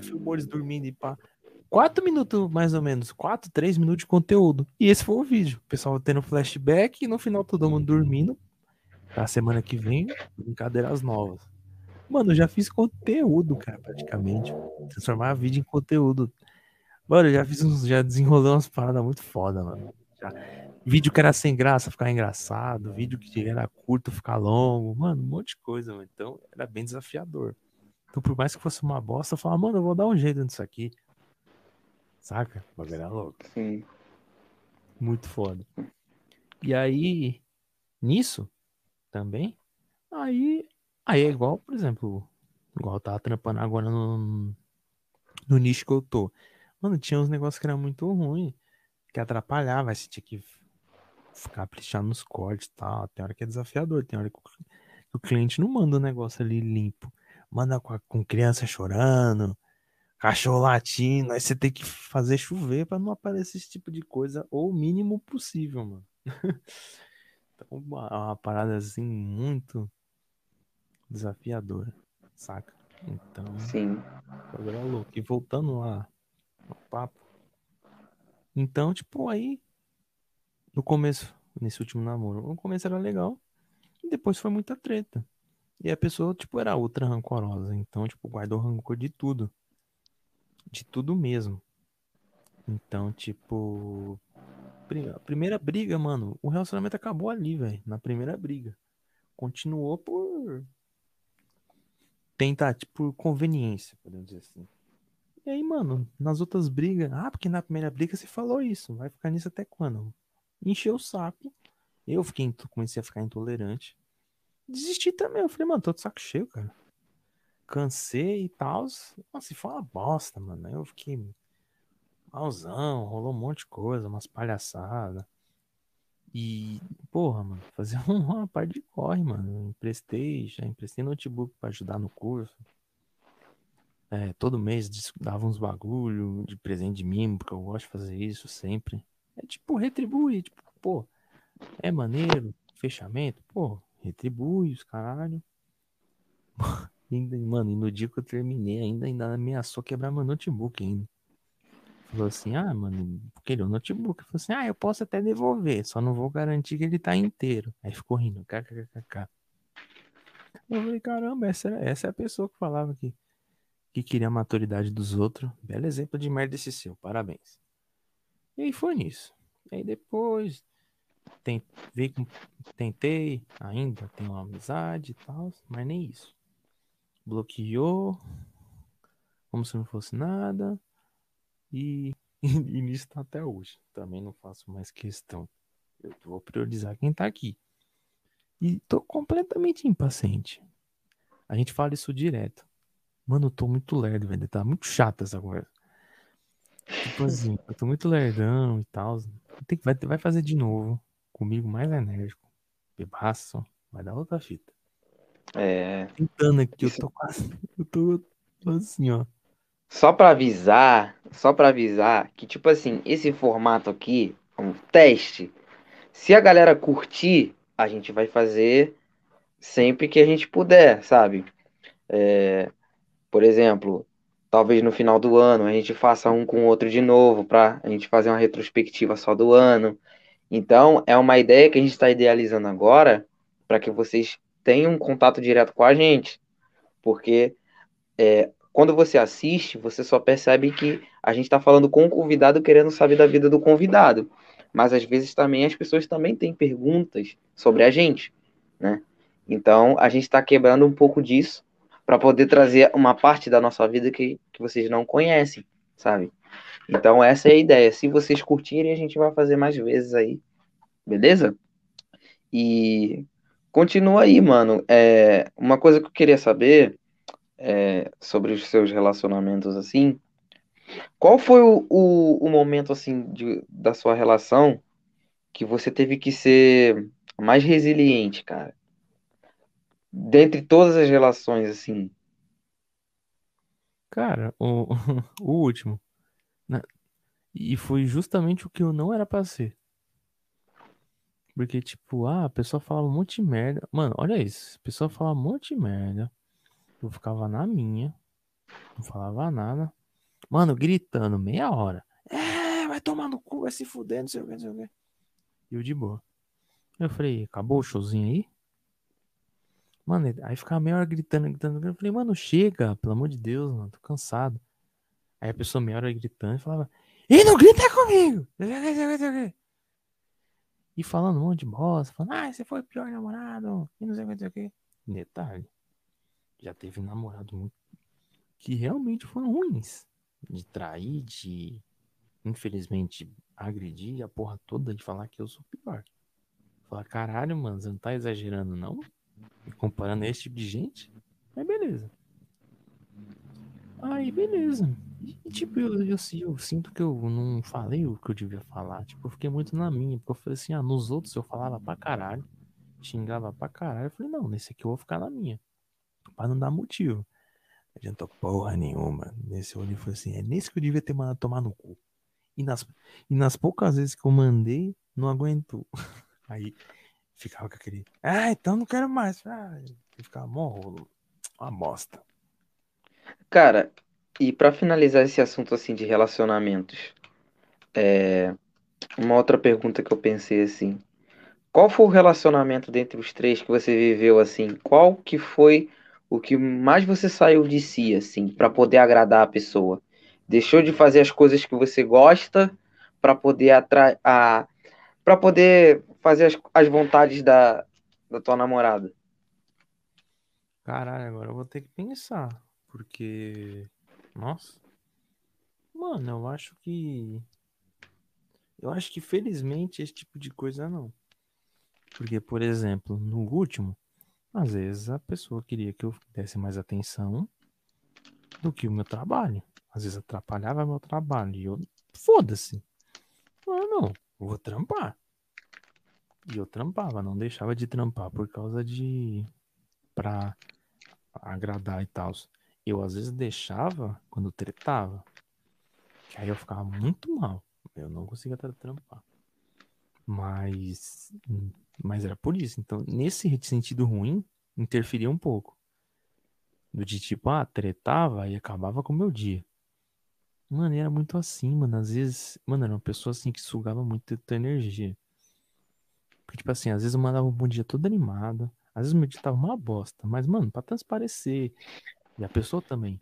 Filmou eles dormindo e pá. Quatro minutos, mais ou menos. Quatro, três minutos de conteúdo. E esse foi o vídeo. O pessoal tendo flashback e no final todo mundo dormindo. Pra semana que vem, brincadeiras novas. Mano, eu já fiz conteúdo, cara, praticamente. Transformar vídeo em conteúdo. Mano, eu já fiz uns. Já desenrolei umas paradas muito foda, mano. Já. Vídeo que era sem graça, ficar engraçado. Vídeo que era curto, ficar longo. Mano, um monte de coisa, mano. Então era bem desafiador. Então, por mais que fosse uma bosta, eu falava, mano, eu vou dar um jeito nisso aqui. Saca? O bagulho era louco. Sim. Muito foda. E aí, nisso, também, aí, aí é igual, por exemplo, igual eu tava trampando agora no, no nicho que eu tô. Mano, tinha uns negócios que era muito ruim, que atrapalhava, você tinha que ficar caprichar nos cortes e tal. Tem hora que é desafiador, tem hora que o cliente não manda o negócio ali limpo manda com, a, com criança chorando, cachorro latindo, aí você tem que fazer chover para não aparecer esse tipo de coisa, ou o mínimo possível, mano. então, uma, uma parada assim muito desafiadora, saca? Então, sim. Agora é louco. E voltando lá no papo. Então, tipo, aí no começo, nesse último namoro, no começo era legal, e depois foi muita treta. E a pessoa, tipo, era ultra rancorosa. Então, tipo, guardou rancor de tudo. De tudo mesmo. Então, tipo. A primeira briga, mano. O relacionamento acabou ali, velho. Na primeira briga. Continuou por. Tentar, tipo, conveniência, podemos dizer assim. E aí, mano, nas outras brigas. Ah, porque na primeira briga você falou isso. Vai ficar nisso até quando? Encheu o saco. Eu fiquei, comecei a ficar intolerante desisti também. Eu falei, mano, tô de saco cheio, cara. Cansei e tal. Nossa, foi uma bosta, mano. Eu fiquei malzão, rolou um monte de coisa, umas palhaçadas. E, porra, mano, fazer uma parte de corre, mano. Emprestei, já emprestei notebook pra ajudar no curso. É, todo mês dava uns bagulho de presente de mim, porque eu gosto de fazer isso sempre. É tipo, retribui, tipo, pô, é maneiro, fechamento, pô, retribui os caralho. ainda, mano, e no dia que eu terminei, ainda, ainda ameaçou quebrar meu notebook ainda. Falou assim, ah, mano, queria o notebook. Falou assim, ah, eu posso até devolver, só não vou garantir que ele tá inteiro. Aí ficou rindo, kkkk. Eu falei, caramba, essa, essa é a pessoa que falava que, que queria a maturidade dos outros. Belo exemplo de merda esse seu, parabéns. E aí foi nisso. E aí depois, tentei ainda, tenho uma amizade e tal, mas nem isso. Bloqueou, como se não fosse nada, e, e nisso tá até hoje. Também não faço mais questão. Eu vou priorizar quem tá aqui. E tô completamente impaciente. A gente fala isso direto. Mano, eu tô muito lerdo, velho. Tá muito chata essa conversa. Tipo assim, eu tô muito lerdão e tal. Vai, vai fazer de novo comigo mais enérgico. Bebaço, vai dar outra fita. É. Tentando aqui, Isso... eu tô quase. Eu tô, assim, ó. Só pra avisar, só pra avisar que, tipo assim, esse formato aqui é um teste. Se a galera curtir, a gente vai fazer sempre que a gente puder, sabe? É, por exemplo, talvez no final do ano a gente faça um com o outro de novo, pra a gente fazer uma retrospectiva só do ano. Então, é uma ideia que a gente está idealizando agora para que vocês tenham um contato direto com a gente. Porque é, quando você assiste, você só percebe que a gente está falando com o convidado querendo saber da vida do convidado. Mas às vezes também as pessoas também têm perguntas sobre a gente, né? Então a gente está quebrando um pouco disso para poder trazer uma parte da nossa vida que, que vocês não conhecem, sabe? Então essa é a ideia. Se vocês curtirem, a gente vai fazer mais vezes aí. Beleza? E continua aí, mano. É, uma coisa que eu queria saber é, sobre os seus relacionamentos assim. Qual foi o, o, o momento assim de, da sua relação que você teve que ser mais resiliente, cara? Dentre todas as relações, assim. Cara, o, o último. Né? E foi justamente o que eu não era pra ser. Porque, tipo, ah, a pessoa fala um monte de merda. Mano, olha isso. A pessoa fala um monte de merda. Eu ficava na minha, não falava nada. Mano, gritando meia hora. É, vai tomar no cu, vai se fuder, não sei o que, não sei o que. E eu de boa. Eu falei, acabou o showzinho aí? Mano, aí ficava meia hora gritando, gritando. Eu falei, mano, chega, pelo amor de Deus, mano, tô cansado. Aí a pessoa meia hora gritando e falava, e não grita comigo! E falando um monte de bosta, falando, ah, você foi o pior namorado, e não sei o que, não sei o que. Detalhe, já teve namorado muito que realmente foram ruins. De trair, de infelizmente agredir a porra toda de falar que eu sou pior. Falar, caralho, mano, você não tá exagerando, não? Comparando esse tipo de gente? Mas beleza. Aí, beleza. E, tipo, eu, eu, eu, sinto que eu não falei o que eu devia falar. Tipo, eu fiquei muito na minha. Porque eu falei assim, ah, nos outros eu falava pra caralho. Xingava pra caralho. Eu falei, não, nesse aqui eu vou ficar na minha. Pra não dar motivo. Não adiantou porra nenhuma. Nesse olho eu falei assim, é nesse que eu devia ter mandado tomar no cu. E nas, e nas poucas vezes que eu mandei, não aguentou. Aí ficava com aquele. Ah, então não quero mais. Ah, ficava mó rolo. Uma bosta. Cara, e para finalizar esse assunto assim de relacionamentos, é... uma outra pergunta que eu pensei assim. Qual foi o relacionamento dentre os três que você viveu assim? Qual que foi o que mais você saiu de si assim, para poder agradar a pessoa? Deixou de fazer as coisas que você gosta para poder atrair a para poder fazer as, as vontades da, da tua namorada? Caralho, agora eu vou ter que pensar. Porque. Nossa. Mano, eu acho que. Eu acho que felizmente esse tipo de coisa não. Porque, por exemplo, no último, às vezes a pessoa queria que eu desse mais atenção do que o meu trabalho. Às vezes atrapalhava meu trabalho. E eu, foda-se. Ah, não, vou trampar. E eu trampava, não deixava de trampar por causa de. pra agradar e tal. Eu às vezes deixava quando tretava. Que aí eu ficava muito mal. Eu não conseguia trampar. Mas. Mas era por isso. Então, nesse sentido ruim, interferia um pouco. Do de tipo, ah, tretava e acabava com o meu dia. Mano, era muito assim, mano. Às vezes, mano, era uma pessoa assim que sugava muito tua energia. Porque, tipo assim, às vezes eu mandava um bom dia todo animado. Às vezes meu dia tava uma bosta. Mas, mano, pra transparecer e a pessoa também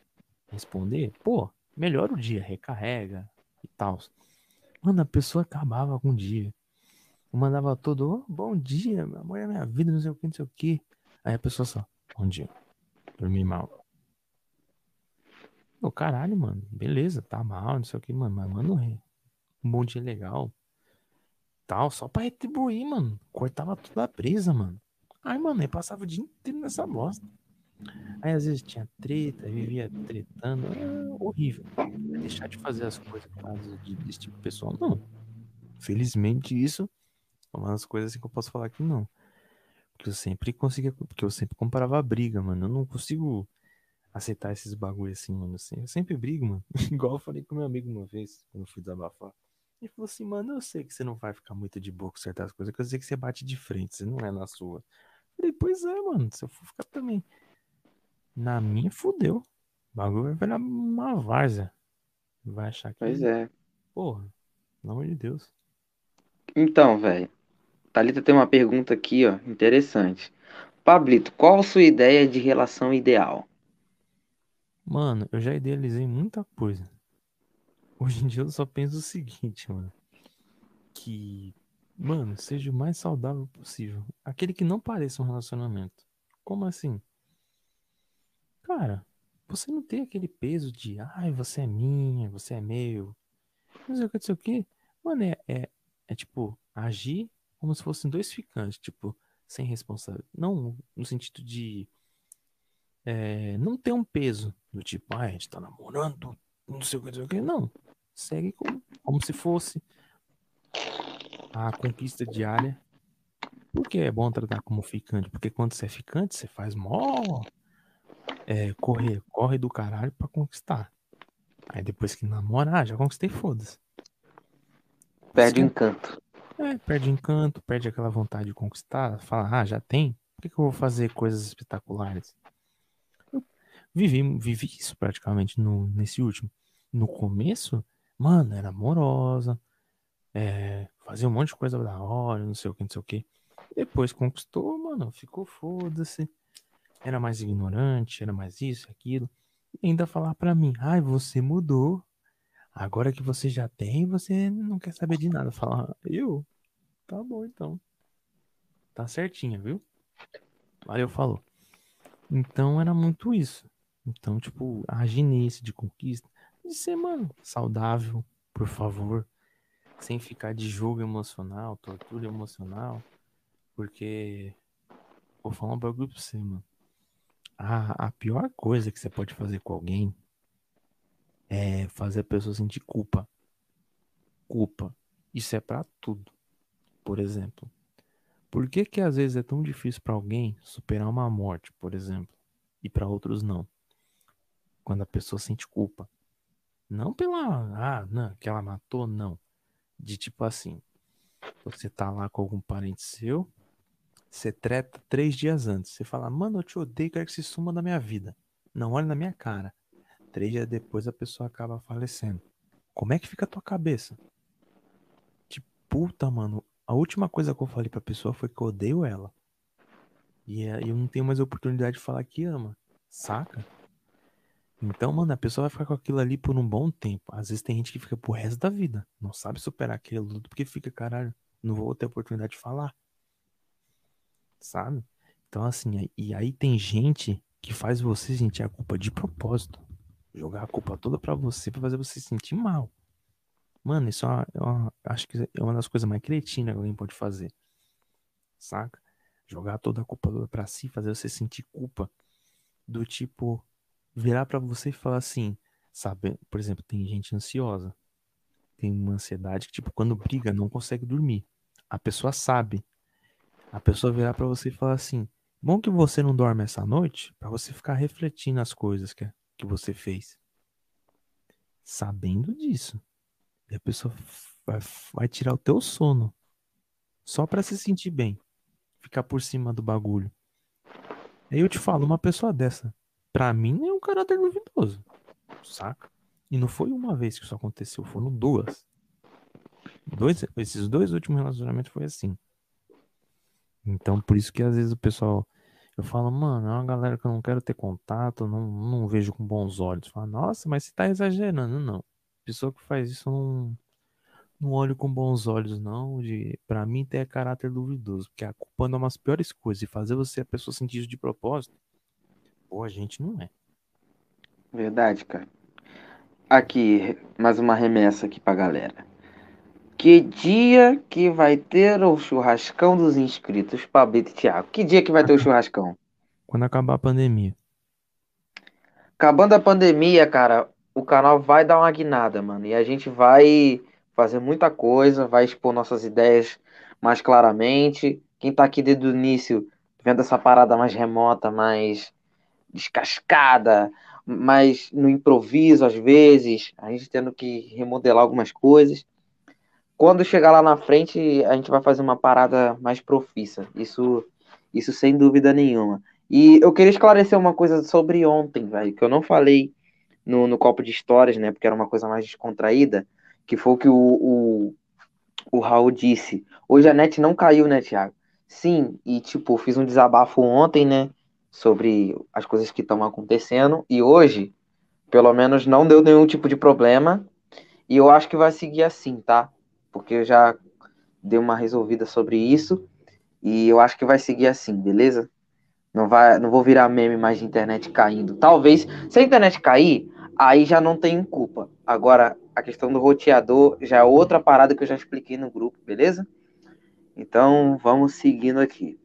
responder, pô, melhora o dia, recarrega e tal. Mano, a pessoa acabava com o dia. Eu mandava todo, oh, bom dia, meu amor é minha vida, não sei o que, não sei o que. Aí a pessoa só, bom dia, dormi mal. Ô, caralho, mano, beleza, tá mal, não sei o que, mano, mas manda um bom dia legal. Tal, só pra retribuir, mano. Cortava toda a brisa, mano. Aí, mano, aí passava o dia inteiro nessa bosta. Aí às vezes tinha treta, vivia tretando. É horrível. Deixar de fazer as coisas por causa de, desse tipo de pessoal, não. Felizmente isso é uma das coisas assim que eu posso falar que não. Porque eu sempre conseguia. Porque eu sempre comparava a briga, mano. Eu não consigo aceitar esses bagulho assim, mano. Assim, eu sempre brigo, mano. Igual eu falei com meu amigo uma vez, quando eu fui desabafar. Ele falou assim, mano, eu sei que você não vai ficar muito de boa com certas coisas, que eu sei que você bate de frente, você não é na sua. Eu falei, pois é, mano, se eu for ficar também na minha, fudeu. O bagulho vai virar uma várzea. Vai achar que. Pois é. Porra, pelo amor de Deus. Então, velho. Thalita tem uma pergunta aqui, ó, interessante. Pablito, qual a sua ideia de relação ideal? Mano, eu já idealizei muita coisa. Hoje em dia eu só penso o seguinte, mano. Que, mano, seja o mais saudável possível. Aquele que não pareça um relacionamento. Como assim? Cara, você não tem aquele peso de, ai, você é minha, você é meu. Não sei o que, não sei o que. Mano, é, é, é tipo, agir como se fossem dois ficantes, tipo, sem responsabilidade. Não no sentido de é, não ter um peso do tipo, ah, a gente tá namorando, não sei o que, não sei o que. Não. Segue como, como se fosse a conquista diária. Por que é bom tratar como ficante? Porque quando você é ficante, você faz mó é, correr, corre do caralho pra conquistar. Aí depois que namora, ah, já conquistei, foda-se. Perde o encanto. É, perde encanto, perde aquela vontade de conquistar. Fala, ah, já tem? Por que, que eu vou fazer coisas espetaculares? Vivi, vivi isso praticamente no, nesse último. No começo, mano, era amorosa, é, fazia um monte de coisa da hora, não sei o que, não sei o que. Depois conquistou, mano, ficou foda-se. Era mais ignorante, era mais isso, aquilo. E ainda falar pra mim, ai, você mudou. Agora que você já tem, você não quer saber de nada. Falar, eu? Tá bom então. Tá certinho, viu? Valeu, falou. Então era muito isso. Então, tipo, agir nesse de conquista, de ser, mano, saudável, por favor. Sem ficar de jogo emocional, tortura emocional. Porque. Vou falar um bagulho pra você, mano. A, a pior coisa que você pode fazer com alguém é fazer a pessoa sentir culpa. Culpa. Isso é para tudo. Por exemplo, por que que às vezes é tão difícil para alguém superar uma morte, por exemplo, e para outros não? Quando a pessoa sente culpa. Não pela, ah, não, que ela matou, não. De tipo assim, você tá lá com algum parente seu, você treta três dias antes. Você fala, mano, eu te odeio, quero que se suma da minha vida. Não olhe na minha cara. Três dias depois a pessoa acaba falecendo. Como é que fica a tua cabeça? Tipo, puta, mano. A última coisa que eu falei pra pessoa foi que eu odeio ela. E é, eu não tenho mais oportunidade de falar que ama. Saca? Então, mano, a pessoa vai ficar com aquilo ali por um bom tempo. Às vezes tem gente que fica pro resto da vida. Não sabe superar aquele luto porque fica, caralho, não vou ter oportunidade de falar. Sabe? Então, assim, e aí tem gente que faz você sentir a culpa de propósito. Jogar a culpa toda pra você, pra fazer você se sentir mal. Mano, isso é uma, é uma, acho que é uma das coisas mais cretinas que alguém pode fazer. Saca? Jogar toda a culpa toda pra si, fazer você sentir culpa. Do tipo, virar para você e falar assim, sabe? Por exemplo, tem gente ansiosa. Tem uma ansiedade que, tipo, quando briga, não consegue dormir. A pessoa sabe. A pessoa virar para você e falar assim: bom que você não dorme essa noite, para você ficar refletindo as coisas que, que você fez. Sabendo disso. E a pessoa vai, vai tirar o teu sono. Só para se sentir bem. Ficar por cima do bagulho. Aí eu te falo, uma pessoa dessa, pra mim é um caráter duvidoso. Saca? E não foi uma vez que isso aconteceu, foram duas. Dois, esses dois últimos relacionamentos foi assim. Então, por isso que às vezes o pessoal. Eu falo, mano, é uma galera que eu não quero ter contato, não, não vejo com bons olhos. Fala, nossa, mas você tá exagerando. Não. Pessoa que faz isso não, não olho com bons olhos, não. De, pra mim, ter caráter duvidoso. Porque a culpa é uma das piores coisas. E fazer você, a pessoa, sentir isso de propósito, pô, a gente não é. Verdade, cara. Aqui, mais uma remessa aqui pra galera. Que dia que vai ter o churrascão dos inscritos, Pablito e Thiago? Que dia que vai ter o churrascão? Quando acabar a pandemia. Acabando a pandemia, cara, o canal vai dar uma guinada, mano. E a gente vai fazer muita coisa, vai expor nossas ideias mais claramente. Quem tá aqui desde o início, vendo essa parada mais remota, mais descascada, mais no improviso às vezes, a gente tendo que remodelar algumas coisas. Quando chegar lá na frente, a gente vai fazer uma parada mais profissa. Isso, isso sem dúvida nenhuma. E eu queria esclarecer uma coisa sobre ontem, velho, que eu não falei no, no copo de histórias, né? Porque era uma coisa mais descontraída, que foi o que o, o, o Raul disse. Hoje a net não caiu, né, Thiago? Sim, e tipo, fiz um desabafo ontem, né? Sobre as coisas que estão acontecendo. E hoje, pelo menos, não deu nenhum tipo de problema. E eu acho que vai seguir assim, tá? Porque eu já dei uma resolvida sobre isso e eu acho que vai seguir assim, beleza? Não vai, não vou virar meme mais de internet caindo. Talvez, se a internet cair, aí já não tenho culpa. Agora, a questão do roteador já é outra parada que eu já expliquei no grupo, beleza? Então, vamos seguindo aqui.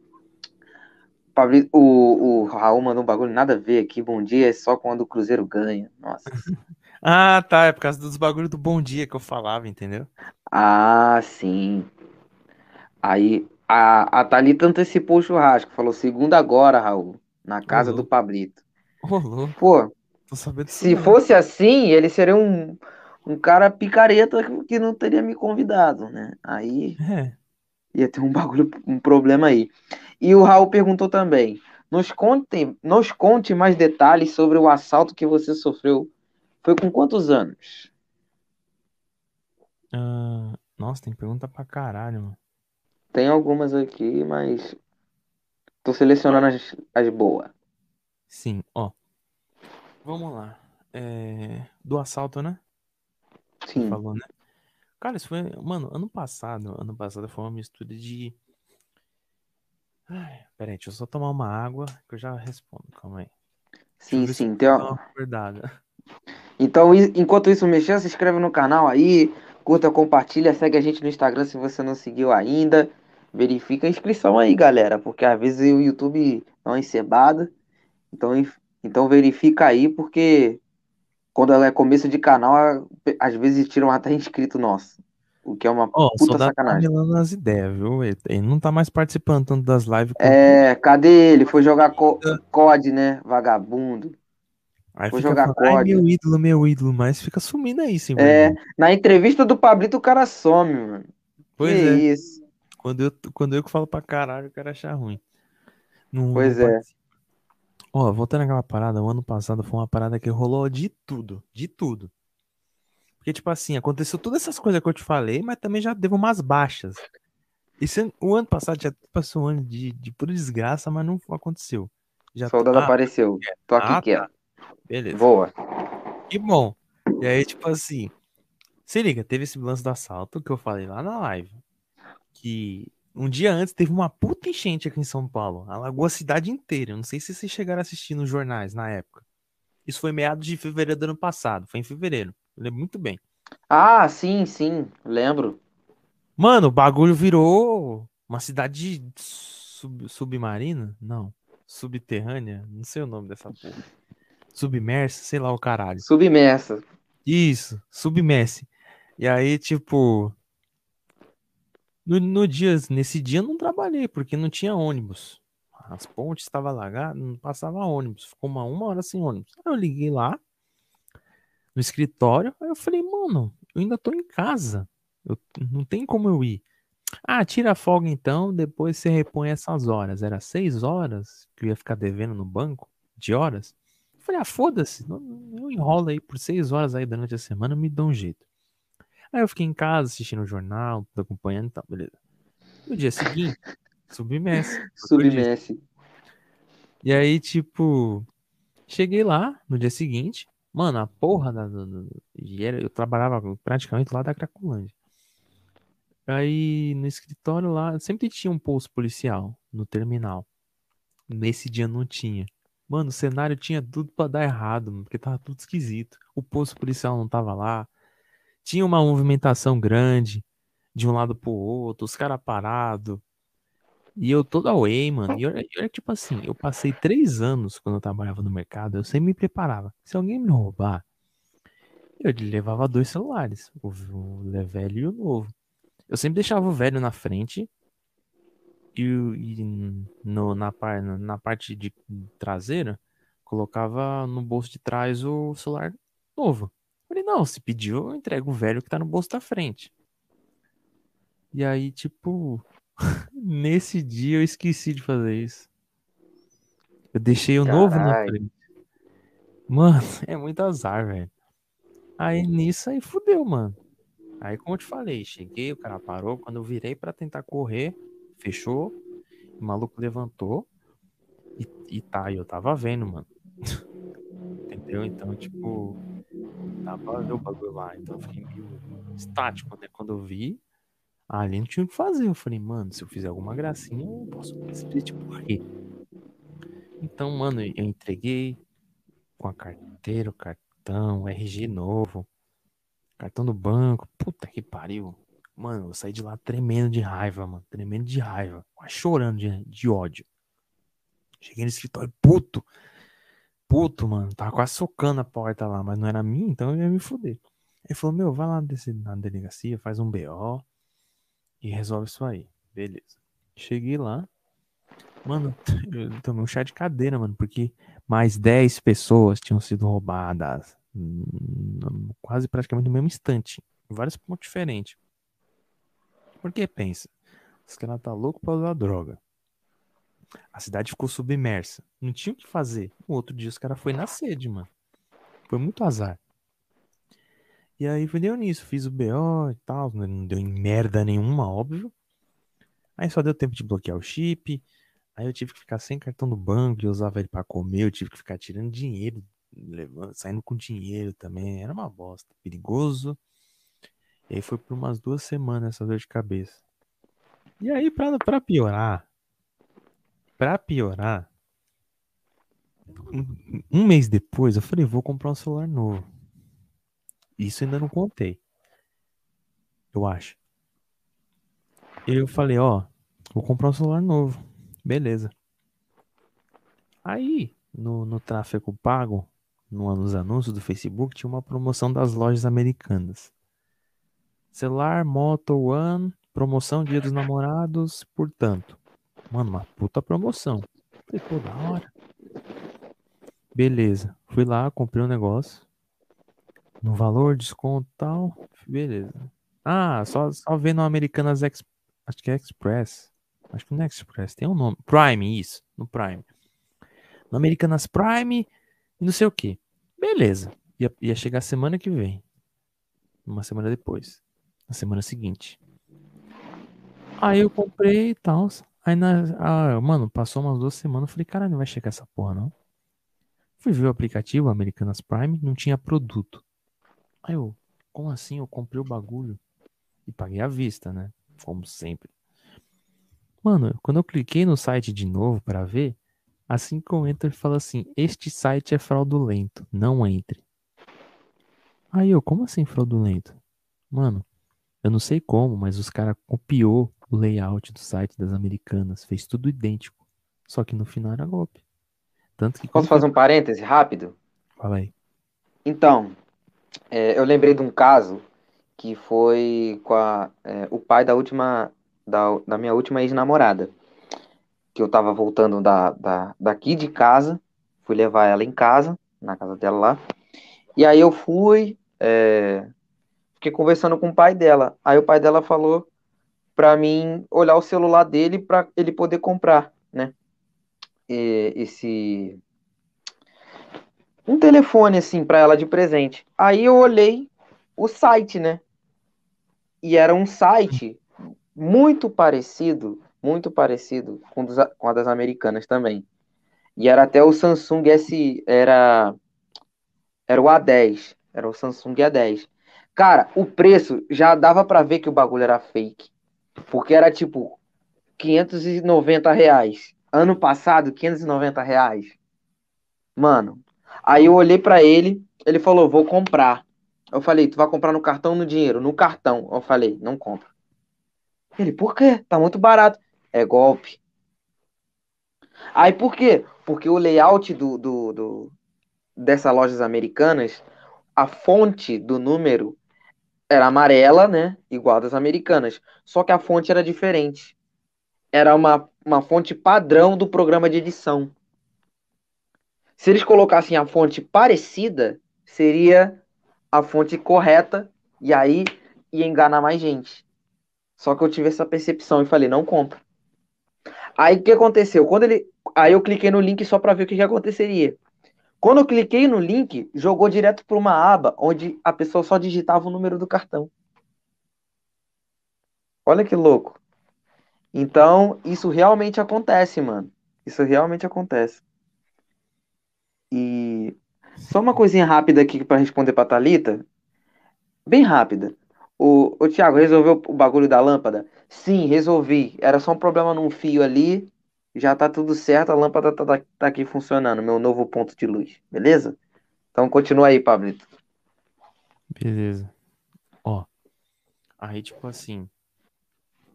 O, o Raul mandou um bagulho nada a ver aqui. Bom dia é só quando o Cruzeiro ganha. Nossa. ah, tá. É por causa dos bagulhos do bom dia que eu falava, entendeu? Ah, sim. Aí a, a Thalita antecipou o churrasco, falou segunda agora, Raul, na casa do Pablito. Rolou. Pô, se fosse assim, ele seria um, um cara picareta que não teria me convidado, né? Aí É. ia ter um bagulho, um problema aí. E o Raul perguntou também: nos conte, nos conte mais detalhes sobre o assalto que você sofreu. Foi com quantos anos? Uh, nossa, tem pergunta pra caralho, mano. Tem algumas aqui, mas tô selecionando as, as boas. Sim, ó. Vamos lá. É... Do assalto, né? Sim. Você falou, né? Cara, isso foi. Mano, ano passado. Ano passado foi uma mistura de. Ai, peraí, deixa eu só tomar uma água que eu já respondo. Calma aí. Sim, sim. Tem uma... Então, enquanto isso mexer, se inscreve no canal aí, curta, compartilha, segue a gente no Instagram se você não seguiu ainda. Verifica a inscrição aí, galera, porque às vezes o YouTube não é encebado. Então, então verifica aí, porque quando ela é começo de canal, às vezes tiram até inscrito nosso. O que é uma oh, puta sacanagem. Tá as ideias, viu? Ele não tá mais participando tanto das lives. É, cadê ele? Foi jogar co COD, né? Vagabundo. Aí Foi jogar falando, COD. meu ídolo, meu ídolo, mas fica sumindo aí, sim. É, na entrevista do Pablito o cara some, mano. Pois que é. isso. Quando eu, quando eu que falo pra caralho, o cara acha ruim. Não, pois não é. Ó, voltando àquela parada, o ano passado foi uma parada que rolou de tudo, de tudo. Porque, tipo assim, aconteceu todas essas coisas que eu te falei, mas também já teve umas baixas. Esse, o ano passado já passou um ano de, de pura desgraça, mas não aconteceu. Já Soldado ah, apareceu. Tô aqui ah, quieto. Tá. Beleza. Boa. Que bom. E aí, tipo assim, se liga, teve esse lance do assalto que eu falei lá na live. Que um dia antes teve uma puta enchente aqui em São Paulo. Alagou a cidade inteira. Eu não sei se vocês chegaram a assistir nos jornais na época. Isso foi meados de fevereiro do ano passado. Foi em fevereiro. Eu lembro muito bem. Ah, sim, sim. Lembro. Mano, o bagulho virou uma cidade sub submarina? Não. Subterrânea? Não sei o nome dessa porra. Submersa, sei lá o caralho. Submersa. Isso, submerse. E aí, tipo, no, no dia, nesse dia eu não trabalhei, porque não tinha ônibus. As pontes estavam alagadas, não passava ônibus. Ficou uma, uma hora sem ônibus. Aí eu liguei lá, no escritório, aí eu falei, mano, eu ainda tô em casa. Eu, não tem como eu ir. Ah, tira a folga então, depois você repõe essas horas. Era seis horas que eu ia ficar devendo no banco, de horas. Falei, ah, foda-se, eu enrolo aí por seis horas aí durante a semana, me dá um jeito. Aí eu fiquei em casa assistindo o jornal, tô acompanhando e tal, beleza. No dia seguinte, submerse. Submerse. E aí, tipo, cheguei lá no dia seguinte. Mano, a porra da. da, da eu trabalhava praticamente lá da Cracolândia. Aí no escritório lá, sempre tinha um posto policial no terminal. Nesse dia não tinha. Mano, o cenário tinha tudo para dar errado, mano, porque tava tudo esquisito. O posto policial não tava lá tinha uma movimentação grande de um lado pro outro, os caras parados. E eu todo away, mano. E eu, eu, tipo assim, eu passei três anos quando eu trabalhava no mercado, eu sempre me preparava. Se alguém me roubar, eu levava dois celulares, o velho e o novo. Eu sempre deixava o velho na frente e, e no, na, na parte de traseira colocava no bolso de trás o celular novo. Falei, não, se pediu, eu entrego o velho que tá no bolso da frente. E aí, tipo, nesse dia eu esqueci de fazer isso. Eu deixei o Carai. novo na frente. Mano, é muito azar, velho. Aí nisso aí fudeu, mano. Aí, como eu te falei, cheguei, o cara parou. Quando eu virei para tentar correr, fechou. O maluco levantou. E, e tá, eu tava vendo, mano. Entendeu? Então, tipo, pra ver o bagulho lá. Então eu fiquei meio estático, né? Quando eu vi, ali não tinha o que fazer. Eu falei, mano, se eu fizer alguma gracinha, eu posso por quê? Então, mano, eu entreguei com a carteira, o cartão, RG novo, cartão do banco. Puta que pariu. Mano, eu saí de lá tremendo de raiva, mano. Tremendo de raiva. Quase chorando de, de ódio. Cheguei no escritório puto puto, mano. Tava quase socando a porta lá, mas não era minha, então eu ia me fuder. Ele falou, meu, vai lá na delegacia, faz um BO e resolve isso aí. Beleza. Cheguei lá. Mano, eu tomei um chá de cadeira, mano, porque mais 10 pessoas tinham sido roubadas hum, quase praticamente no mesmo instante. Em vários pontos diferentes. Porque pensa, os caras tá louco pra usar droga. A cidade ficou submersa. Não tinha o que fazer. No outro dia os caras foi na sede, mano. Foi muito azar. E aí deu nisso, fiz o BO e tal, não deu em merda nenhuma, óbvio. Aí só deu tempo de bloquear o chip. Aí eu tive que ficar sem cartão do banco, e usava ele para comer, eu tive que ficar tirando dinheiro, levando, saindo com dinheiro também, era uma bosta, perigoso. E aí foi por umas duas semanas essa dor de cabeça. E aí, pra, pra piorar, pra piorar, um, um mês depois eu falei, vou comprar um celular novo. Isso ainda não contei. Eu acho. Eu falei, ó, vou comprar um celular novo. Beleza. Aí, no, no tráfego pago, no, nos anúncios do Facebook, tinha uma promoção das lojas americanas. Celular Moto One, promoção Dia dos Namorados, portanto. Mano, uma puta promoção. Pô, da hora. Beleza. Fui lá, comprei um negócio. No valor, desconto tal. Beleza. Ah, só, só vendo Americanas Express Acho que é Express. Acho que não é Express. Tem um nome. Prime, isso. No Prime. No Americanas Prime e não sei o que. Beleza. Ia, ia chegar semana que vem. Uma semana depois. Na semana seguinte. Aí eu comprei e tal. Aí, na, ah, mano, passou umas duas semanas. Eu falei, caralho, não vai chegar essa porra, não. Fui ver o aplicativo, Americanas Prime, não tinha produto. Aí eu, como assim? Eu comprei o bagulho e paguei à vista, né? como sempre. Mano, quando eu cliquei no site de novo para ver, assim que eu entro, ele fala assim: Este site é fraudulento, não entre. Aí eu, como assim fraudulento? Mano, eu não sei como, mas os caras copiou o layout do site das americanas, fez tudo idêntico. Só que no final era golpe. Tanto que Posso fazer um parêntese rápido? Fala aí. Então, é, eu lembrei de um caso que foi com a, é, o pai da última da, da minha última ex-namorada. Que eu tava voltando da, da, daqui de casa, fui levar ela em casa, na casa dela lá. E aí eu fui, é, fiquei conversando com o pai dela. Aí o pai dela falou para mim olhar o celular dele para ele poder comprar, né? E, esse um telefone assim para ela de presente. Aí eu olhei o site, né? E era um site muito parecido, muito parecido com, dos, com a das americanas também. E era até o Samsung S, era era o A10, era o Samsung A10. Cara, o preço já dava para ver que o bagulho era fake, porque era tipo 590 reais. Ano passado, 590 reais. Mano, aí eu olhei para ele, ele falou, vou comprar. Eu falei, tu vai comprar no cartão ou no dinheiro? No cartão. Eu falei, não compra. Ele, por quê? Tá muito barato. É golpe. Aí por quê? Porque o layout do, do, do, lojas americanas, a fonte do número era amarela, né? Igual das americanas. Só que a fonte era diferente. Era uma, uma fonte padrão do programa de edição. Se eles colocassem a fonte parecida, seria a fonte correta e aí ia enganar mais gente. Só que eu tive essa percepção e falei, não compra. Aí o que aconteceu? Quando ele, aí eu cliquei no link só para ver o que, que aconteceria. Quando eu cliquei no link, jogou direto para uma aba onde a pessoa só digitava o número do cartão. Olha que louco. Então, isso realmente acontece, mano. Isso realmente acontece. E só uma coisinha rápida aqui para responder para Talita, bem rápida. O, o Thiago resolveu o bagulho da lâmpada? Sim, resolvi. Era só um problema num fio ali. Já tá tudo certo, a lâmpada tá, tá, tá aqui funcionando, meu novo ponto de luz, beleza? Então continua aí, Pablito. Beleza. Ó. Aí, tipo assim.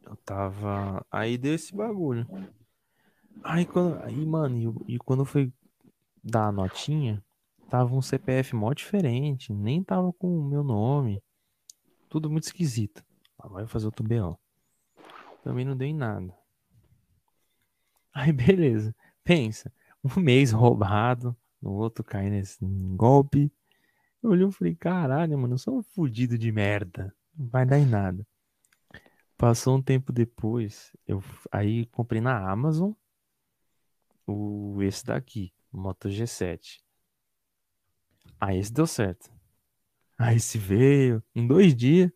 Eu tava. Aí deu esse bagulho. Aí, quando... aí mano, e, e quando foi dar a notinha, tava um CPF mó diferente, nem tava com o meu nome. Tudo muito esquisito. Agora vai fazer outro BO. Também não deu em nada. Aí beleza. Pensa, um mês roubado, no outro cai nesse golpe. Eu olhei e falei, caralho, mano, eu sou um fudido de merda. Não vai dar em nada. Passou um tempo depois, eu aí comprei na Amazon o esse daqui, Moto G7. Aí esse deu certo. Aí esse veio em dois dias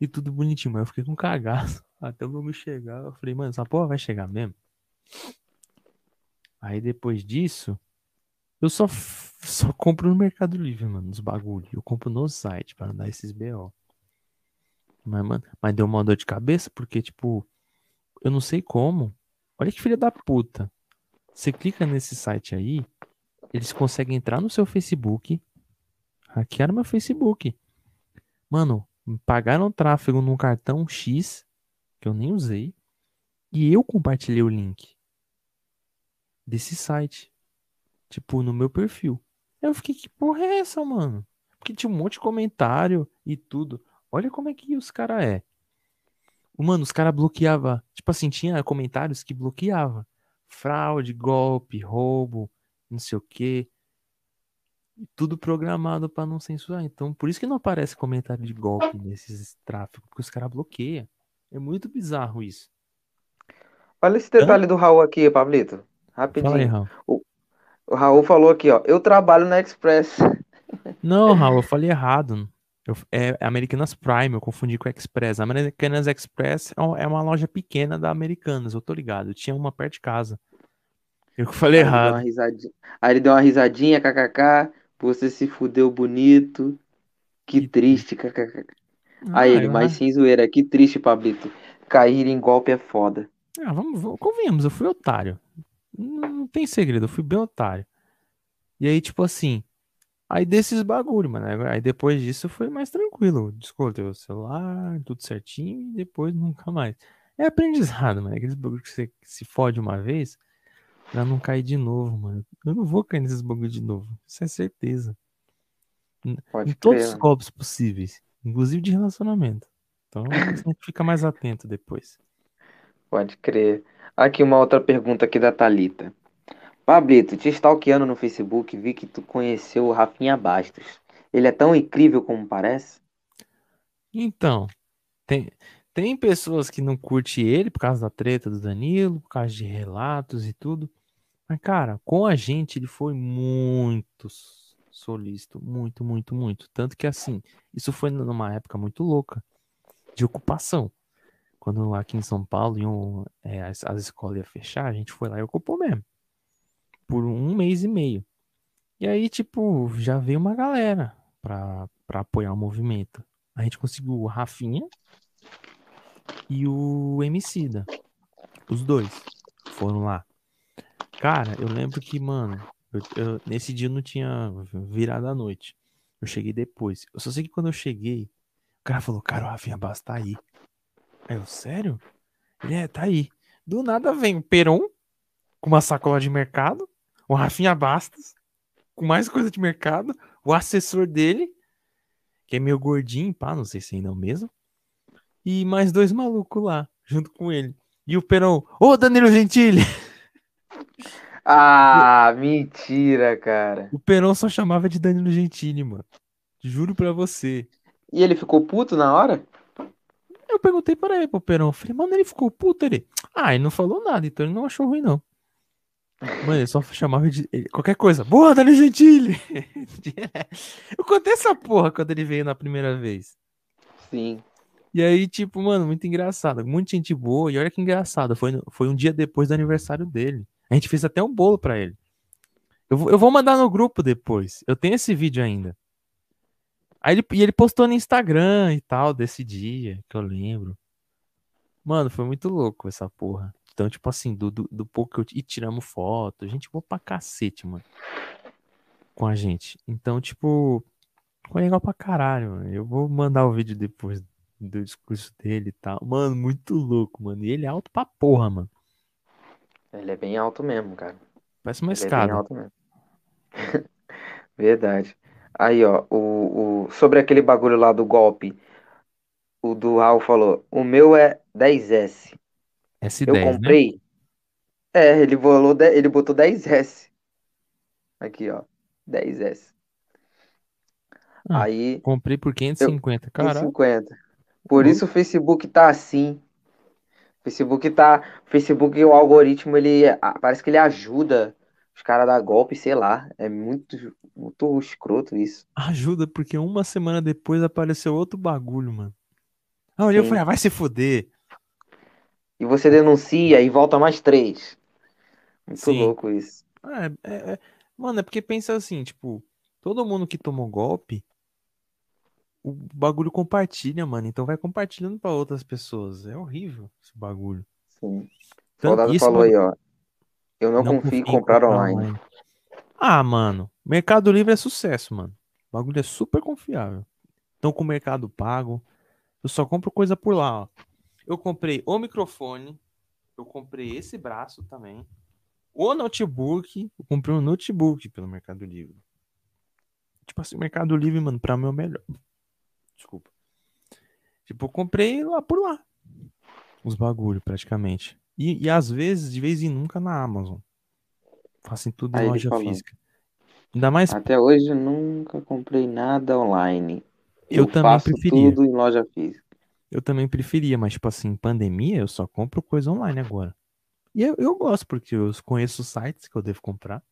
e tudo bonitinho. Mas eu fiquei com cagaço. Até o bagulho chegar. Eu falei, mano, essa porra vai chegar mesmo? Aí depois disso, eu só, só compro no Mercado Livre, mano, os bagulhos. Eu compro no site para dar esses BO. Mas, mano, mas deu uma dor de cabeça porque, tipo, eu não sei como. Olha que filha da puta. Você clica nesse site aí, eles conseguem entrar no seu Facebook, hackearam meu Facebook. Mano, pagaram tráfego num cartão X, que eu nem usei, e eu compartilhei o link desse site. Tipo, no meu perfil. Eu fiquei, que porra é essa, mano? Porque tinha um monte de comentário e tudo. Olha como é que os caras é. Mano, os caras bloqueavam. Tipo assim, tinha comentários que bloqueava. Fraude, golpe, roubo, não sei o quê. Tudo programado para não censurar. Então, por isso que não aparece comentário de golpe nesses tráficos, porque os caras bloqueiam. É muito bizarro isso. Olha esse detalhe Hã? do Raul aqui, Pablito. Rapidinho. Fala aí, Raul. O, o Raul falou aqui, ó. Eu trabalho na Express. Não, Raul, eu falei errado. Eu, é Americanas Prime, eu confundi com Express. Americanas Express é, é uma loja pequena da Americanas, eu tô ligado. Tinha uma perto de casa. Eu falei Aí errado. Ele Aí ele deu uma risadinha, kkk. Você se fudeu bonito. Que, que triste, kkk. Ah, Aí ele, mais sem zoeira. Que triste, Pablito. Cair em golpe é foda. Ah, vamos, vamos convenhamos, eu fui otário. Não, não tem segredo, eu fui bem otário. E aí, tipo assim, Aí desses bagulho, mano. Aí depois disso foi mais tranquilo. Descoltei o celular, tudo certinho, e depois nunca mais. É aprendizado, mano. Aqueles bagulho que você se fode uma vez, pra não cair de novo, mano. Eu não vou cair nesses bagulho de novo. Isso é certeza. Pode em crer, todos os golpes possíveis, inclusive de relacionamento. Então a gente fica mais atento depois. Pode crer. Aqui uma outra pergunta aqui da Talita. Pablito, te stalkeando no Facebook, vi que tu conheceu o Rafinha Bastos. Ele é tão incrível como parece? Então, tem, tem pessoas que não curtem ele por causa da treta do Danilo, por causa de relatos e tudo. Mas, cara, com a gente ele foi muito solícito. Muito, muito, muito. Tanto que, assim, isso foi numa época muito louca de ocupação. Quando aqui em São Paulo iam, é, as, as escolas iam fechar, a gente foi lá e ocupou mesmo por um mês e meio. E aí, tipo, já veio uma galera pra, pra apoiar o movimento. A gente conseguiu o Rafinha e o Emicida. Os dois foram lá. Cara, eu lembro que, mano, eu, eu, nesse dia eu não tinha virado a noite. Eu cheguei depois. Eu só sei que quando eu cheguei, o cara falou, cara, o Rafinha Basta aí. Aí eu, sério? Ele é, tá aí. Do nada vem o Peron com uma sacola de mercado o Rafinha Bastos, com mais coisa de mercado, o assessor dele, que é meio gordinho, pá, não sei se ainda é o mesmo, e mais dois malucos lá, junto com ele. E o Perão, ô Danilo Gentili! Ah, mentira, cara. O Perão só chamava de Danilo Gentili, mano. Juro pra você. E ele ficou puto na hora? Eu perguntei para ele, pro Perão. Falei, mano, ele ficou puto? Ele, ah, ele não falou nada, então ele não achou ruim, não. Mano, ele só chamava de qualquer coisa. Boa, Dani Gentili! Eu contei essa porra quando ele veio na primeira vez. Sim. E aí, tipo, mano, muito engraçado. Muita gente boa. E olha que engraçado. Foi, foi um dia depois do aniversário dele. A gente fez até um bolo para ele. Eu, eu vou mandar no grupo depois. Eu tenho esse vídeo ainda. Aí ele, e ele postou no Instagram e tal, desse dia, que eu lembro. Mano, foi muito louco essa porra. Então, tipo assim, do, do, do pouco que eu. E tiramos foto. Gente boa pra cacete, mano. Com a gente. Então, tipo. Foi legal pra caralho, mano. Eu vou mandar o vídeo depois do discurso dele e tal. Mano, muito louco, mano. E ele é alto pra porra, mano. Ele é bem alto mesmo, cara. Parece uma ele escada. É bem alto mesmo. Verdade. Aí, ó, o, o, sobre aquele bagulho lá do golpe, o do Raul falou: o meu é 10S. S10, eu né? comprei. Né? É, ele, bolou, ele botou 10S. Aqui, ó. 10S. Ah, Aí. Comprei por 550, cara. 550. Por uhum. isso o Facebook tá assim. Facebook tá. Facebook, o algoritmo, ele. Parece que ele ajuda os caras dar golpe, sei lá. É muito, muito escroto isso. Ajuda, porque uma semana depois apareceu outro bagulho, mano. Ah, eu falei, ah, vai se foder. E você denuncia e volta mais três. Muito Sim. louco isso. É, é, é, Mano, é porque pensa assim, tipo, todo mundo que tomou golpe, o bagulho compartilha, mano. Então vai compartilhando para outras pessoas. É horrível esse bagulho. Sim. O soldado falou bagulho... aí, ó. Eu não, não confio em comprar, comprar online. online. Ah, mano. Mercado Livre é sucesso, mano. O bagulho é super confiável. Então com o Mercado Pago, eu só compro coisa por lá, ó. Eu comprei o microfone, eu comprei esse braço também. O notebook, eu comprei um notebook pelo Mercado Livre. Tipo assim, Mercado Livre, mano, pra mim é o melhor. Desculpa. Tipo, eu comprei lá por lá. Os bagulho, praticamente. E, e às vezes, de vez em nunca, na Amazon. Faço tudo em loja física. Ainda mais. Até hoje eu nunca comprei nada online. Eu, eu também preferia. tudo em loja física. Eu também preferia, mas, tipo assim, pandemia, eu só compro coisa online agora. E eu, eu gosto, porque eu conheço os sites que eu devo comprar.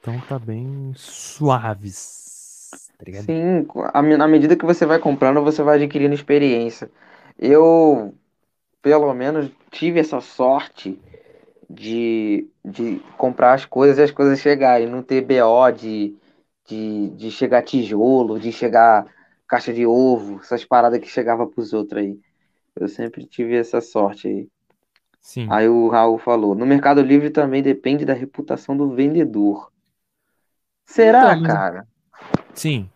Então tá bem suaves. Tá? Sim, à medida que você vai comprando, você vai adquirindo experiência. Eu, pelo menos, tive essa sorte de, de comprar as coisas e as coisas chegarem, não ter BO de, de, de chegar tijolo, de chegar caixa de ovo, essas paradas que chegava pros outros aí. Eu sempre tive essa sorte aí. Sim. Aí o Raul falou: no Mercado Livre também depende da reputação do vendedor. Será, então, cara? Sim.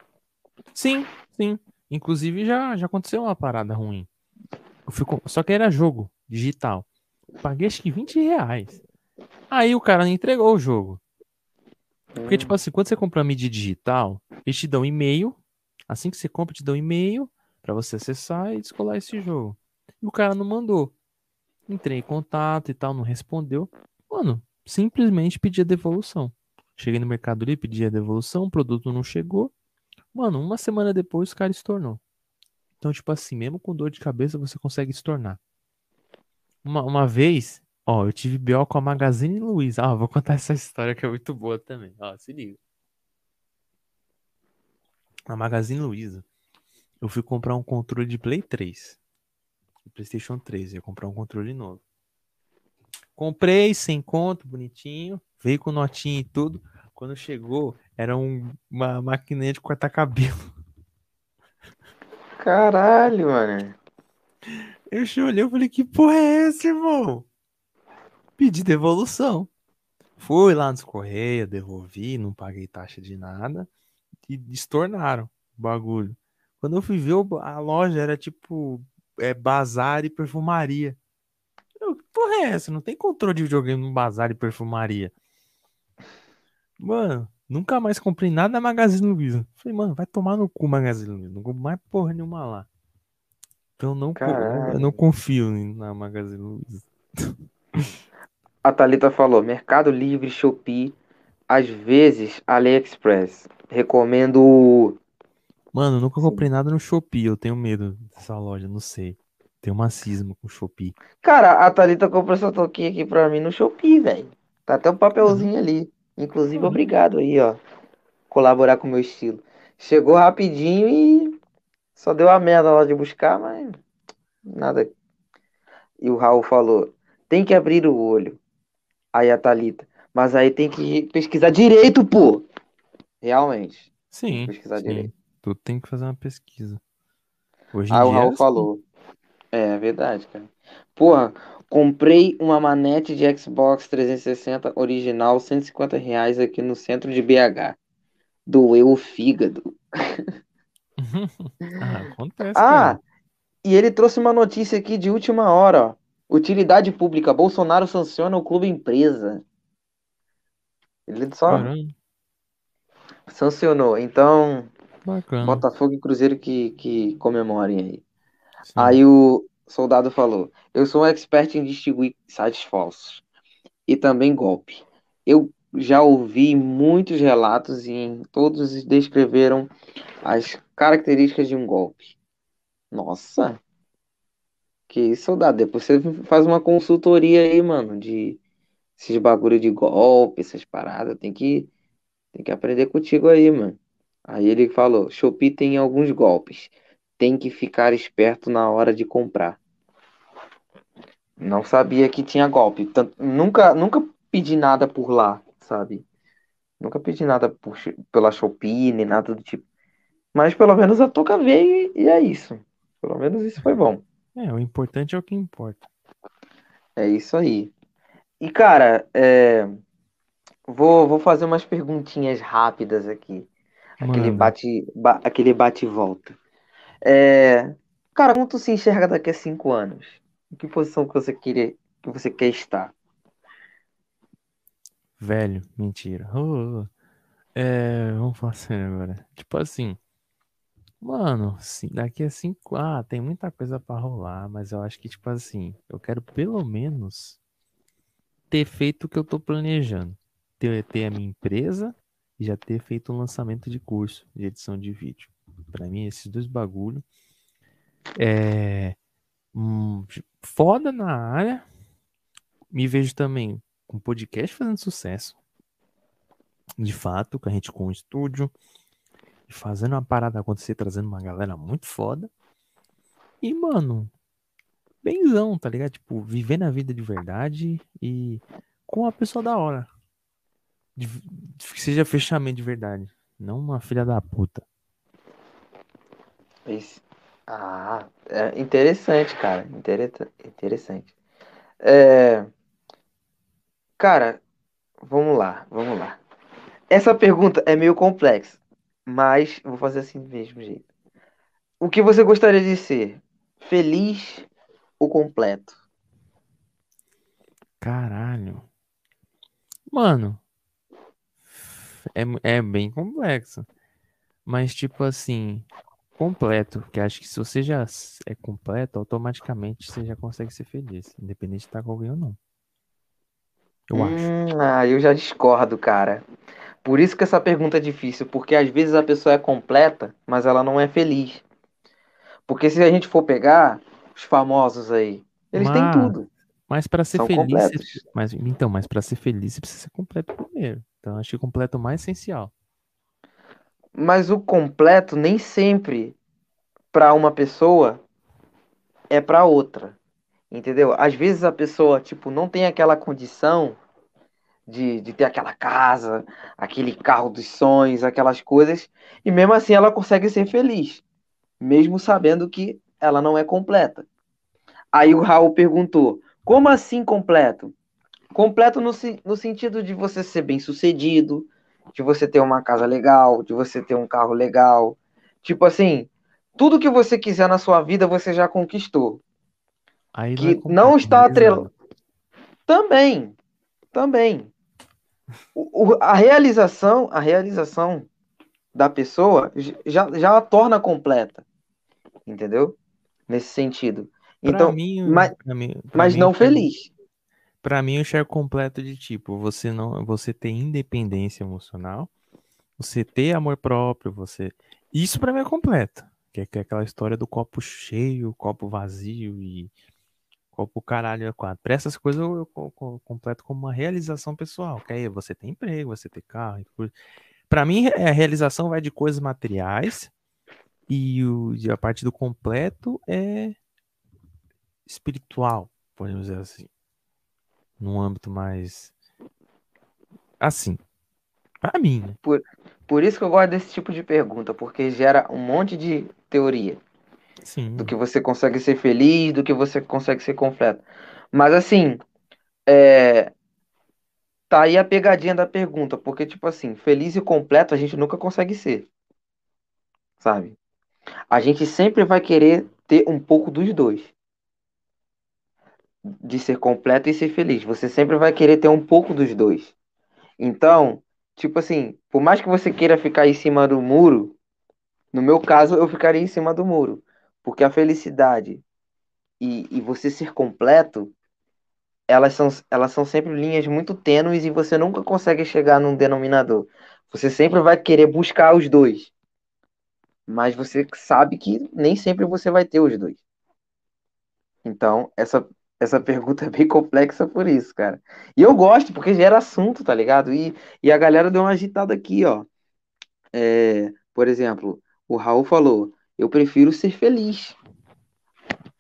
Sim, sim. Inclusive já, já aconteceu uma parada ruim. Fico... Só que era jogo digital. Paguei acho que 20 reais. Aí o cara entregou o jogo. Porque, hum. tipo assim, quando você compra mídia digital, eles te dão e-mail. Assim que você compra, te dão e-mail para você acessar e descolar esse jogo. E o cara não mandou. Entrei em contato e tal, não respondeu. Mano, simplesmente pedi a devolução. Cheguei no Mercado Livre, pedi a devolução, o produto não chegou. Mano, uma semana depois o cara estornou. Então, tipo assim, mesmo com dor de cabeça, você consegue estornar. Uma, uma vez, ó, eu tive BO com a Magazine Luiza. Ah, vou contar essa história que é muito boa também. Ó, se liga. Na Magazine Luiza, eu fui comprar um controle de Play 3. PlayStation 3. Ia comprar um controle novo. Comprei sem conto, bonitinho. Veio com notinha e tudo. Quando chegou, era um, uma maquininha de cortar cabelo. Caralho, mano. Eu olhei e falei, que porra é essa, irmão? Pedi devolução. Fui lá nos Correios, devolvi, não paguei taxa de nada. E estornaram o bagulho. Quando eu fui ver, a loja era tipo é, bazar e perfumaria. Eu, que porra é essa? Não tem controle de videogame no bazar e perfumaria. Mano, nunca mais comprei nada na Magazine Luiza. Falei, mano, vai tomar no cu Magazine Luiza. Não compro mais porra nenhuma lá. Então não, eu não confio na Magazine Luiza. A Thalita falou: Mercado Livre, Shopee, às vezes AliExpress. Recomendo. Mano, nunca comprei nada no Shopee. Eu tenho medo dessa loja, não sei. Tem uma cisma com o Shopee. Cara, a Thalita comprou essa toquinha aqui pra mim no Shopee, velho. Tá até um papelzinho ali. Inclusive, uhum. obrigado aí, ó. Colaborar com o meu estilo. Chegou rapidinho e só deu a merda lá de buscar, mas nada. E o Raul falou: tem que abrir o olho. Aí a Thalita. Mas aí tem que pesquisar direito, pô. Realmente. Sim. Pesquisar sim. direito. Tu tem que fazer uma pesquisa. Hoje aí o Raul é assim. falou. É, é verdade, cara. Porra, comprei uma manete de Xbox 360 original, 150 reais aqui no centro de BH. Doeu o fígado. ah, acontece. Ah, cara. e ele trouxe uma notícia aqui de última hora, ó. Utilidade pública. Bolsonaro sanciona o clube empresa. Ele só Caramba. sancionou. Então, Bacana. Botafogo e Cruzeiro que, que comemorem aí. Sim. Aí o soldado falou: Eu sou um expert em distinguir sites falsos e também golpe. Eu já ouvi muitos relatos e todos descreveram as características de um golpe. Nossa! Que soldado. Depois você faz uma consultoria aí, mano, de esses bagulho de golpe, essas paradas. Tem que, tem que aprender contigo aí, mano. Aí ele falou: Shopee tem alguns golpes. Tem que ficar esperto na hora de comprar. Não sabia que tinha golpe. Tanto, nunca, nunca pedi nada por lá, sabe? Nunca pedi nada por, pela Shopee, nem nada do tipo. Mas pelo menos a touca veio e, é isso. Pelo menos isso foi bom. É, o importante é o que importa. É isso aí. E, cara, é... vou, vou fazer umas perguntinhas rápidas aqui. Aquele bate, ba- aquele bate e volta. É... Cara, como tu se enxerga daqui a cinco anos? Em que posição que você queria, que você quer estar? Velho, mentira. Ô, ô. É, vamos falar sério agora. Tipo assim, mano, daqui a cinco. Ah, tem muita coisa pra rolar, mas eu acho que, tipo assim, eu quero pelo menos ter feito o que eu tô planejando. Ter, ter a minha empresa e já ter feito um lançamento de curso de edição de vídeo. Pra mim, esses dois bagulho é hum, foda na área. Me vejo também com podcast fazendo sucesso. De fato, com a gente com um estúdio. Fazendo uma parada acontecer, trazendo uma galera muito foda. E, mano, benzão, tá ligado? Tipo, vivendo a vida de verdade e com uma pessoa da hora. De- que seja fechamento de verdade. Não uma filha da puta. Esse- Ah, é interessante, cara. Interessa- Interessante. É... Cara, vamos lá, vamos lá. Essa pergunta é meio complexa, mas vou fazer assim do mesmo jeito. O que você gostaria de ser? Feliz ou completo? Caralho. Mano, é, é bem complexo. Mas, tipo assim, completo. Que acho que se você já é completo, automaticamente você já consegue ser feliz. Independente de estar com alguém ou não. Eu acho. Hum, ah, eu já discordo, cara. Por isso que essa pergunta é difícil, porque às vezes a pessoa é completa, mas ela não é feliz. Porque se a gente for pegar os famosos aí, eles têm Mas, tudo, mas para ser são feliz, completos. mas então, mas para ser feliz você precisa ser completo primeiro. Então, acho que completo é o mais essencial. Mas o completo nem sempre para uma pessoa é para outra. Entendeu? Às vezes a pessoa, tipo, não tem aquela condição de, de ter aquela casa, aquele carro dos sonhos, aquelas coisas, e mesmo assim ela consegue ser feliz, mesmo sabendo que ela não é completa. Aí o Raul perguntou: como assim completo? Completo no, no sentido de você ser bem-sucedido, de você ter uma casa legal, de você ter um carro legal. Tipo assim, tudo que você quiser na sua vida você já conquistou. Aí Que não não está atrelado. Também, também. O- o- a realização, a realização da pessoa já, já a torna completa, entendeu? Nesse sentido. Pra Então, mim, mas, pra mim, pra mas mim, não feliz. Pra mim, eu enxergo completo de tipo, você não, você ter independência emocional, você ter amor próprio, você. Isso pra mim é completo. Que é, que é aquela história do copo cheio, copo vazio e copo caralho é quatro. Pra essas coisas eu, eu co- completo como uma realização pessoal. Que aí você tem emprego, você tem carro. Pra mim, a realização vai de coisas materiais e, o, a parte do completo é espiritual, podemos dizer assim num âmbito mais assim, pra mim, né? Por isso que eu gosto desse tipo de pergunta, porque gera um monte de teoria Sim. do que você consegue ser feliz, do que você consegue ser completo. Mas assim, é, tá aí a pegadinha da pergunta, porque tipo assim, feliz e completo a gente nunca consegue ser, sabe? A gente sempre vai querer ter um pouco dos dois, de ser completo e ser feliz. Você sempre vai querer ter um pouco dos dois. Então, tipo assim, por mais que você queira ficar em cima do muro, no meu caso, eu ficaria em cima do muro. Porque a felicidade e, e você ser completo, elas são, elas são sempre linhas muito tênues e você nunca consegue chegar num denominador. Você sempre vai querer buscar os dois. Mas você sabe que nem sempre você vai ter os dois. Então, essa, essa pergunta é bem complexa por isso, cara. E eu gosto, porque gera assunto, tá ligado? E, e a galera deu uma agitada aqui, ó. É, por exemplo, o Raul falou: Eu prefiro ser feliz.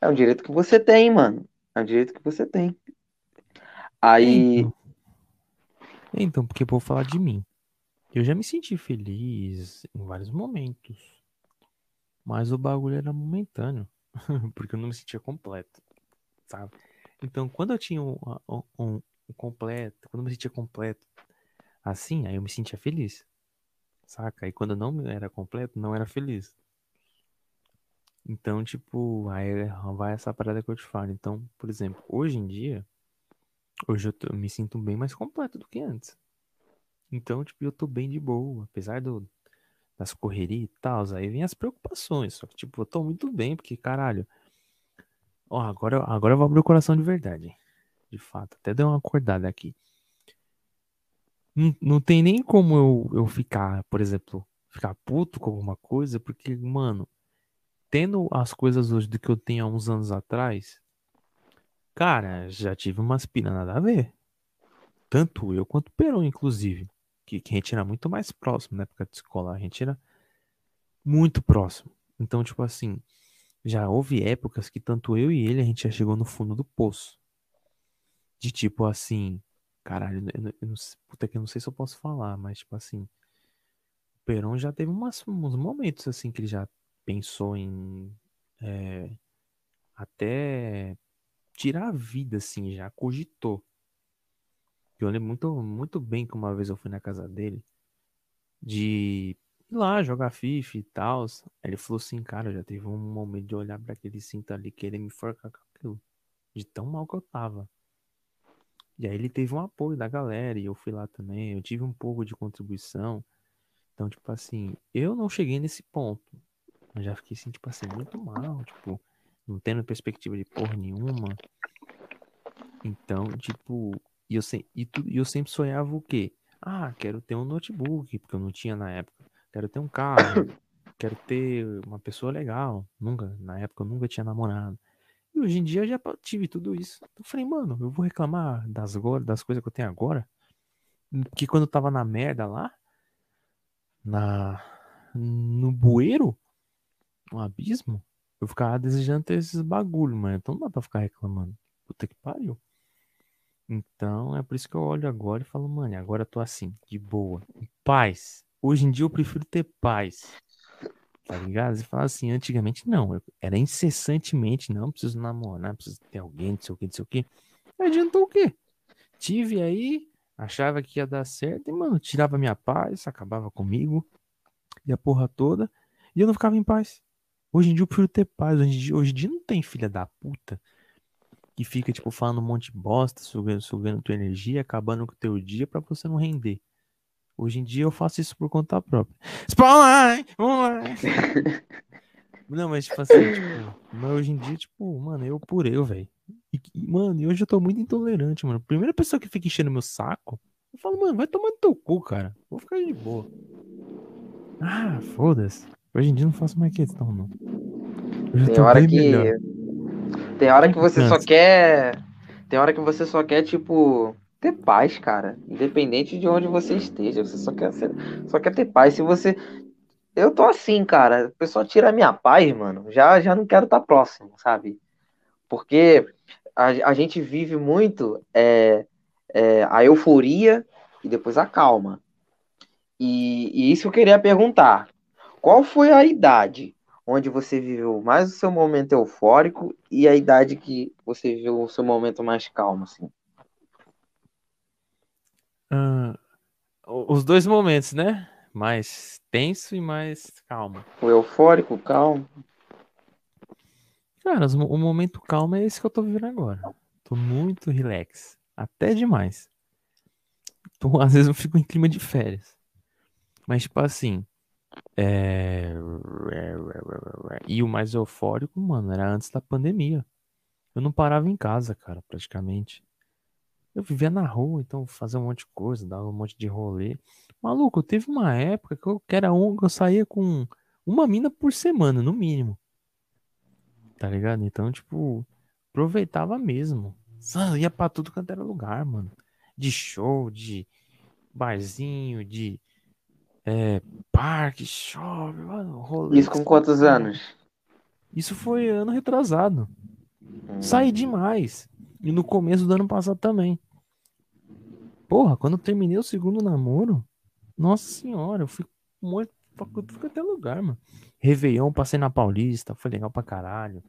É um direito que você tem, mano. É um direito que você tem. Aí. Então, então porque vou falar de mim. Eu já me senti feliz em vários momentos. Mas o bagulho era momentâneo. porque eu não me sentia completo. Sabe? Então, quando eu tinha um, um, um, completo, quando eu me sentia completo, assim, aí eu me sentia feliz. Saca? E quando não era completo, não era feliz. Então, tipo, aí vai essa parada que eu te falo. Então, por exemplo, hoje em dia, hoje eu, tô, eu me sinto bem mais completo do que antes. Então, tipo, eu tô bem de boa, apesar do, das correrias e tal, aí vem as preocupações. Só que, tipo, eu tô muito bem, porque, caralho, agora, agora eu vou abrir o coração de verdade. De fato, até deu uma acordada aqui. Não, não tem nem como eu, eu ficar, por exemplo, ficar puto com alguma coisa, porque, mano, tendo as coisas hoje do que eu tenho há uns anos atrás, cara, já tive umas pinas nada a ver. Tanto eu quanto o Peron, inclusive. Que, que a gente era muito mais próximo na época de escola. A gente era muito próximo. Então, tipo assim, já houve épocas que tanto eu e ele a gente já chegou no fundo do poço. De tipo assim, Caralho, eu, eu, não, puta que eu não sei se eu posso falar, mas tipo assim, o Peron já teve umas, uns momentos assim que ele já pensou em é, até tirar a vida, assim, já cogitou. Eu lembro muito, muito bem que uma vez eu fui na casa dele de ir lá jogar FIFA e tal. Ele falou assim, cara, já teve um momento de olhar para aquele cinto ali, querer me forcar com aquilo. De tão mal que eu tava. E aí ele teve um apoio da galera e eu fui lá também. Eu tive um pouco de contribuição. Então, tipo assim, eu não cheguei nesse ponto. Mas já fiquei assim, tipo assim, muito mal, tipo, não tendo perspectiva de porra nenhuma. Então, tipo, e eu, se, e tu, eu sempre sonhava o quê? Ah, quero ter um notebook, porque eu não tinha na época. Quero ter um carro, quero ter uma pessoa legal. Nunca, na época eu nunca tinha namorado. E hoje em dia eu já tive tudo isso. Eu falei, mano, eu vou reclamar das, das coisas que eu tenho agora. Que quando eu tava na merda lá, na no bueiro, no abismo, eu ficava desejando ter esses bagulho, mano. Então não dá pra ficar reclamando. Puta que pariu. Então é por isso que eu olho agora e falo, mano, agora eu tô assim, de boa, em paz. Hoje em dia eu prefiro ter paz tá ligado? Você fala assim, antigamente não, eu, era incessantemente, não preciso namorar, preciso ter alguém, não sei o que, não sei o que. Adiantou o quê? Tive aí, achava que ia dar certo, e, mano, tirava minha paz, acabava comigo, e a porra toda, e eu não ficava em paz. Hoje em dia eu prefiro ter paz, hoje em dia, hoje em dia não tem filha da puta que fica, tipo, falando um monte de bosta, sugando, sugando tua energia, acabando com o teu dia para você não render. Hoje em dia eu faço isso por conta própria. Spotlight! Não, mas tipo assim, tipo, mas hoje em dia, tipo, mano, eu por eu, velho. Mano, e hoje eu tô muito intolerante, mano. Primeira pessoa que fica enchendo meu saco, eu falo, mano, vai tomar no teu cu, cara. Vou ficar de boa. Ah, foda-se. Hoje em dia não faço mais questão, não. Tem hora que. Melhor. Tem hora que você só quer. Tem hora que você só quer, tipo ter paz, cara. Independente de onde você esteja, você só quer, ser, só quer ter paz. Se você. Eu tô assim, cara. O pessoal tira a minha paz, mano. Já, já não quero estar tá próximo, sabe? Porque a, a gente vive muito é, é, a euforia e depois a calma. E, e isso eu queria perguntar. Qual foi a idade onde você viveu mais o seu momento eufórico e a idade que você viveu o seu momento mais calmo, assim? Uh, os dois momentos, né? Mais tenso e mais calmo. O eufórico, calmo. Cara, o momento calmo é esse que eu tô vivendo agora. Tô muito relax. Até demais. Tô, às vezes eu fico em clima de férias. Mas, tipo assim. É... E o mais eufórico, mano, era antes da pandemia. Eu não parava em casa, cara, praticamente. Eu vivia na rua, então fazia um monte de coisa, dava um monte de rolê. Maluco, teve uma época que eu, que era um, que eu saía com uma mina por semana, no mínimo. Tá ligado? Então, tipo, aproveitava mesmo. Ia pra tudo quanto era lugar, mano. De show, de barzinho, de é, parque, shopping, mano, rolê. Isso com quantos anos? Isso foi ano retrasado. Hum. Saí demais. E no começo do ano passado também. Porra, quando eu terminei o segundo namoro, nossa senhora, eu fui muito. Fui até lugar, mano. Réveillon, passei na Paulista, foi legal pra caralho.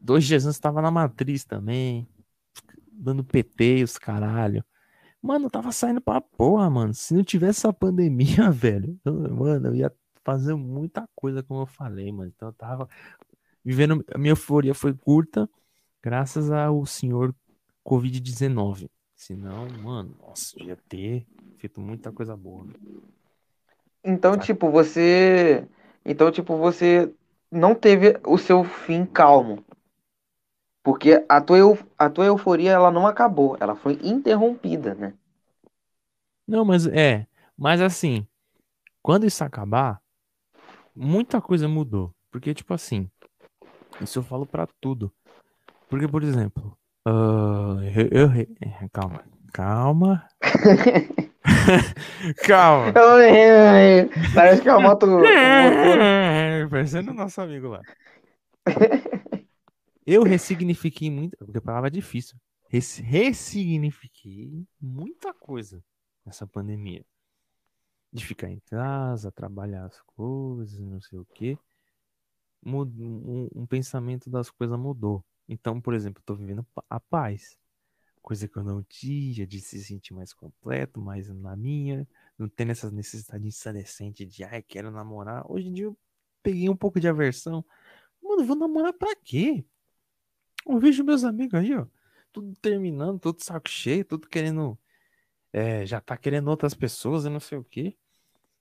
Dois dias antes tava na Matriz também. Dando PT, os caralho. Mano, eu tava saindo pra porra, mano. Se não tivesse essa pandemia, velho, eu, mano, eu ia fazer muita coisa, como eu falei, mano. Então eu tava vivendo. A minha euforia foi curta, graças ao senhor Covid-19. Senão, mano, nossa, ia ter feito muita coisa boa. Então, Sabe? tipo, você. Então, tipo, você não teve o seu fim calmo. Porque a tua, eu, a tua euforia, ela não acabou. Ela foi interrompida, né? Não, mas é. Mas assim, quando isso acabar, muita coisa mudou. Porque, tipo assim, isso eu falo para tudo. Porque, por exemplo, uh, eu, eu, calma, calma. calma. Parece que é a moto. Parecendo nosso amigo lá. Eu ressignifiquei muito, porque a palavra é difícil. Ressignifiquei muita coisa nessa pandemia. De ficar em casa, trabalhar as coisas, não sei o quê. Um, um pensamento das coisas mudou. Então, por exemplo, eu tô vivendo a paz. Coisa que eu não tinha, de se sentir mais completo, mais na minha. Não tendo essa necessidade ensandecente de, ai, quero namorar. Hoje em dia eu peguei um pouco de aversão. Mano, vou namorar pra quê? Eu vejo meus amigos aí, ó. Tudo terminando, tudo saco cheio, tudo querendo. É, já tá querendo outras pessoas e não sei o quê.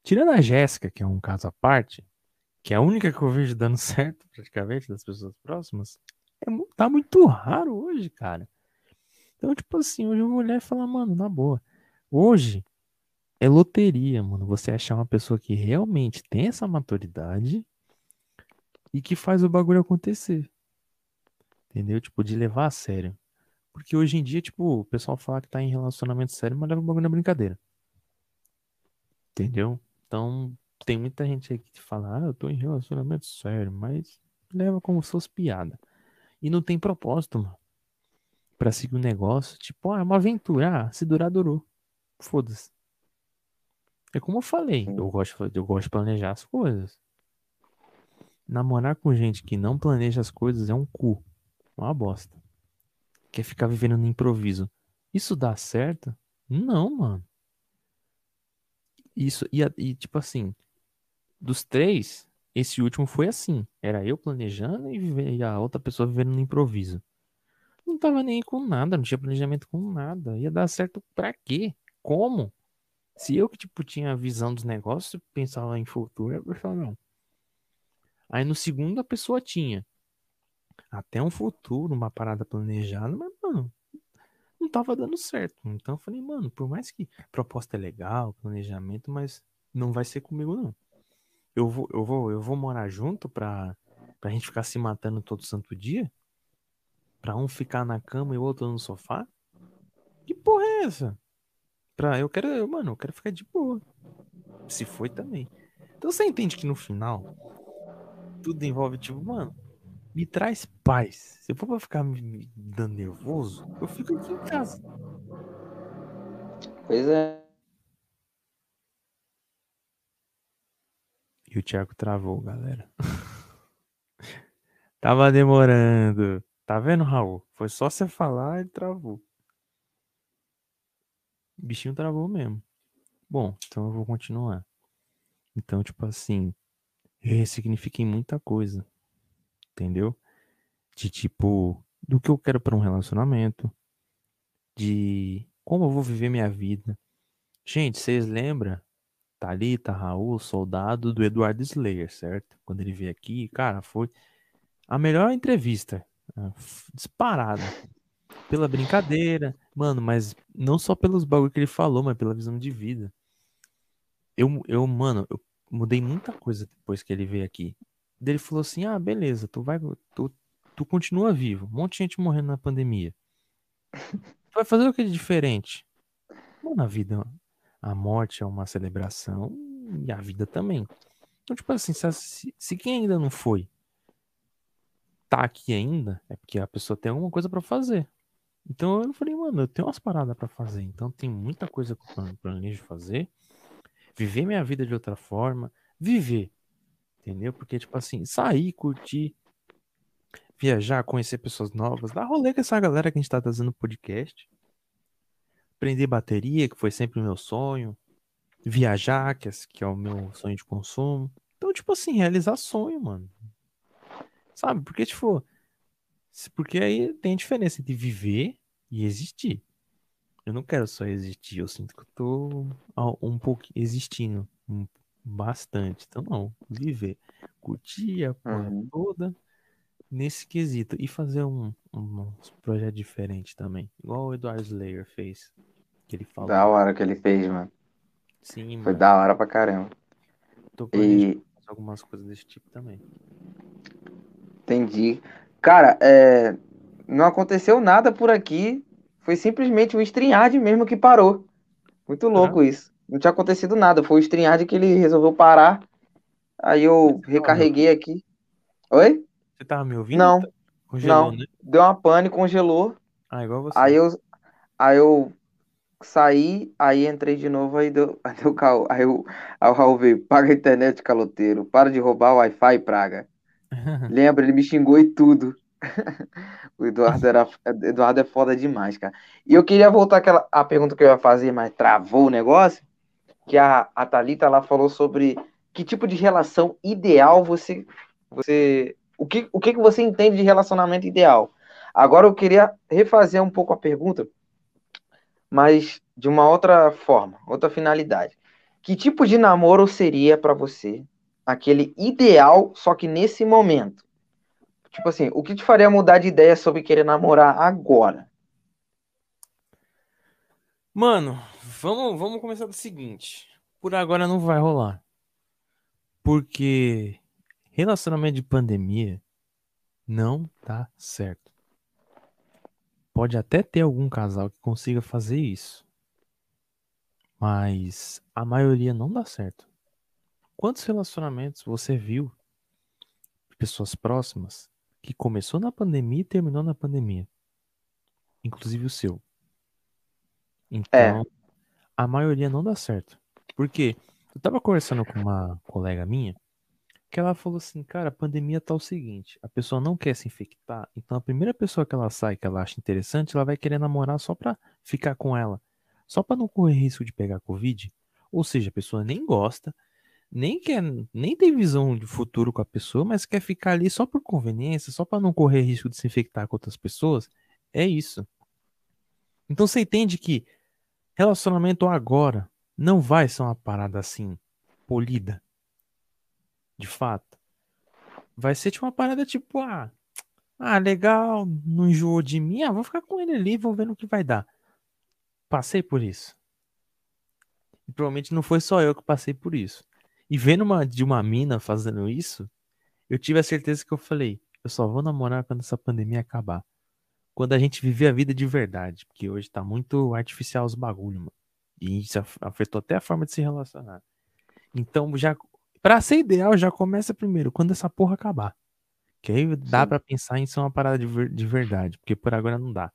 Tirando a Jéssica, que é um caso à parte, que é a única que eu vejo dando certo, praticamente, das pessoas próximas, é, tá muito raro hoje, cara. Então, tipo assim, hoje eu vou olhar e falar, mano, na boa. Hoje é loteria, mano. Você achar uma pessoa que realmente tem essa maturidade e que faz o bagulho acontecer. Entendeu? Tipo, de levar a sério. Porque hoje em dia, tipo, o pessoal fala que tá em relacionamento sério, mas leva o bagulho na brincadeira. Entendeu? Então, tem muita gente aí que fala, ah, eu tô em relacionamento sério, mas leva como se fosse piada. E não tem propósito, mano. Pra seguir um negócio, tipo, ah, é uma aventura. Ah, se durar, durou. Foda-se. É como eu falei, eu gosto, eu gosto de planejar as coisas. Namorar com gente que não planeja as coisas é um cu. Uma bosta. Quer ficar vivendo no improviso. Isso dá certo? Não, mano. Isso, e, e tipo assim, dos três, esse último foi assim. Era eu planejando e, a outra pessoa vivendo no improviso. Não tava nem com nada, não tinha planejamento com nada. Ia dar certo pra quê? Como? Se eu que, tipo, tinha a visão dos negócios, pensava em futuro, eu pensava, não. Aí no segundo a pessoa tinha até um futuro, uma parada planejada, mas, mano, não tava dando certo. Então eu falei, mano, por mais que proposta é legal, planejamento, mas não vai ser comigo, não. Eu vou, eu vou, eu vou morar junto pra, pra gente ficar se matando todo santo dia? Pra um ficar na cama e o outro no sofá? Que porra é essa? Pra, eu quero, eu, mano, eu quero ficar de boa. Se foi também. Então você entende que no final, tudo envolve, tipo, mano, me traz paz. Se eu for pra ficar me dando nervoso, eu fico aqui em casa. Pois é. E o Thiago travou, galera. Tava demorando. Tá vendo, Raul? Foi só você falar e travou. O bichinho travou mesmo. Bom, então eu vou continuar. Então, tipo assim, ressignifiquei muita coisa entendeu? De tipo, do que eu quero para um relacionamento, de como eu vou viver minha vida. Gente, vocês lembram? Thalita, Raul, soldado do Eduardo Slayer, certo? Quando ele veio aqui, cara, foi a melhor entrevista. Ah, disparada. Pela brincadeira. Mano, mas não só pelos bagulho que ele falou, mas pela visão de vida. Eu, eu, mano, eu mudei muita coisa depois que ele veio aqui. Ele falou assim: ah, beleza, tu vai, tu, tu continua vivo, um monte de gente morrendo na pandemia. Tu vai fazer o que de diferente? Mano, a vida, a morte é uma celebração e a vida também. Então, tipo assim, se, se quem ainda não foi tá aqui ainda, é porque a pessoa tem alguma coisa para fazer. Então eu falei, mano, eu tenho umas paradas para fazer. Então tem muita coisa que eu planejo fazer. Viver minha vida de outra forma. Viver. Entendeu? Porque, tipo assim, sair, curtir, viajar, conhecer pessoas novas, dar rolê com essa galera que a gente tá fazendo podcast. Aprender bateria, que foi sempre o meu sonho. Viajar, que é, que é o meu sonho de consumo. Então, tipo assim, realizar sonho, mano. Sabe? Porque, tipo, porque aí tem a diferença entre viver e existir. Eu não quero só existir, eu sinto que eu tô um pouco existindo bastante. Então, não, viver, curtir a porra uhum. toda nesse quesito e fazer um, um, projeto diferente também, igual o Eduardo Slayer fez. Que ele falou. Da hora que ele fez, mano. Sim, Foi mano. da hora pra caramba. Tô e... algumas coisas desse tipo também. Entendi. Cara, é... não aconteceu nada por aqui. Foi simplesmente o StreamYard mesmo que parou. Muito louco ah. isso. Não tinha acontecido nada. Foi o StreamYard que ele resolveu parar. Aí eu recarreguei aqui. Oi? Você tava me ouvindo? Não. Congelou, não. Né? Deu uma pane, congelou. Ah, igual você. Aí eu, aí eu saí, aí entrei de novo, aí deu, aí deu caô. Aí, o, aí o Raul veio, paga a internet, caloteiro. Para de roubar o Wi-Fi, praga. Lembra, ele me xingou e tudo. o Eduardo, era, Eduardo é foda demais, cara. E eu queria voltar àquela a pergunta que eu ia fazer, mas travou o negócio. Que a, a Thalita lá falou sobre que tipo de relação ideal você. você o, que, o que você entende de relacionamento ideal? Agora eu queria refazer um pouco a pergunta, mas de uma outra forma, outra finalidade. Que tipo de namoro seria para você aquele ideal, só que nesse momento? Tipo assim, o que te faria mudar de ideia sobre querer namorar agora? Mano, vamos, vamos começar do seguinte. Por agora não vai rolar. Porque relacionamento de pandemia não tá certo. Pode até ter algum casal que consiga fazer isso. Mas a maioria não dá certo. Quantos relacionamentos você viu de pessoas próximas que começou na pandemia e terminou na pandemia? Inclusive o seu. Então, é. a maioria não dá certo. Porque eu tava conversando com uma colega minha que ela falou assim, cara, a pandemia tá o seguinte, a pessoa não quer se infectar, então a primeira pessoa que ela sai que ela acha interessante, ela vai querer namorar só pra ficar com ela, só pra não correr risco de pegar covid. Ou seja, a pessoa nem gosta, nem quer, nem tem visão de futuro com a pessoa, mas quer ficar ali só por conveniência, só para não correr risco de se infectar com outras pessoas, é isso. Então você entende que relacionamento agora não vai ser uma parada assim polida. De fato. Vai ser tipo uma parada tipo, ah, ah, legal, não enjoou de mim, ah, vou ficar com ele ali, vou ver no que vai dar. Passei por isso. E provavelmente não foi só eu que passei por isso. E vendo uma, de uma mina fazendo isso, eu tive a certeza que eu falei, eu só vou namorar quando essa pandemia acabar. Quando a gente viver a vida de verdade, porque hoje tá muito artificial os bagulho, mano. E isso afetou até a forma de se relacionar. Então, já para ser ideal, já começa primeiro quando essa porra acabar. Que aí dá para pensar em ser uma parada de, ver, de verdade, porque por agora não dá.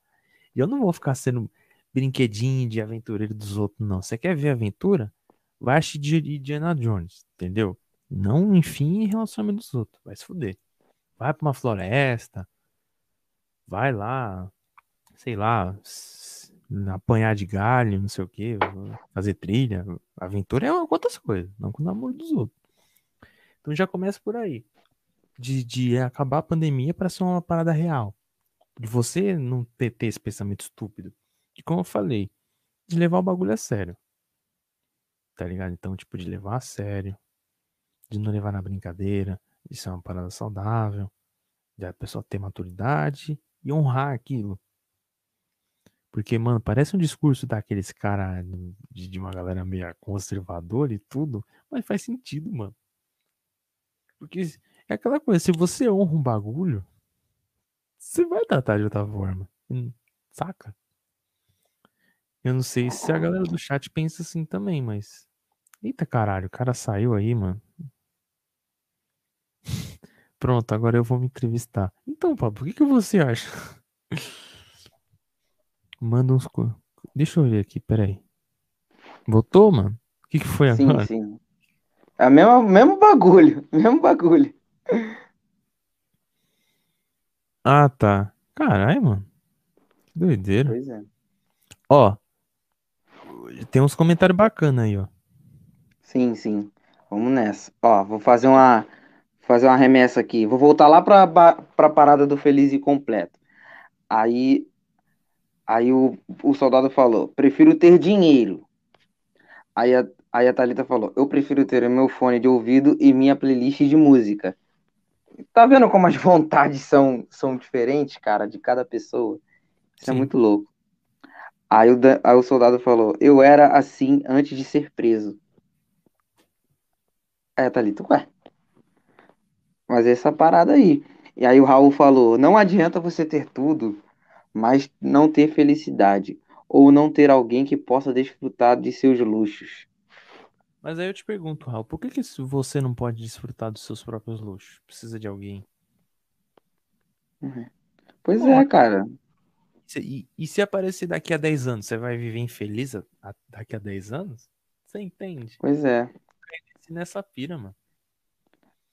E eu não vou ficar sendo brinquedinho de aventureiro dos outros, não. Você quer ver aventura? vai assistir de Indiana Jones, entendeu? Não, enfim, em relacionamento dos outros. Vai se fuder. Vai pra uma floresta. Vai lá, sei lá, apanhar de galho, não sei o que, fazer trilha. Aventura é outras coisas, não com o namoro dos outros. Então já começa por aí. De, de acabar a pandemia para ser uma parada real. De você não ter, ter esse pensamento estúpido. E como eu falei, de levar o bagulho a sério tá ligado? Então, tipo, de levar a sério, de não levar na brincadeira, de ser uma parada saudável, de a pessoa ter maturidade e honrar aquilo. Porque, mano, parece um discurso daqueles cara de, de uma galera meio conservadora e tudo, mas faz sentido, mano. Porque é aquela coisa, se você honra um bagulho, você vai tratar de outra forma. Hum, saca? Eu não sei se a galera do chat pensa assim também, mas. Eita caralho, o cara saiu aí, mano. Pronto, agora eu vou me entrevistar. Então, Pablo, o que, que você acha? Manda uns. Deixa eu ver aqui, peraí. Voltou, mano? O que, que foi sim, agora? Sim, sim. É o mesmo, mesmo bagulho. Mesmo bagulho. Ah, tá. Caralho, mano. Que doideira. Pois é. Ó. Tem uns comentários bacanas aí, ó. Sim, sim. Vamos nessa. Ó, vou fazer uma fazer uma remessa aqui. Vou voltar lá pra, pra parada do feliz e completo. Aí aí o, o soldado falou: "Prefiro ter dinheiro". Aí a, aí a Thalita falou: Eu prefiro ter o meu fone de ouvido e minha playlist de música. Tá vendo como as vontades são, são diferentes, cara, de cada pessoa? Isso é Sim. é muito louco. Aí o, aí o soldado falou: Eu era assim antes de ser preso. Aí a Thalita, ué. Mas essa parada aí. E aí o Raul falou: Não adianta você ter tudo, mas não ter felicidade. Ou não ter alguém que possa desfrutar de seus luxos. Mas aí eu te pergunto, Raul, por que, que você não pode desfrutar dos seus próprios luxos? Precisa de alguém? Uhum. Pois Pô, é, cara. E, e, se aparecer daqui a 10 anos, você vai viver infeliz a, a, daqui a 10 anos? Você entende? Pois é. Nessa pira, mano.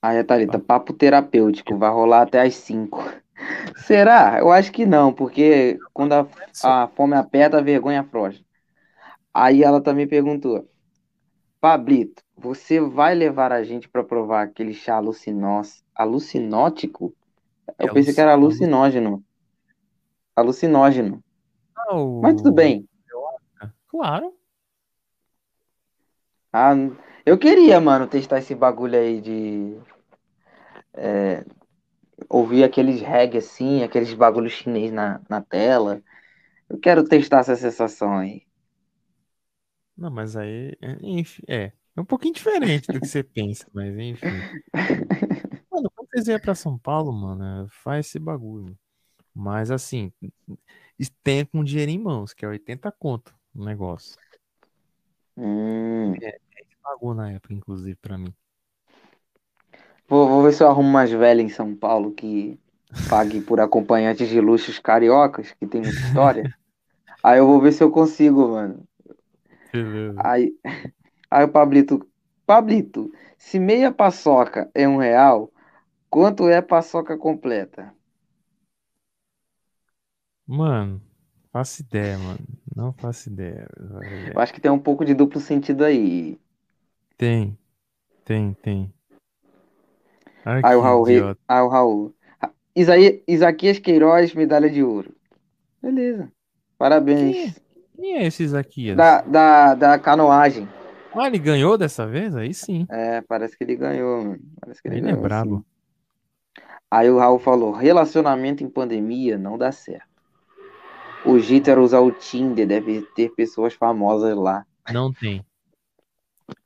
Aí a Thalita, papo terapêutico, vai rolar até as 5. Será? Eu acho que não, porque quando a, a fome aperta, a vergonha afrouxa. Aí ela também perguntou: Pablito, você vai levar a gente para provar aquele chá alucinós, alucinótico? Eu é, pensei que era alucinógeno. Alucinógeno. Oh, Mas tudo bem. Claro. Ah, eu queria, mano, testar esse bagulho aí de. É, ouvir aqueles reggae assim, aqueles bagulhos chinês na, na tela. Eu quero testar essa sensação aí. Não, mas aí, enfim, é. É um pouquinho diferente do que você pensa, mas enfim. Mano, quando você vier pra São Paulo, mano, faz esse bagulho. Mas assim, tenha com dinheiro em mãos, que é 80 conto o negócio. Hum. É, é que pagou na época, inclusive, pra mim. Vou, vou ver se eu arrumo umas velhas em São Paulo que pague por acompanhantes de luxos cariocas, que tem muita história. Aí eu vou ver se eu consigo, mano. Aí, aí o Pablito, Pablito, se meia paçoca é um real, quanto é paçoca completa? Mano, faço ideia, mano. Não faço ideia. Eu acho que tem um pouco de duplo sentido aí. Tem, tem, tem. Ai, aí o Raul, idiota. aí o Raul. Isaí, Isaquias Queiroz, medalha de ouro. Beleza. Parabéns. Quem é? É esse Isaquias? Da, da, da canoagem. Ah, ele ganhou dessa vez? Aí sim. É, parece que ele ganhou, mano. Parece que ele, ele ganhou, é brabo. Sim. Aí o Raul falou: relacionamento em pandemia não dá certo. O jeito era usar o Tinder, deve ter pessoas famosas lá. Não tem.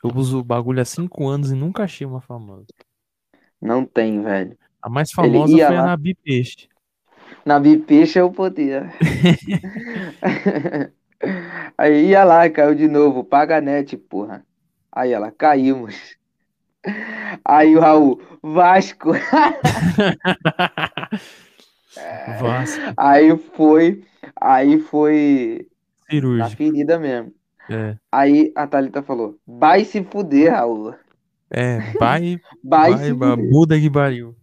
Eu uso o bagulho há cinco anos e nunca achei uma famosa. Não tem, velho. A mais famosa foi lá. a Nabi Peixe. Nabi Peixe é o poder. Aí ia lá, caiu de novo, paga a net, porra. Aí ela, caímos. Aí o Raul, Vasco. Vasco. Aí foi, aí foi Cirúrgico. na ferida mesmo. É. Aí a Thalita falou, vai se fuder, Raul. É, vai, vai, vai, vai Buda que pariu.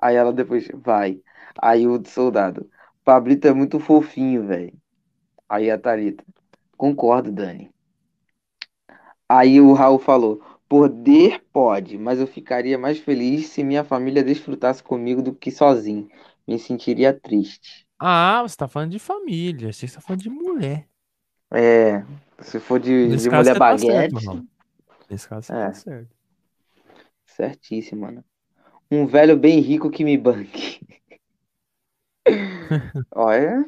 Aí ela depois, vai. Aí o soldado, Pablito é muito fofinho, velho. Aí a Thalita, concordo, Dani. Aí o Raul falou, poder pode, mas eu ficaria mais feliz se minha família desfrutasse comigo do que sozinho. Me sentiria triste. Ah, você tá falando de família, você tá falando de mulher. É, se for de, de mulher baguete. Tá certo, Nesse caso, você é. tá certo. Certíssimo, mano. Um velho bem rico que me banque. Olha,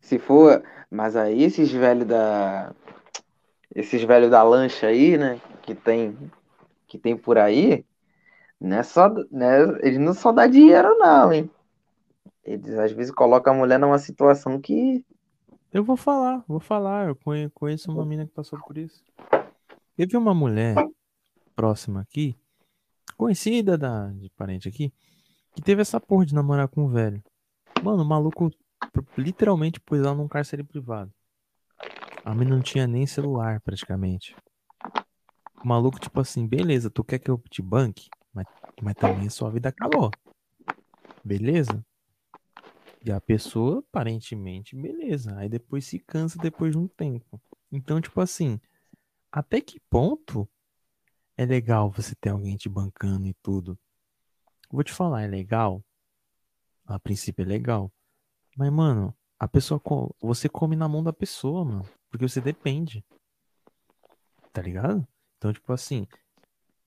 se for. Mas aí esses velhos da. Esses velhos da lancha aí, né? Que tem. Que tem por aí. Não é só. Né, eles não só dá dinheiro, não, hein? Eles às vezes colocam a mulher numa situação que. Eu vou falar, vou falar. Eu conheço uma mina que passou por isso. Teve uma mulher próxima aqui, conhecida da, de parente aqui, que teve essa porra de namorar com um velho. Mano, o maluco literalmente pôs ela num cárcere privado. A menina não tinha nem celular, praticamente. O maluco, tipo assim, beleza, tu quer que eu te banque? Mas, mas também a sua vida acabou. Beleza? E a pessoa, aparentemente, beleza. Aí depois se cansa depois de um tempo. Então, tipo assim, até que ponto é legal você ter alguém te bancando e tudo? Vou te falar, é legal? A princípio é legal. Mas, mano, a pessoa. Você come na mão da pessoa, mano. Porque você depende. Tá ligado? Então, tipo assim,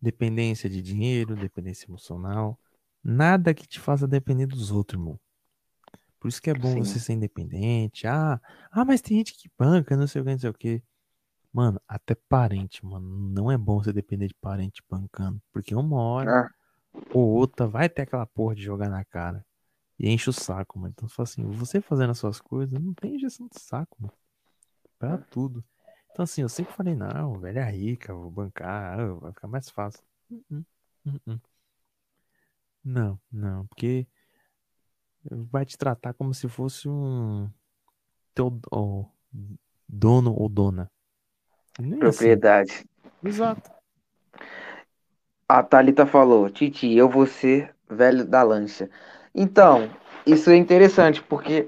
dependência de dinheiro, dependência emocional. Nada que te faça depender dos outros, irmão. Por isso que é bom Sim. você ser independente. Ah, ah, mas tem gente que banca, não sei o que, não sei o que. Mano, até parente, mano. Não é bom você depender de parente bancando. Porque uma hora ah. ou outra vai ter aquela porra de jogar na cara. E enche o saco, mano. Então, assim, você fazendo as suas coisas, não tem injeção de saco, mano. Pra tudo. Então, assim, eu sempre falei, não, velha rica, vou bancar, ah, vai ficar mais fácil. Uh -uh, uh não, não, porque vai te tratar como se fosse um teu oh, dono ou dona. É assim. Propriedade. Assim. Exato. A Thalita falou, Titi, eu vou ser velho da lancha. Então, isso é interessante, porque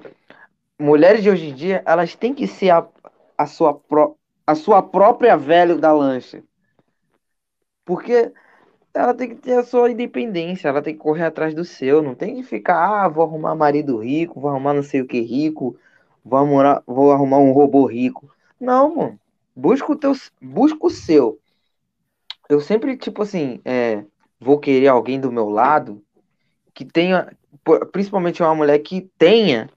mulheres de hoje em dia, elas têm que ser a, a, sua, pro, a sua própria velho da lancha. Porque ela tem que ter a sua independência, ela tem que correr atrás do seu, não tem que ficar, ah, vou arrumar marido rico, vou arrumar não sei o que rico, vou arrumar, vou arrumar um robô rico. Não, mano. Busca o teu, busca o seu. Eu sempre, tipo assim, é, vou querer alguém do meu lado que tenha, principalmente uma mulher que tenha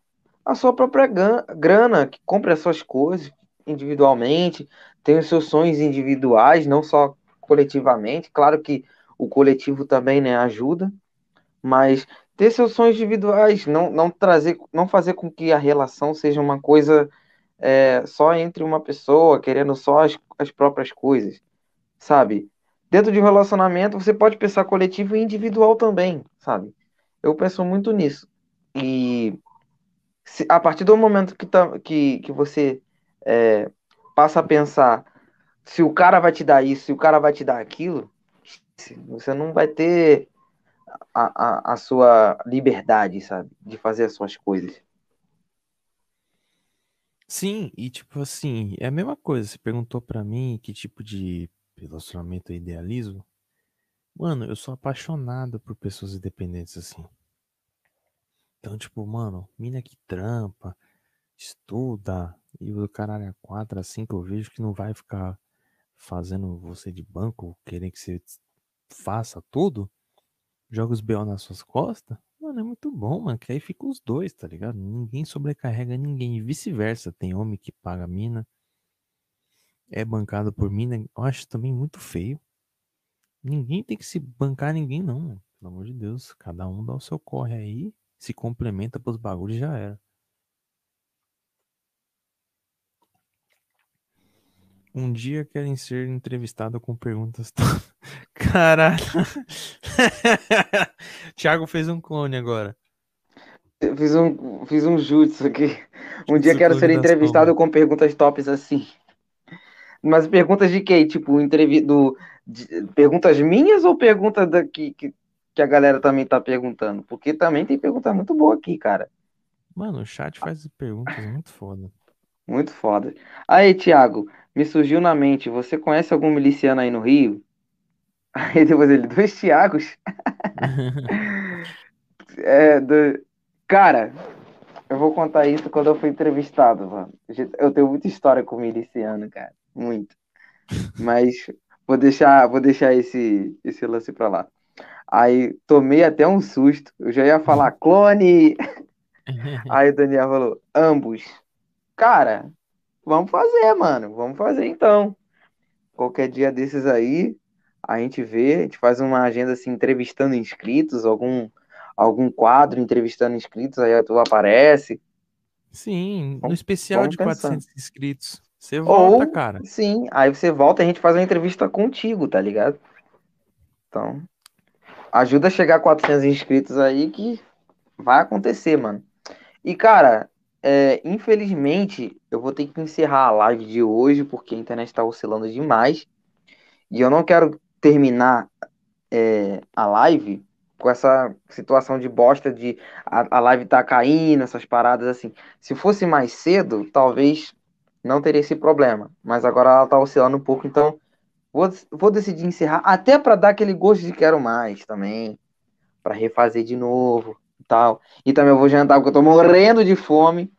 a sua própria grana, que compre as suas coisas individualmente, tenha os seus sonhos individuais, não só coletivamente. Claro que o coletivo também né, ajuda, mas ter seus sonhos individuais, não, não trazer, não fazer com que a relação seja uma coisa é, só entre uma pessoa, querendo só as, as próprias coisas, sabe? Dentro de um relacionamento, você pode pensar coletivo e individual também, sabe? Eu penso muito nisso. E se, a partir do momento que, tá, que, que você é, passa a pensar se o cara vai te dar isso, se o cara vai te dar aquilo, você não vai ter a, a, a sua liberdade, sabe? De fazer as suas coisas. Sim, e tipo assim, é a mesma coisa. Você perguntou para mim que tipo de relacionamento eu idealizo. Mano, eu sou apaixonado por pessoas independentes assim. Então, tipo, mano, mina que trampa, estuda, e o caralho é 4 assim que eu vejo que não vai ficar fazendo você de banco, querendo que você faça tudo, joga os BO nas suas costas, mano, é muito bom, mano, que aí fica os dois, tá ligado? Ninguém sobrecarrega ninguém, e vice-versa, tem homem que paga mina, é bancado por mina, eu acho também muito feio. Ninguém tem que se bancar ninguém, não, mano. pelo amor de Deus, cada um dá o seu corre aí, se complementa pros bagulhos já era. Um dia querem ser entrevistado com perguntas. Caralho. Thiago fez um clone agora. Eu fiz um, fiz um jutsu aqui. Um dia quero ser entrevistado com perguntas tops assim. Mas perguntas de quê? Tipo, entrevi do, de, perguntas minhas ou perguntas da, que, que, que a galera também tá perguntando? Porque também tem pergunta muito boa aqui, cara. Mano, o chat faz perguntas muito foda. Muito foda. Aí, Thiago, me surgiu na mente, você conhece algum miliciano aí no Rio? Aí depois ele, dois Tiagos? é, do... Cara, eu vou contar isso quando eu fui entrevistado, mano. Eu tenho muita história com miliciano, cara. Muito. Mas vou deixar, vou deixar esse, esse lance pra lá. Aí tomei até um susto. Eu já ia falar clone. Aí o Daniel falou, ambos. Cara, Vamos fazer, mano. Vamos fazer então. Qualquer dia desses aí, a gente vê, a gente faz uma agenda assim, entrevistando inscritos, algum, algum quadro entrevistando inscritos, aí tu aparece. Sim, no especial de pensando. 400 inscritos. Você volta, Ou, cara. Sim, aí você volta e a gente faz uma entrevista contigo, tá ligado? Então, ajuda a chegar a 400 inscritos aí que vai acontecer, mano. E, cara, é, infelizmente, eu vou ter que encerrar a live de hoje porque a internet está oscilando demais. E eu não quero terminar é, a live com essa situação de bosta de a, a live tá caindo, essas paradas assim. Se fosse mais cedo, talvez não teria esse problema. Mas agora ela tá oscilando um pouco, então vou, vou decidir encerrar, até para dar aquele gosto de quero mais também, para refazer de novo e tal. E também eu vou jantar porque eu tô morrendo de fome.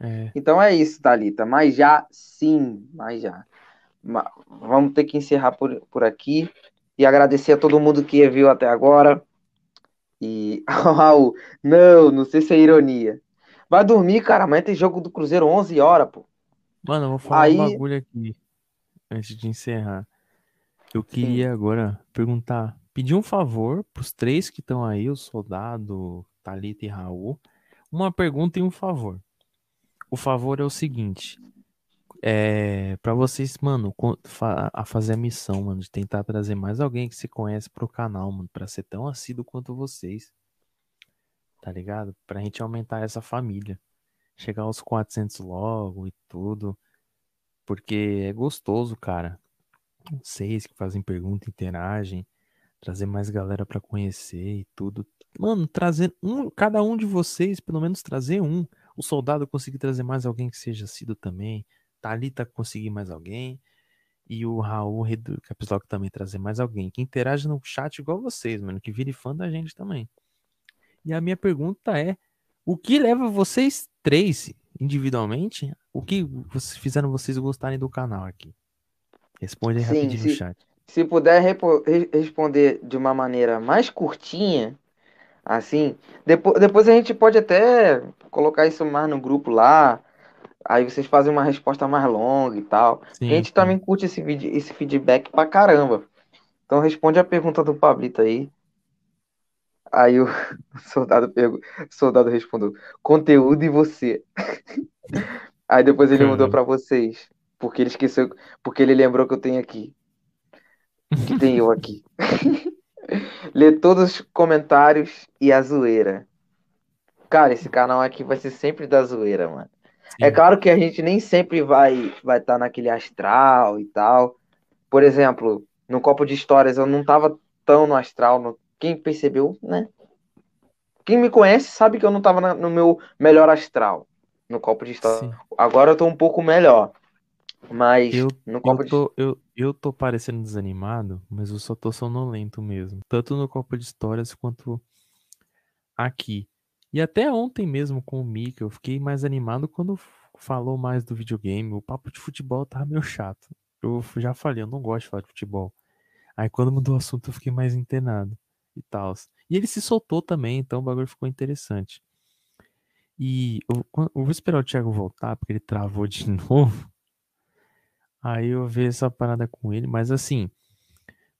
É. Então é isso, Thalita. Mas já sim, mas já. Vamos ter que encerrar por, por aqui. E agradecer a todo mundo que viu até agora. E. Raul, não, não sei se é ironia. Vai dormir, cara. Amanhã tem jogo do Cruzeiro 11 horas, pô. Mano, eu vou falar Aí... um bagulho aqui. Antes de encerrar. Eu queria Sim. agora perguntar. Pedir um favor pros três que estão aí, o soldado, Thalita e Raul. Uma pergunta e um favor. O favor é o seguinte: é, para vocês, mano, a fazer a missão, mano, de tentar trazer mais alguém que se conhece pro canal, mano, pra ser tão assíduo quanto vocês. Tá ligado? Pra gente aumentar essa família. Chegar aos 400 logo e tudo. Porque é gostoso, cara. Vocês que fazem pergunta, interagem. Trazer mais galera para conhecer e tudo. Mano, trazer um, cada um de vocês, pelo menos trazer um. O soldado conseguir trazer mais alguém que seja assíduo também Thalita conseguir mais alguém. E o Raul Capslock também trazer mais alguém. Que interage no chat igual vocês, mano. Que vire fã da gente também. E a minha pergunta é: o que leva vocês três individualmente? O que fizeram vocês gostarem do canal aqui? Responde aí Sim, rapidinho se, no chat. Se puder responder de uma maneira mais curtinha, assim, depois, depois a gente pode até colocar isso mais no grupo lá, Aí vocês fazem uma resposta mais longa e tal. Sim, a gente sim. também curte esse, vídeo, esse feedback pra caramba. Então responde a pergunta do Pablito aí. Aí o soldado, pergu... o soldado respondeu: conteúdo e você. aí depois ele mudou para vocês. Porque ele esqueceu. Porque ele lembrou que eu tenho aqui. Que tem eu aqui. Lê todos os comentários e a zoeira. Cara, esse canal aqui vai ser sempre da zoeira, mano. É claro que a gente nem sempre vai vai estar tá naquele astral e tal. Por exemplo, no copo de histórias eu não tava tão no astral. No... Quem percebeu, né? Quem me conhece sabe que eu não tava na, no meu melhor astral no copo de histórias. Sim. Agora eu tô um pouco melhor. Mas eu, no copo eu tô, de... eu, eu tô parecendo desanimado, mas eu só tô sonolento mesmo. Tanto no copo de histórias quanto aqui. E até ontem mesmo com o Mika, eu fiquei mais animado quando falou mais do videogame. O papo de futebol tava meio chato. Eu já falei, eu não gosto de falar de futebol. Aí quando mudou o assunto eu fiquei mais internado e tal. E ele se soltou também, então o bagulho ficou interessante. E eu, eu vou esperar o Thiago voltar, porque ele travou de novo. Aí eu ver essa parada com ele, mas assim,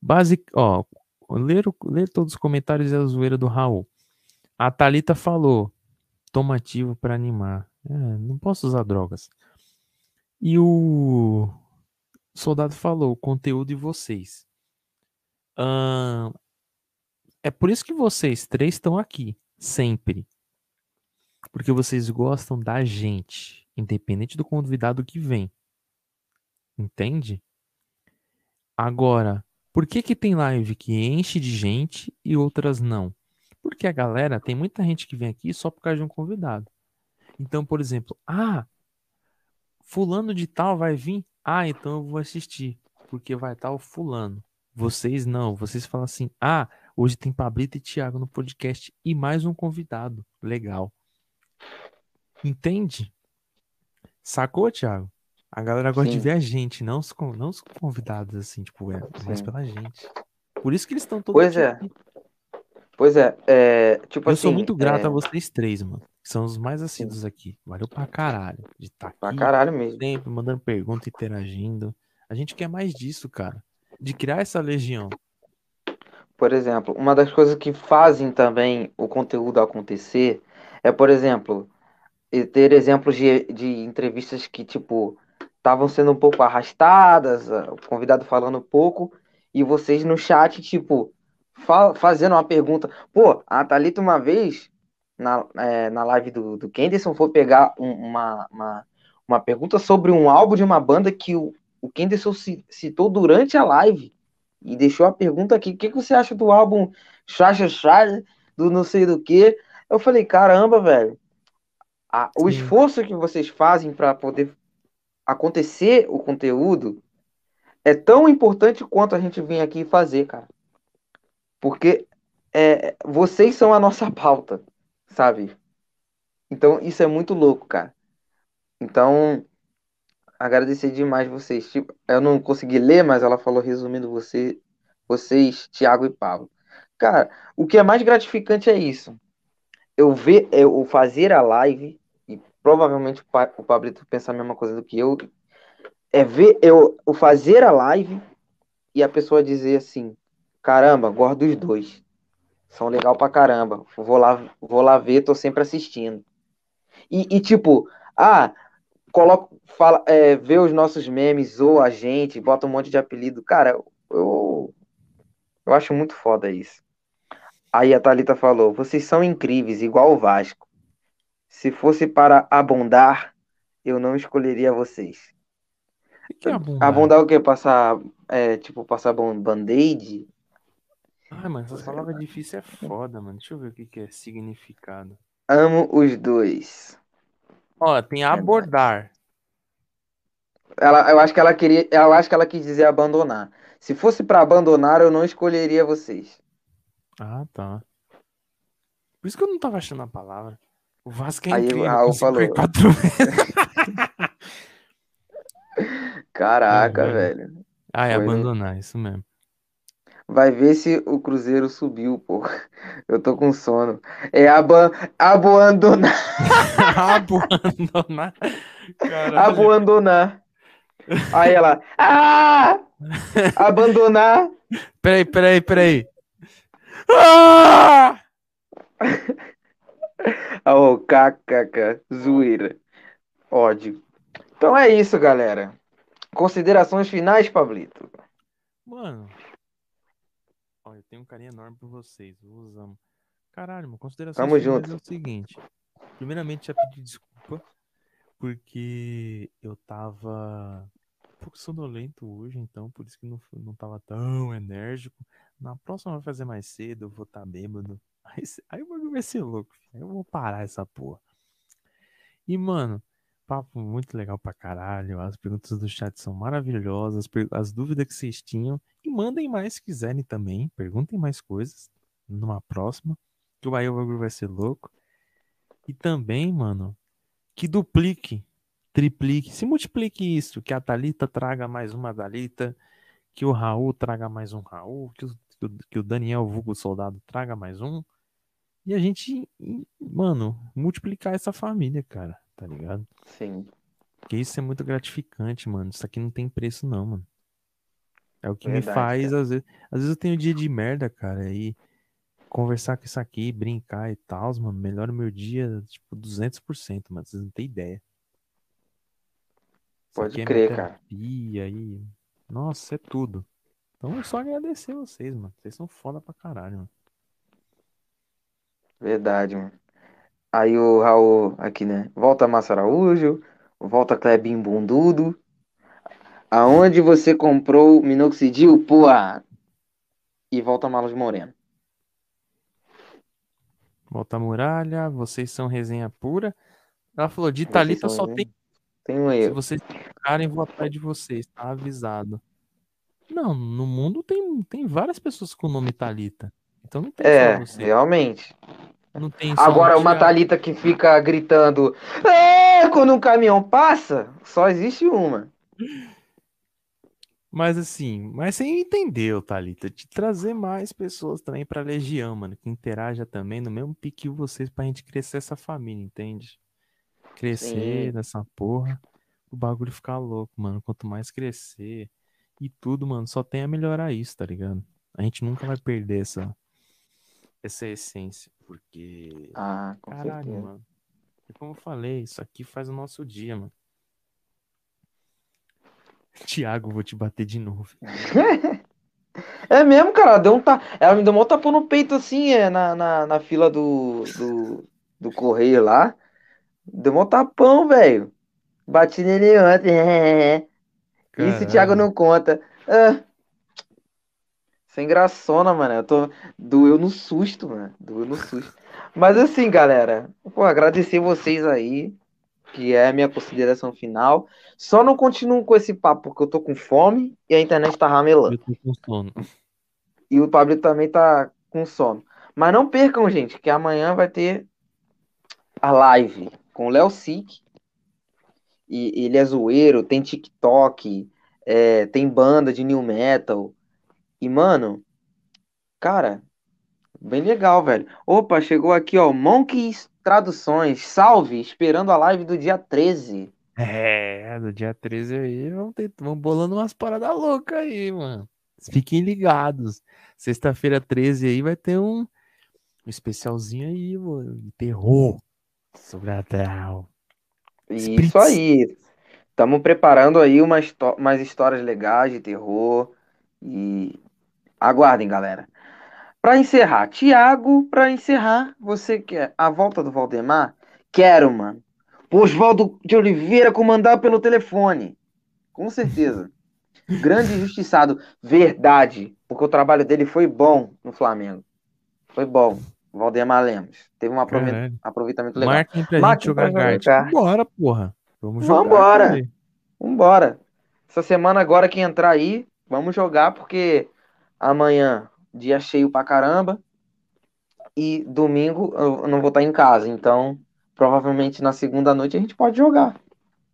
basic, ó, ler, ler todos os comentários é a zoeira do Raul. A Thalita falou: tomativo para animar. É, não posso usar drogas. E o soldado falou: conteúdo de vocês. é por isso que vocês três estão aqui, sempre. Porque vocês gostam da gente, independente do convidado que vem. Entende? Agora, por que que tem live que enche de gente e outras não? Porque a galera, tem muita gente que vem aqui só por causa de um convidado. Então, por exemplo, ah, fulano de tal vai vir? Ah, então eu vou assistir, porque vai estar o fulano. Vocês não, vocês falam assim: "Ah, hoje tem Pablito e Thiago no podcast e mais um convidado". Legal. Entende? Sacou, Thiago? A galera gosta Sim. de ver a gente, não os, não os convidados, assim, tipo, é, mais pela gente. Por isso que eles estão todos Pois é. Aqui. Pois é, é tipo Eu assim, sou muito grato é... a vocês três, mano. Que são os mais assíduos aqui. Valeu pra caralho. De estar tá pra caralho mesmo. Sempre mandando pergunta, interagindo. A gente quer mais disso, cara. De criar essa legião. por exemplo, uma das coisas que fazem também o conteúdo acontecer é, por exemplo, ter exemplos de, de entrevistas que, tipo, estavam sendo um pouco arrastadas, o convidado falando pouco, e vocês no chat, tipo, fa fazendo uma pergunta. Pô, a Thalita uma vez, na, é, na live do, do Kenderson, foi pegar um, uma, uma, uma pergunta sobre um álbum de uma banda que o, o Kenderson citou durante a live e deixou a pergunta aqui: o que, que você acha do álbum Chacha Chacha, do não sei do que? Eu falei: caramba, velho, a, o esforço que vocês fazem para poder acontecer o conteúdo é tão importante quanto a gente vem aqui fazer, cara. Porque é, vocês são a nossa pauta, sabe? Então isso é muito louco, cara. Então, agradecer demais vocês. Tipo, eu não consegui ler, mas ela falou resumindo você, vocês, Tiago e Pablo. Cara, o que é mais gratificante é isso. Eu ver, eu fazer a live, provavelmente o Pablito pensa a mesma coisa do que eu, é ver eu, eu fazer a live e a pessoa dizer assim, caramba, gosto dos dois. São legal pra caramba. Vou lá, vou lá ver, tô sempre assistindo. E, e tipo, ah, coloca, fala, é, vê os nossos memes, ou a gente, bota um monte de apelido. Cara, eu, eu acho muito foda isso. Aí a Thalita falou: vocês são incríveis, igual o Vasco. Se fosse para abundar, eu não escolheria vocês. que é abundar? Abundar o quê? Passar, é, tipo, passar band-aid? Ai, mano, essas palavras difíceis é foda, mano. Deixa eu ver o que, que é significado. Amo os dois. Ó, tem abordar. Ela, eu acho que ela queria, eu acho que ela quis dizer abandonar. Se fosse para abandonar, eu não escolheria vocês. Ah, tá. Por isso que eu não tava achando a palavra. O Vasco é Aí incrível. o Raul com falou. 54 Caraca, É, velho. ah, é Foi abandonar, isso mesmo. Vai ver se o Cruzeiro subiu, pô. Eu tô com sono. É aban abandonar, abandonar. Caralho. abandonar. Aí ela, ah! Abandonar. Peraí, peraí, peraí. Ah! Oh, kkk, zoeira. Ódio. Então é isso, galera. Considerações finais, Pablito. Mano. Ó, eu tenho um carinho enorme por vocês. Eu os amo. Caralho, mano. Considerações Tamo finais junto. é o seguinte. Primeiramente, já pedi desculpa. Porque eu tava um pouco sonolento hoje, então por isso que não, não tava tão enérgico. Na próxima vai fazer mais cedo, eu vou estar tá bêbado. Aí, o bagulho vai ser louco, eu vou parar essa porra. E, mano, papo muito legal pra caralho. As perguntas do chat são maravilhosas. As, dúvidas que vocês tinham. E mandem mais se quiserem também. Perguntem mais coisas numa próxima. Que o bagulho vai ser louco. E também, mano, que duplique, triplique, se multiplique isso. Que a Thalita traga mais uma Thalita. Que o Raul traga mais um Raul. Que o- que o Daniel Vulgo Soldado traga mais um. E a gente, mano, multiplicar essa família, cara. Tá ligado? Sim, Porque isso é muito gratificante, mano. Isso aqui não tem preço, não, mano. É o que me Verdade, faz, cara. às vezes. Às vezes eu tenho dia de merda, cara. E conversar com isso aqui, brincar e tal, mano, melhora o meu dia, tipo, 200%, mano. Vocês não têm ideia. Pode é crer, minha cara. e. Nossa, é tudo. Então é só agradecer vocês, mano. Vocês são foda pra caralho, mano. Verdade, mano. Aí o Raul aqui, né? Volta Márcio Araújo, volta Clebinho Bundudo. Aonde você comprou minoxidil, porra? E volta Malos Moreno. Volta a muralha, vocês são resenha pura. Ela falou, de Thalita só resenha. tem Tem um Se erro. vocês ficarem, vou atrás de vocês, tá avisado. Não, no mundo tem, tem várias pessoas com o nome Thalita. Então não tem É, só você. realmente. Não tem Agora, um uma. Thalita que fica gritando "É!" quando um caminhão passa, só existe uma. Mas assim, mas você entendeu, Thalita. De trazer mais pessoas também pra Legião, mano. Que interaja também no mesmo pique que vocês pra gente crescer essa família, entende? Crescer Sim. nessa porra. O bagulho ficar louco, mano. Quanto mais crescer e tudo, mano, só tem a melhorar isso, tá ligado? A gente nunca vai perder essa, essa essência, porque. Ah, com Caralho, certeza. mano. E como eu falei, isso aqui faz o nosso dia, mano. Tiago, vou te bater de novo. É mesmo, cara, deu um ta... ela me deu um tapão no peito assim, é, na, na, na fila do, do, do correio lá. Deu um tapão, velho. Bati nele ontem. Isso o Thiago Caralho. não conta. Ah. Sem graçona, mano. Eu tô... Doeu no susto, mano. Doeu no susto. Mas assim, galera, pô, agradecer vocês aí, que é a minha consideração final. Só não continuo com esse papo porque eu tô com fome e a internet tá ramelando. Eu tô com sono. E o Pablo também tá com sono. Mas não percam, gente, que amanhã vai ter a live com o Léo Sick. E ele é zoeiro, tem TikTok, é, tem banda de new metal. E, mano, cara, bem legal, velho. Opa, chegou aqui, ó, Monkeys Traduções. Salve, esperando a live do dia 13. É, do dia 13 aí, vamos, ter, vamos bolando umas paradas loucas aí, mano. Fiquem ligados. Sexta-feira 13 aí vai ter um, um especialzinho aí, mano. De terror. Sobrenatural. Spritz. Isso aí. Estamos preparando aí uma histó- umas histórias legais de terror. E aguardem, galera. Para encerrar, Tiago, para encerrar, você quer a volta do Valdemar? Quero, mano. Oswaldo de Oliveira comandar pelo telefone. Com certeza. Grande injustiçado. Verdade. Porque o trabalho dele foi bom no Flamengo. Foi bom. Valdemar Lemos. Teve um Caralho. aproveitamento legal. Marquem pra Marquem gente jogar kart. Bora, porra. Vamos jogar. Vambora. Vambora. Essa semana agora que entrar aí, vamos jogar porque amanhã dia cheio pra caramba e domingo eu não vou estar em casa, então provavelmente na segunda noite a gente pode jogar,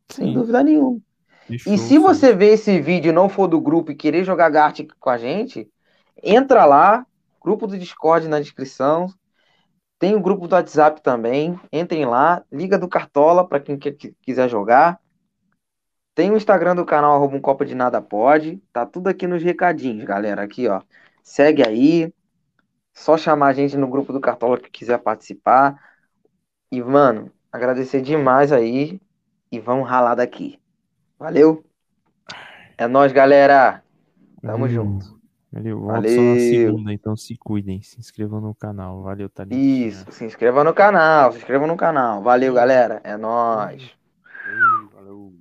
sem Sim. dúvida nenhuma. E se você ver esse vídeo e não for do grupo e querer jogar Gartic com a gente, entra lá, grupo do Discord na descrição. Tem o grupo do WhatsApp também. Entrem lá, liga do Cartola para quem quer- quiser jogar. Tem o Instagram do canal, arroba um copo de nada pode. Tá tudo aqui nos recadinhos, galera. Aqui, ó. Segue aí. Só chamar a gente no grupo do Cartola que quiser participar. E, mano, agradecer demais aí. E vamos ralar daqui. Valeu? É nóis, galera. Tamo Valeu. junto. Valeu. Volto só na Valeu. segunda, então se cuidem. Se inscrevam no canal. Valeu, Thalitinha. Isso. Se inscreva no canal. Se inscreva no canal. Valeu, galera. É nóis. Ei, Valeu.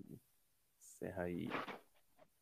Encerra aí.